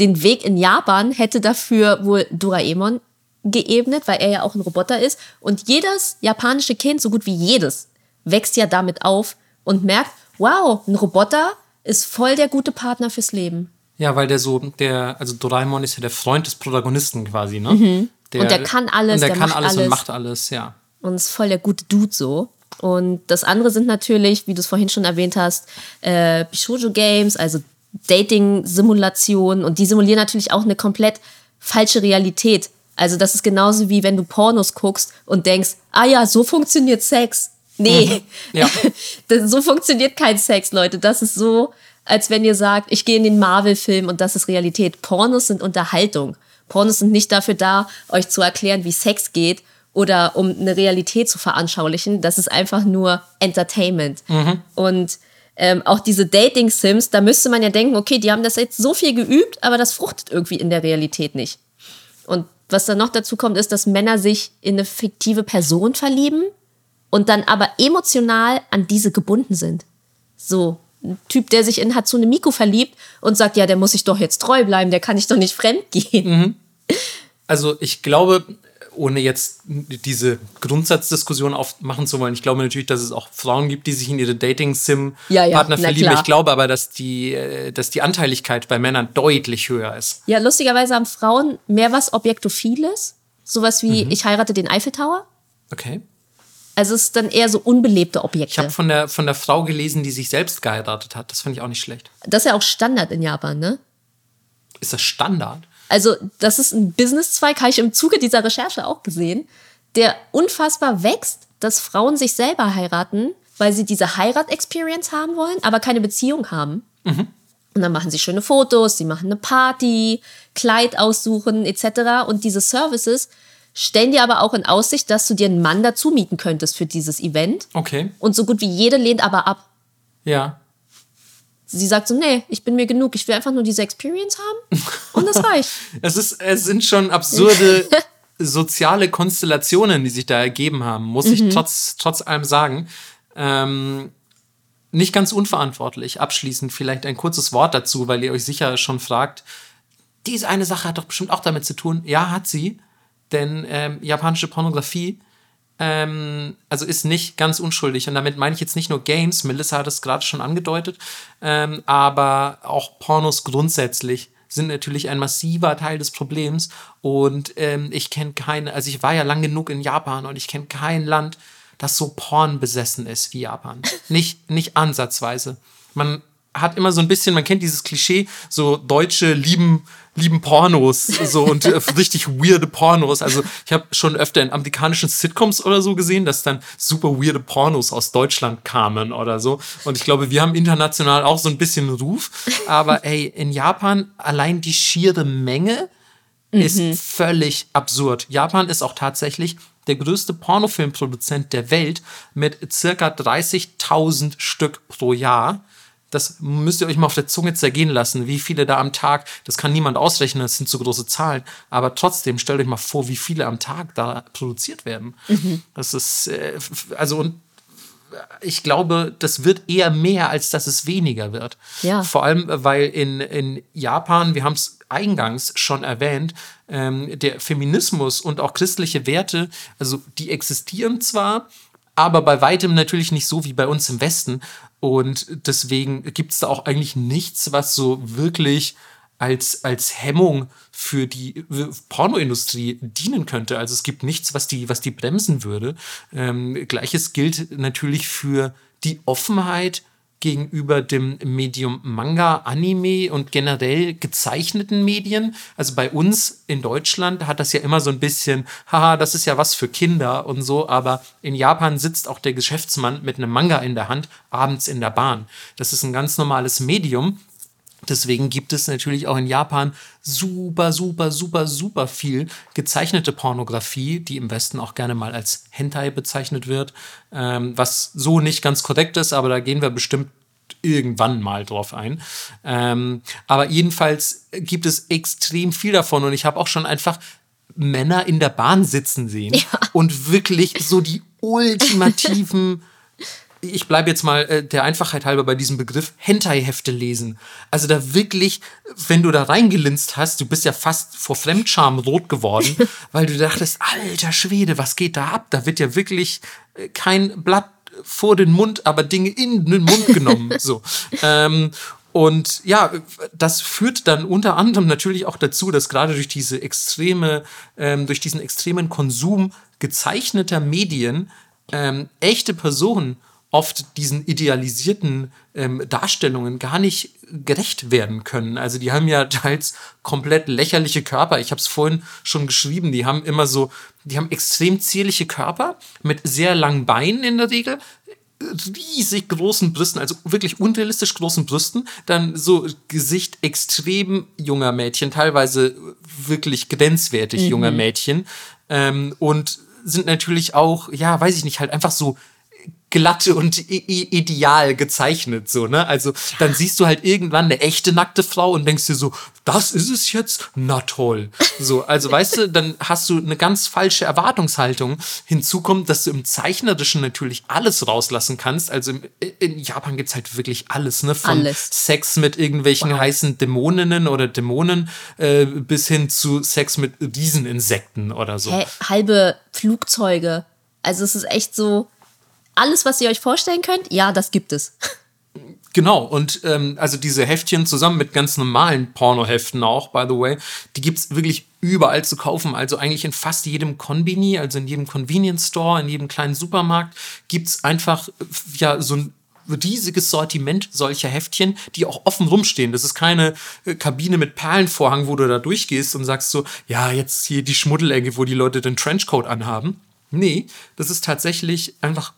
den Weg in Japan hätte dafür wohl Doraemon geebnet, weil er ja auch ein Roboter ist. Und jedes japanische Kind, so gut wie jedes, wächst ja damit auf und merkt, wow, ein Roboter ist voll der gute Partner fürs Leben. Ja, weil der so, der, also Doraemon ist ja der Freund des Protagonisten quasi, ne? Mhm. Der, und der kann alles, und der, der kann macht alles, alles und macht alles, ja und ist voll der gute Dude so. Und das andere sind natürlich, wie du es vorhin schon erwähnt hast, äh, Bishojo-Games, also Dating-Simulationen. Und die simulieren natürlich auch eine komplett falsche Realität. Also das ist genauso wie wenn du Pornos guckst und denkst, ah ja, so funktioniert Sex. Nee, mhm. ja. so funktioniert kein Sex, Leute. Das ist so, als wenn ihr sagt, ich gehe in den Marvel-Film und das ist Realität. Pornos sind Unterhaltung. Pornos sind nicht dafür da, euch zu erklären, wie Sex geht oder um eine Realität zu veranschaulichen. Das ist einfach nur Entertainment. Mhm. Und ähm, auch diese Dating-Sims, da müsste man ja denken, okay, die haben das jetzt so viel geübt, aber das fruchtet irgendwie in der Realität nicht. Und was dann noch dazu kommt, ist, dass Männer sich in eine fiktive Person verlieben und dann aber emotional an diese gebunden sind. So, ein Typ, der sich in Hatsune Miku verliebt und sagt, ja, der muss sich doch jetzt treu bleiben, der kann ich doch nicht fremd gehen. Mhm. Also ich glaube, ohne jetzt diese Grundsatzdiskussion aufmachen zu wollen, ich glaube natürlich, dass es auch Frauen gibt, die sich in ihre Dating-Sim-Partner Ja, ja, verlieben. klar. Ich glaube aber, dass die, äh, dass die Anteiligkeit bei Männern deutlich höher ist. Ja, lustigerweise haben Frauen mehr was Objektophiles. Sowas wie, ich heirate den Eiffeltower. Okay. Also es ist dann eher so unbelebte Ich Objekte. habe von der, von der Frau gelesen, die sich selbst geheiratet hat. Das fand ich auch nicht schlecht. Das ist ja auch Standard in Japan, ne? Ist das Standard? Also, das ist ein Businesszweig, habe ich im Zuge dieser Recherche auch gesehen, der unfassbar wächst, dass Frauen sich selber heiraten, weil sie diese Heirat-Experience haben wollen, aber keine Beziehung haben. Und dann machen sie schöne Fotos, sie machen eine Party, Kleid aussuchen etc. Und diese Services stellen dir aber auch in Aussicht, dass du dir einen Mann dazu mieten könntest für dieses Event. Okay. Und so gut wie jede lehnt aber ab. Ja. Sie sagt so, nee, ich bin mir genug, ich will einfach nur diese Experience haben und das reicht. Es, ist, es sind schon absurde soziale Konstellationen, die sich da ergeben haben, muss ich trotz, trotz allem sagen. Ähm, nicht ganz unverantwortlich. Abschließend vielleicht ein kurzes Wort dazu, weil ihr euch sicher schon fragt, diese eine Sache hat doch bestimmt auch damit zu tun. Ja, hat sie. Denn ähm, japanische Pornografie ähm, also ist nicht ganz unschuldig. Und damit meine ich jetzt nicht nur Games, Melissa hat es gerade schon angedeutet, ähm, aber auch Pornos grundsätzlich sind natürlich ein massiver Teil des Problems. Und ähm, ich kenne keine, also ich war ja lang genug in Japan und ich kenne kein Land, das so Porn besessen ist wie Japan. Nicht, nicht ansatzweise. Man hat immer so ein bisschen, man kennt dieses Klischee, so Deutsche lieben, lieben Pornos, so und äh, richtig weirde Pornos. Also ich habe schon öfter in amerikanischen Sitcoms oder so gesehen, dass dann super weirde Pornos aus Deutschland kamen oder so. Und ich glaube, wir haben international auch so ein bisschen Ruf. Aber ey, in Japan allein die schiere Menge ist völlig absurd. Japan ist auch tatsächlich der größte Pornofilmproduzent der Welt mit circa 30.000 Stück pro Jahr. Das müsst ihr euch mal auf der Zunge zergehen lassen, wie viele da am Tag, das kann niemand ausrechnen, das sind zu große Zahlen, aber trotzdem stellt euch mal vor, wie viele am Tag da produziert werden. Das ist, äh, also und ich glaube, das wird eher mehr, als dass es weniger wird. Ja. Vor allem, weil in, in Japan, wir haben es eingangs schon erwähnt, ähm, der Feminismus und auch christliche Werte, also die existieren zwar, aber bei weitem natürlich nicht so wie bei uns im Westen. Und deswegen gibt es da auch eigentlich nichts, was so wirklich als, als Hemmung für die Pornoindustrie dienen könnte. Also es gibt nichts, was die, was die bremsen würde. Ähm, Gleiches gilt natürlich für die Offenheit gegenüber dem Medium Manga, Anime und generell gezeichneten Medien. Also bei uns in Deutschland hat das ja immer so ein bisschen, haha, das ist ja was für Kinder und so, aber in Japan sitzt auch der Geschäftsmann mit einem Manga in der Hand abends in der Bahn. Das ist ein ganz normales Medium. Deswegen gibt es natürlich auch in Japan super, super, super, super viel gezeichnete Pornografie, die im Westen auch gerne mal als Hentai bezeichnet wird, ähm, was so nicht ganz korrekt ist, aber da gehen wir bestimmt irgendwann mal drauf ein. Ähm, aber jedenfalls gibt es extrem viel davon und ich habe auch schon einfach Männer in der Bahn sitzen sehen und wirklich so die ultimativen ich bleibe jetzt mal äh, der Einfachheit halber bei diesem Begriff Hentai-Hefte lesen. Also da wirklich, wenn du da reingelinst hast, du bist ja fast vor Fremdscham rot geworden, weil du dachtest, alter Schwede, was geht da ab? Da wird ja wirklich äh, kein Blatt vor den Mund, aber Dinge in den Mund genommen. so. Ähm, und ja, das führt dann unter anderem natürlich auch dazu, dass gerade durch diese extreme, ähm, durch diesen extremen Konsum gezeichneter Medien ähm, echte Personen oft diesen idealisierten ähm, Darstellungen gar nicht gerecht werden können. Also die haben ja teils komplett lächerliche Körper. Ich habe es vorhin schon geschrieben. Die haben immer so, die haben extrem zierliche Körper mit sehr langen Beinen in der Regel, riesig großen Brüsten, also wirklich unrealistisch großen Brüsten, dann so Gesicht extrem junger Mädchen, teilweise wirklich grenzwertig junger Mädchen ähm, und sind natürlich auch, ja, weiß ich nicht, halt einfach so glatt und ideal gezeichnet, so, ne? Also dann siehst du halt irgendwann eine echte nackte Frau und denkst dir so, das ist es jetzt? Na toll. So, also weißt du, dann hast du eine ganz falsche Erwartungshaltung. Hinzu kommt, dass du im Zeichnerischen natürlich alles rauslassen kannst. Also in Japan gibt's halt wirklich alles, ne? Von Alles. Sex mit irgendwelchen Wow. heißen Dämoninnen oder Dämonen äh, bis hin zu Sex mit Rieseninsekten oder so. Hä, halbe Flugzeuge. Also es ist echt so, alles, was ihr euch vorstellen könnt, ja, das gibt es. Genau, und ähm, also diese Heftchen zusammen mit ganz normalen Pornoheften auch, by the way, die gibt's wirklich überall zu kaufen. Also eigentlich in fast jedem Konbini, also in jedem Convenience Store, in jedem kleinen Supermarkt, gibt's einfach äh, ja so ein riesiges Sortiment solcher Heftchen, die auch offen rumstehen. Das ist keine äh, Kabine mit Perlenvorhang, wo du da durchgehst und sagst so, ja, jetzt hier die Schmuddelecke, wo die Leute den Trenchcoat anhaben. Nee, das ist tatsächlich einfach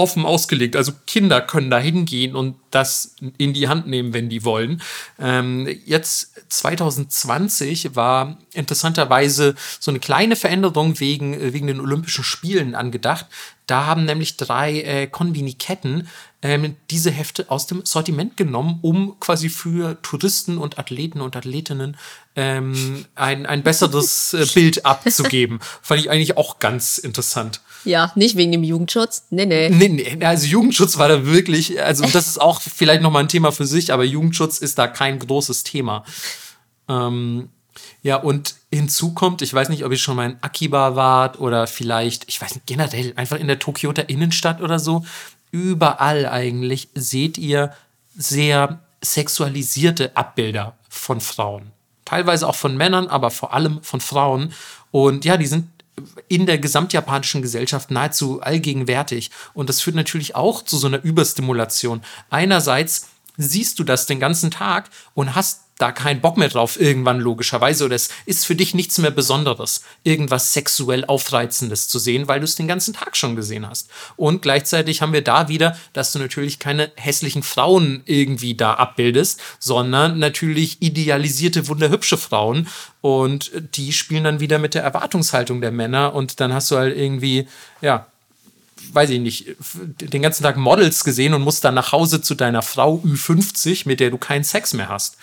offen ausgelegt. Also Kinder können da hingehen und das in die Hand nehmen, wenn die wollen. Ähm, jetzt 2020 war interessanterweise so eine kleine Veränderung wegen, äh, wegen den Olympischen Spielen angedacht. Da haben nämlich drei äh, Konbini-Ketten ähm, diese Hefte aus dem Sortiment genommen, um quasi für Touristen und Athleten und Athletinnen ähm, ein, ein besseres äh, Bild abzugeben. Fand ich eigentlich auch ganz interessant. Ja, nicht wegen dem Jugendschutz. Nee, nee. Nee, nee, also Jugendschutz war da wirklich, also das ist auch vielleicht nochmal ein Thema für sich, aber Jugendschutz ist da kein großes Thema. Ähm, ja, und hinzu kommt, ich weiß nicht, ob ihr schon mal in Akiba wart oder vielleicht, ich weiß nicht, generell einfach in der Tokioter Innenstadt oder so. Überall eigentlich seht ihr sehr sexualisierte Abbilder von Frauen. Teilweise auch von Männern, aber vor allem von Frauen. Und ja, die sind in der gesamtjapanischen Gesellschaft nahezu allgegenwärtig. Und das führt natürlich auch zu so einer Überstimulation. Einerseits siehst du das den ganzen Tag und hast da keinen Bock mehr drauf, irgendwann logischerweise. Oder es ist für dich nichts mehr Besonderes, irgendwas sexuell Aufreizendes zu sehen, weil du es den ganzen Tag schon gesehen hast. Und gleichzeitig haben wir da wieder, dass du natürlich keine hässlichen Frauen irgendwie da abbildest, sondern natürlich idealisierte, wunderhübsche Frauen. Und die spielen dann wieder mit der Erwartungshaltung der Männer. Und dann hast du halt irgendwie, ja, weiß ich nicht, den ganzen Tag Models gesehen und musst dann nach Hause zu deiner Frau Ü50, mit der du keinen Sex mehr hast.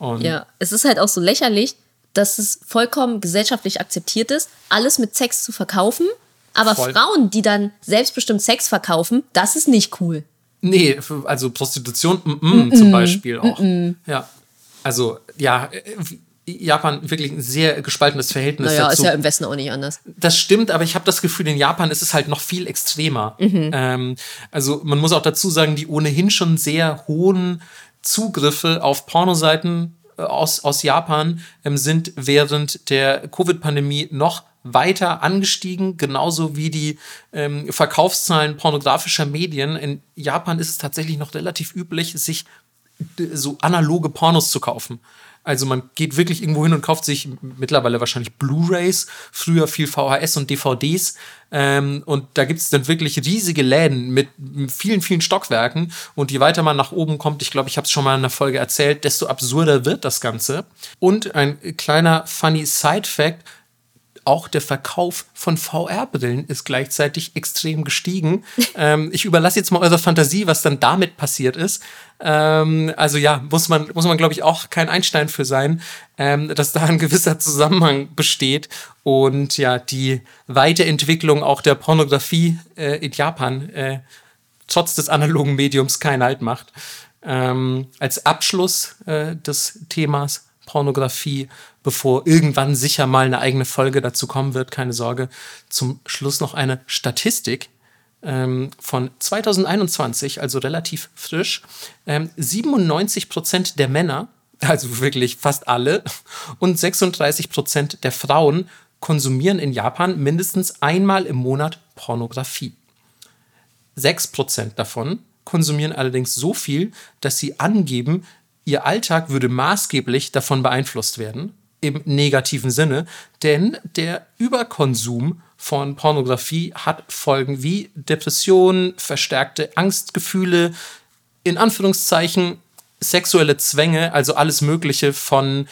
Und Ja, es ist halt auch so lächerlich, dass es vollkommen gesellschaftlich akzeptiert ist, alles mit Sex zu verkaufen. Aber Voll. Frauen, die dann selbstbestimmt Sex verkaufen, das ist nicht cool. Nee, also Prostitution mm, mm, zum Beispiel auch. Ja. Also, ja, äh, Japan wirklich ein sehr gespaltenes Verhältnis Naja, dazu. ist ja im Westen auch nicht anders. Das stimmt, aber ich habe das Gefühl, in Japan ist es halt noch viel extremer. Ähm, also man muss auch dazu sagen, die ohnehin schon sehr hohen Zugriffe auf Pornoseiten äh, aus, aus Japan ähm, sind während der Covid-Pandemie noch weiter angestiegen, genauso wie die ähm, Verkaufszahlen pornografischer Medien. In Japan ist es tatsächlich noch relativ üblich, sich so analoge Pornos zu kaufen. Also man geht wirklich irgendwo hin und kauft sich mittlerweile wahrscheinlich Blu-rays, früher viel VHS und DVDs. Ähm, und da gibt es dann wirklich riesige Läden mit vielen, vielen Stockwerken. Und je weiter man nach oben kommt, ich glaube, ich habe es schon mal in einer Folge erzählt, desto absurder wird das Ganze. Und ein kleiner funny Side-Fact, auch der Verkauf von VR-Brillen ist gleichzeitig extrem gestiegen. ähm, ich überlasse jetzt mal eurer Fantasie, was dann damit passiert ist. Ähm, also ja, muss man, muss man glaube ich, auch kein Einstein für sein, ähm, dass da ein gewisser Zusammenhang besteht und ja, die Weiterentwicklung auch der Pornografie äh, in Japan äh, trotz des analogen Mediums keinen Halt macht. Ähm, als Abschluss äh, des Themas Pornografie, bevor irgendwann sicher mal eine eigene Folge dazu kommen wird, keine Sorge. Zum Schluss noch eine Statistik ähm, von 2021, also relativ frisch. Ähm, 97 Prozent der Männer, also wirklich fast alle, und 36 Prozent der Frauen konsumieren in Japan mindestens einmal im Monat Pornografie. 6% davon konsumieren allerdings so viel, dass sie angeben, ihr Alltag würde maßgeblich davon beeinflusst werden, im negativen Sinne, denn der Überkonsum von Pornografie hat Folgen wie Depressionen, verstärkte Angstgefühle, in Anführungszeichen sexuelle Zwänge, also alles Mögliche von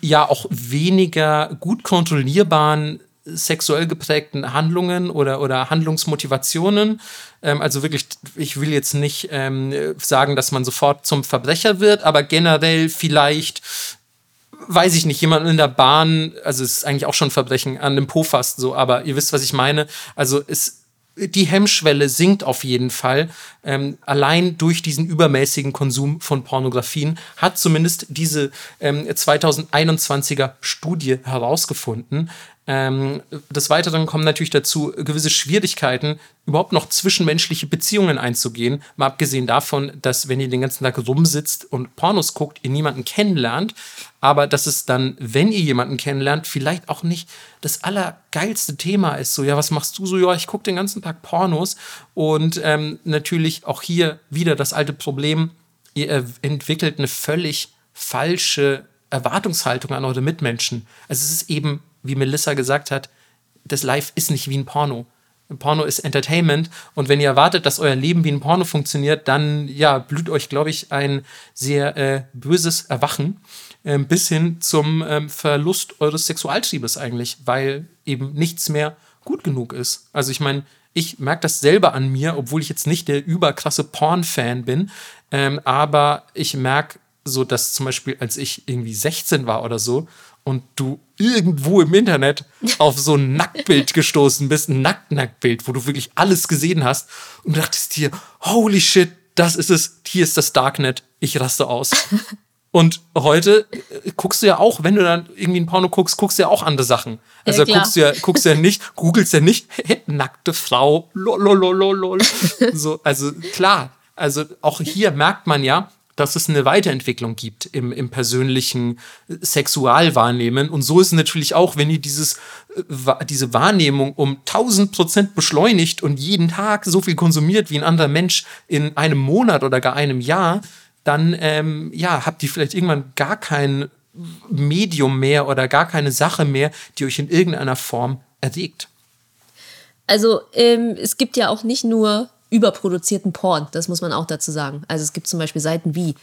ja auch weniger gut kontrollierbaren sexuell geprägten Handlungen oder, oder Handlungsmotivationen. Ähm, also wirklich, ich will jetzt nicht ähm, sagen, dass man sofort zum Verbrecher wird, aber generell vielleicht weiß ich nicht, jemand in der Bahn, also es ist eigentlich auch schon Verbrechen, an dem Po fast so, aber ihr wisst, was ich meine. Also es die Hemmschwelle sinkt auf jeden Fall. Ähm, allein durch diesen übermäßigen Konsum von Pornografien hat zumindest diese ähm, 2021er Studie herausgefunden. Ähm, des Weiteren kommen natürlich dazu gewisse Schwierigkeiten, überhaupt noch zwischenmenschliche Beziehungen einzugehen. Mal abgesehen davon, dass wenn ihr den ganzen Tag rumsitzt und Pornos guckt, ihr niemanden kennenlernt, aber dass es dann, wenn ihr jemanden kennenlernt, vielleicht auch nicht das allergeilste Thema ist. So, ja, was machst du so? Ja, ich gucke den ganzen Tag Pornos und ähm, natürlich auch hier wieder das alte Problem, ihr entwickelt eine völlig falsche Erwartungshaltung an eure Mitmenschen. Also es ist eben wie Melissa gesagt hat, das Live ist nicht wie ein Porno. Porno ist Entertainment und wenn ihr erwartet, dass euer Leben wie ein Porno funktioniert, dann ja, blüht euch, glaube ich, ein sehr äh, böses Erwachen äh, bis hin zum ähm, Verlust eures Sexualtriebes eigentlich, weil eben nichts mehr gut genug ist. Also ich meine, ich merke das selber an mir, obwohl ich jetzt nicht der überkrasse Porn-Fan bin, ähm, aber ich merke so, dass zum Beispiel, als ich irgendwie 16 war oder so und du irgendwo im Internet auf so ein Nacktbild gestoßen bist, ein Nackt-Nacktbild, wo du wirklich alles gesehen hast und dachtest dir, holy shit, das ist es, hier ist das Darknet, ich raste aus. Und heute äh, guckst du ja auch, wenn du dann irgendwie ein Porno guckst, guckst du ja auch andere Sachen. Also ja, guckst du ja, guckst ja nicht, googelst ja nicht, nackte Frau, lololololol. So, also klar, also auch hier merkt man ja, dass es eine Weiterentwicklung gibt im, im persönlichen Sexualwahrnehmen. Und so ist es natürlich auch, wenn ihr dieses, äh, diese Wahrnehmung um 1000 Prozent beschleunigt und jeden Tag so viel konsumiert wie ein anderer Mensch in einem Monat oder gar einem Jahr, dann ähm, ja, habt ihr vielleicht irgendwann gar kein Medium mehr oder gar keine Sache mehr, die euch in irgendeiner Form erregt. Also ähm, es gibt ja auch nicht nur überproduzierten Porn. Das muss man auch dazu sagen. Also es gibt zum Beispiel Seiten wie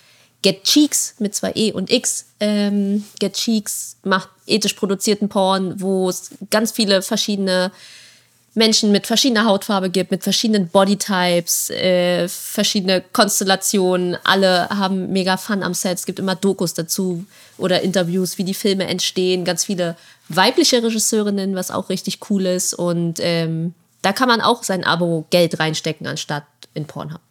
Get Cheeks mit zwei E und X. Ähm, Get Cheeks macht ethisch produzierten Porn, wo es ganz viele verschiedene Menschen mit verschiedener Hautfarbe gibt, mit verschiedenen Bodytypes, äh, verschiedene Konstellationen. Alle haben mega Fun am Set. Es gibt immer Dokus dazu oder Interviews, wie die Filme entstehen. Ganz viele weibliche Regisseurinnen, was auch richtig cool ist. Und ähm, da kann man auch sein Abo Geld reinstecken, anstatt in Pornhub.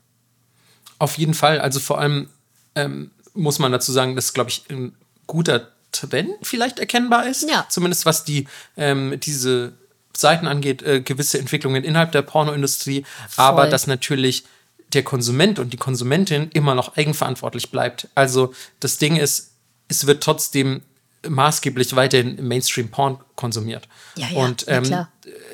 Auf jeden Fall. Also vor allem ähm, muss man dazu sagen, dass, glaube ich, ein guter Trend vielleicht erkennbar ist. Ja. Zumindest was die, ähm, diese Seiten angeht, äh, gewisse Entwicklungen innerhalb der Pornoindustrie. Voll. Aber dass natürlich der Konsument und die Konsumentin immer noch eigenverantwortlich bleibt. Also das Ding ist, es wird trotzdem maßgeblich weiterhin Mainstream-Porn konsumiert. Ja, ja, und ähm, ja,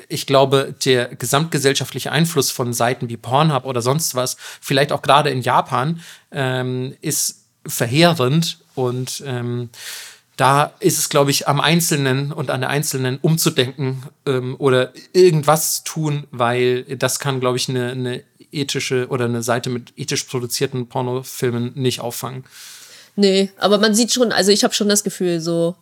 ich glaube, der gesamtgesellschaftliche Einfluss von Seiten wie Pornhub oder sonst was, vielleicht auch gerade in Japan, ähm, ist verheerend und ähm, da ist es, glaube ich, am Einzelnen und an der Einzelnen umzudenken ähm, oder irgendwas zu tun, weil das kann, glaube ich, eine, eine ethische oder eine Seite mit ethisch produzierten Pornofilmen nicht auffangen. Nee, aber man sieht schon, also ich habe schon das Gefühl, so,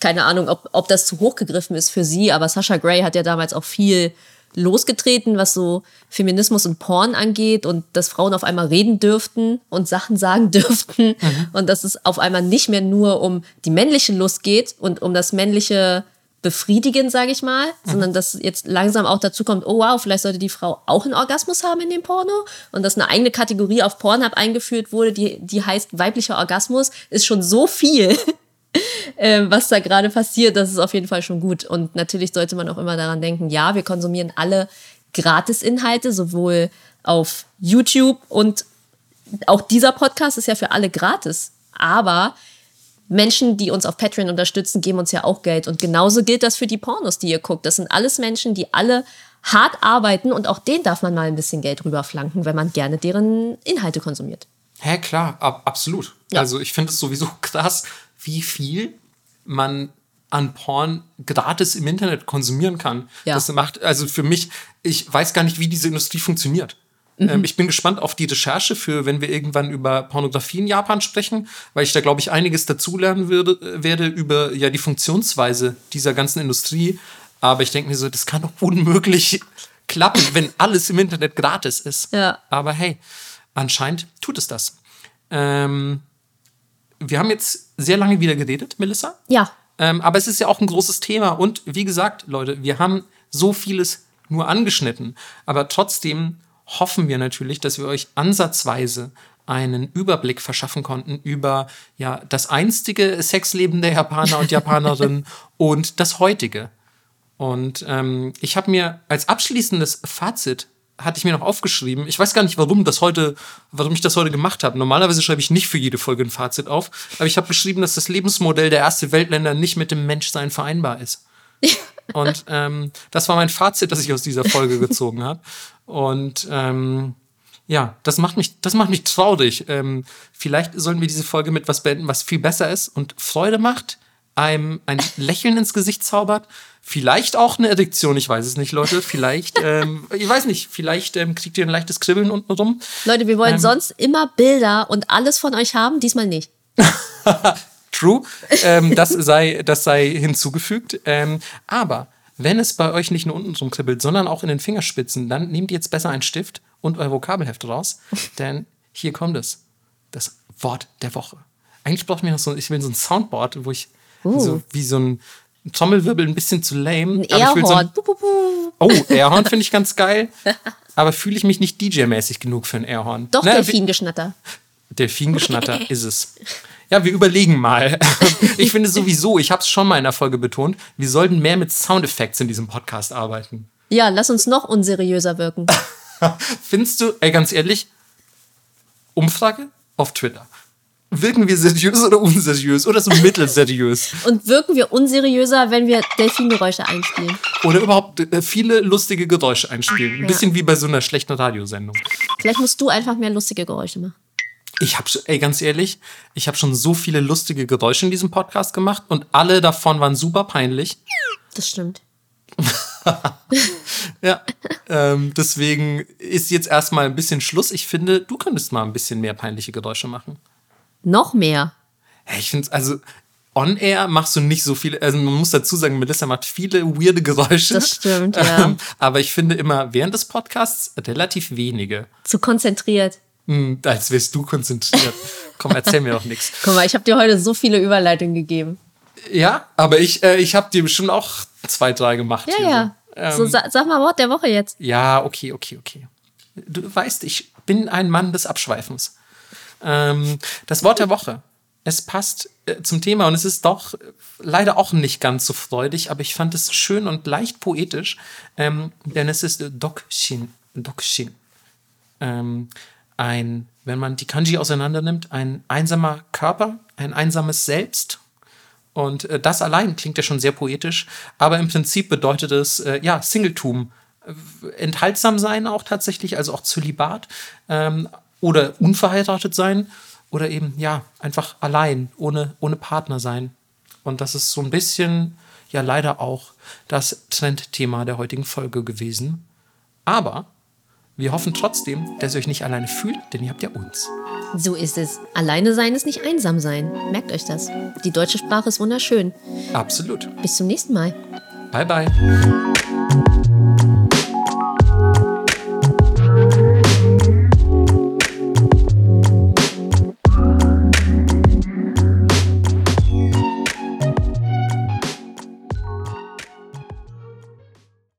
keine Ahnung, ob, ob das zu hoch gegriffen ist für sie, aber Sasha Gray hat ja damals auch viel losgetreten, was so Feminismus und Porn angeht und dass Frauen auf einmal reden dürften und Sachen sagen dürften mhm. und dass es auf einmal nicht mehr nur um die männliche Lust geht und um das männliche befriedigen, sage ich mal, mhm. sondern dass jetzt langsam auch dazu kommt, oh wow, vielleicht sollte die Frau auch einen Orgasmus haben in dem Porno und dass eine eigene Kategorie auf Pornhub eingeführt wurde, die, die heißt weiblicher Orgasmus, ist schon so viel, äh, was da gerade passiert, das ist auf jeden Fall schon gut. Und natürlich sollte man auch immer daran denken, ja, wir konsumieren alle Gratis-Inhalte, sowohl auf YouTube und auch dieser Podcast ist ja für alle gratis. Aber Menschen, die uns auf Patreon unterstützen, geben uns ja auch Geld. Und genauso gilt das für die Pornos, die ihr guckt. Das sind alles Menschen, die alle hart arbeiten und auch denen darf man mal ein bisschen Geld rüberflanken, wenn man gerne deren Inhalte konsumiert. Hä, klar, ab, absolut. Ja. Also ich finde es sowieso krass, wie viel man an Porn gratis im Internet konsumieren kann. Ja. Das macht, also für mich, ich weiß gar nicht, wie diese Industrie funktioniert. Mhm. Ähm, ich bin gespannt auf die Recherche für, wenn wir irgendwann über Pornografie in Japan sprechen, weil ich da, glaube ich, einiges dazulernen würde, werde über ja, die Funktionsweise dieser ganzen Industrie. Aber ich denke mir so, das kann doch unmöglich klappen, wenn alles im Internet gratis ist. Ja. Aber hey, anscheinend tut es das. Ähm, wir haben jetzt sehr lange wieder geredet, Melissa. Ja. Ähm, aber es ist ja auch ein großes Thema. Und wie gesagt, Leute, wir haben so vieles nur angeschnitten. Aber trotzdem hoffen wir natürlich, dass wir euch ansatzweise einen Überblick verschaffen konnten über ja, das einstige Sexleben der Japaner und Japanerinnen und das heutige. Und ähm, ich habe mir als abschließendes Fazit hatte ich mir noch aufgeschrieben. Ich weiß gar nicht, warum das heute, warum ich das heute gemacht habe. Normalerweise schreibe ich nicht für jede Folge ein Fazit auf, aber ich habe geschrieben, dass das Lebensmodell der erste Weltländer nicht mit dem Menschsein vereinbar ist. Und ähm, das war mein Fazit, das ich aus dieser Folge gezogen habe. Und ähm, ja, das macht mich, das macht mich traurig. Ähm, vielleicht sollen wir diese Folge mit was beenden, was viel besser ist und Freude macht, einem ein Lächeln ins Gesicht zaubert. Vielleicht auch eine Erektion, ich weiß es nicht, Leute. Vielleicht, ähm, ich weiß nicht, vielleicht ähm, kriegt ihr ein leichtes Kribbeln unten rum. Leute, wir wollen sonst immer Bilder und alles von euch haben, diesmal nicht. True, ähm, das, sei, das sei hinzugefügt. Ähm, aber wenn es bei euch nicht nur unten drum kribbelt, sondern auch in den Fingerspitzen, dann nehmt jetzt besser einen Stift und euer Vokabelheft raus, denn hier kommt es. Das Wort der Woche. Eigentlich braucht mir noch so, ich will so ein Soundboard, wo ich Uh. so wie so ein Trommelwirbel ein bisschen zu lame. Ein so Airhorn. puh. oh, Airhorn finde ich ganz geil. Aber fühle ich mich nicht DJ-mäßig genug für ein Airhorn. Doch, Ne, Delfingeschnatter. Delfingeschnatter ist es. Ja, wir überlegen mal. Ich finde sowieso, ich habe es schon mal in der Folge betont, wir sollten mehr mit Soundeffekts in diesem Podcast arbeiten. Ja, lass uns noch unseriöser wirken. Findest du, ey, ganz ehrlich, Umfrage auf Twitter. Wirken wir seriös oder unseriös oder so mittelseriös? Und wirken wir unseriöser, wenn wir Delfingeräusche einspielen. Oder überhaupt äh, viele lustige Geräusche einspielen. Ein Ja. bisschen wie bei so einer schlechten Radiosendung. Vielleicht musst du einfach mehr lustige Geräusche machen. Ich habe, ey, ganz ehrlich, ich habe schon so viele lustige Geräusche in diesem Podcast gemacht und alle davon waren super peinlich. Das stimmt. Ja, ähm, deswegen ist jetzt erstmal ein bisschen Schluss. Ich finde, du könntest mal ein bisschen mehr peinliche Geräusche machen. Noch mehr. Ich finde, also on air machst du nicht so viele. Also man muss dazu sagen, Melissa macht viele weirde Geräusche. Das stimmt, ja. Ähm, aber ich finde immer während des Podcasts relativ wenige. Zu konzentriert. Hm, als wärst du konzentriert. Komm, erzähl mir doch nichts. Guck mal, ich habe dir heute so viele Überleitungen gegeben. Ja, aber ich, äh, ich habe dir bestimmt auch zwei, drei gemacht. Ja, hier ja. So. So, Ähm, sa sag mal Wort der Woche jetzt. Ja, okay, okay, okay. Du weißt, ich bin ein Mann des Abschweifens. Ähm, das Wort der Woche. Es passt äh, zum Thema und es ist doch leider auch nicht ganz so freudig, aber ich fand es schön und leicht poetisch, ähm, denn es ist Dokshin. Dokshin. Ähm, ein, wenn man die Kanji auseinander nimmt, ein einsamer Körper, ein einsames Selbst. Und äh, das allein klingt ja schon sehr poetisch, aber im Prinzip bedeutet es, äh, ja, Singletum. Äh, Enthaltsam sein auch tatsächlich, also auch Zölibat ähm, oder unverheiratet sein oder eben, ja, einfach allein, ohne, ohne Partner sein. Und das ist so ein bisschen, ja, leider auch das Trendthema der heutigen Folge gewesen. Aber wir hoffen trotzdem, dass ihr euch nicht alleine fühlt, denn ihr habt ja uns. So ist es. Alleine sein ist nicht einsam sein. Merkt euch das. Die deutsche Sprache ist wunderschön. Absolut. Bis zum nächsten Mal. Bye, bye.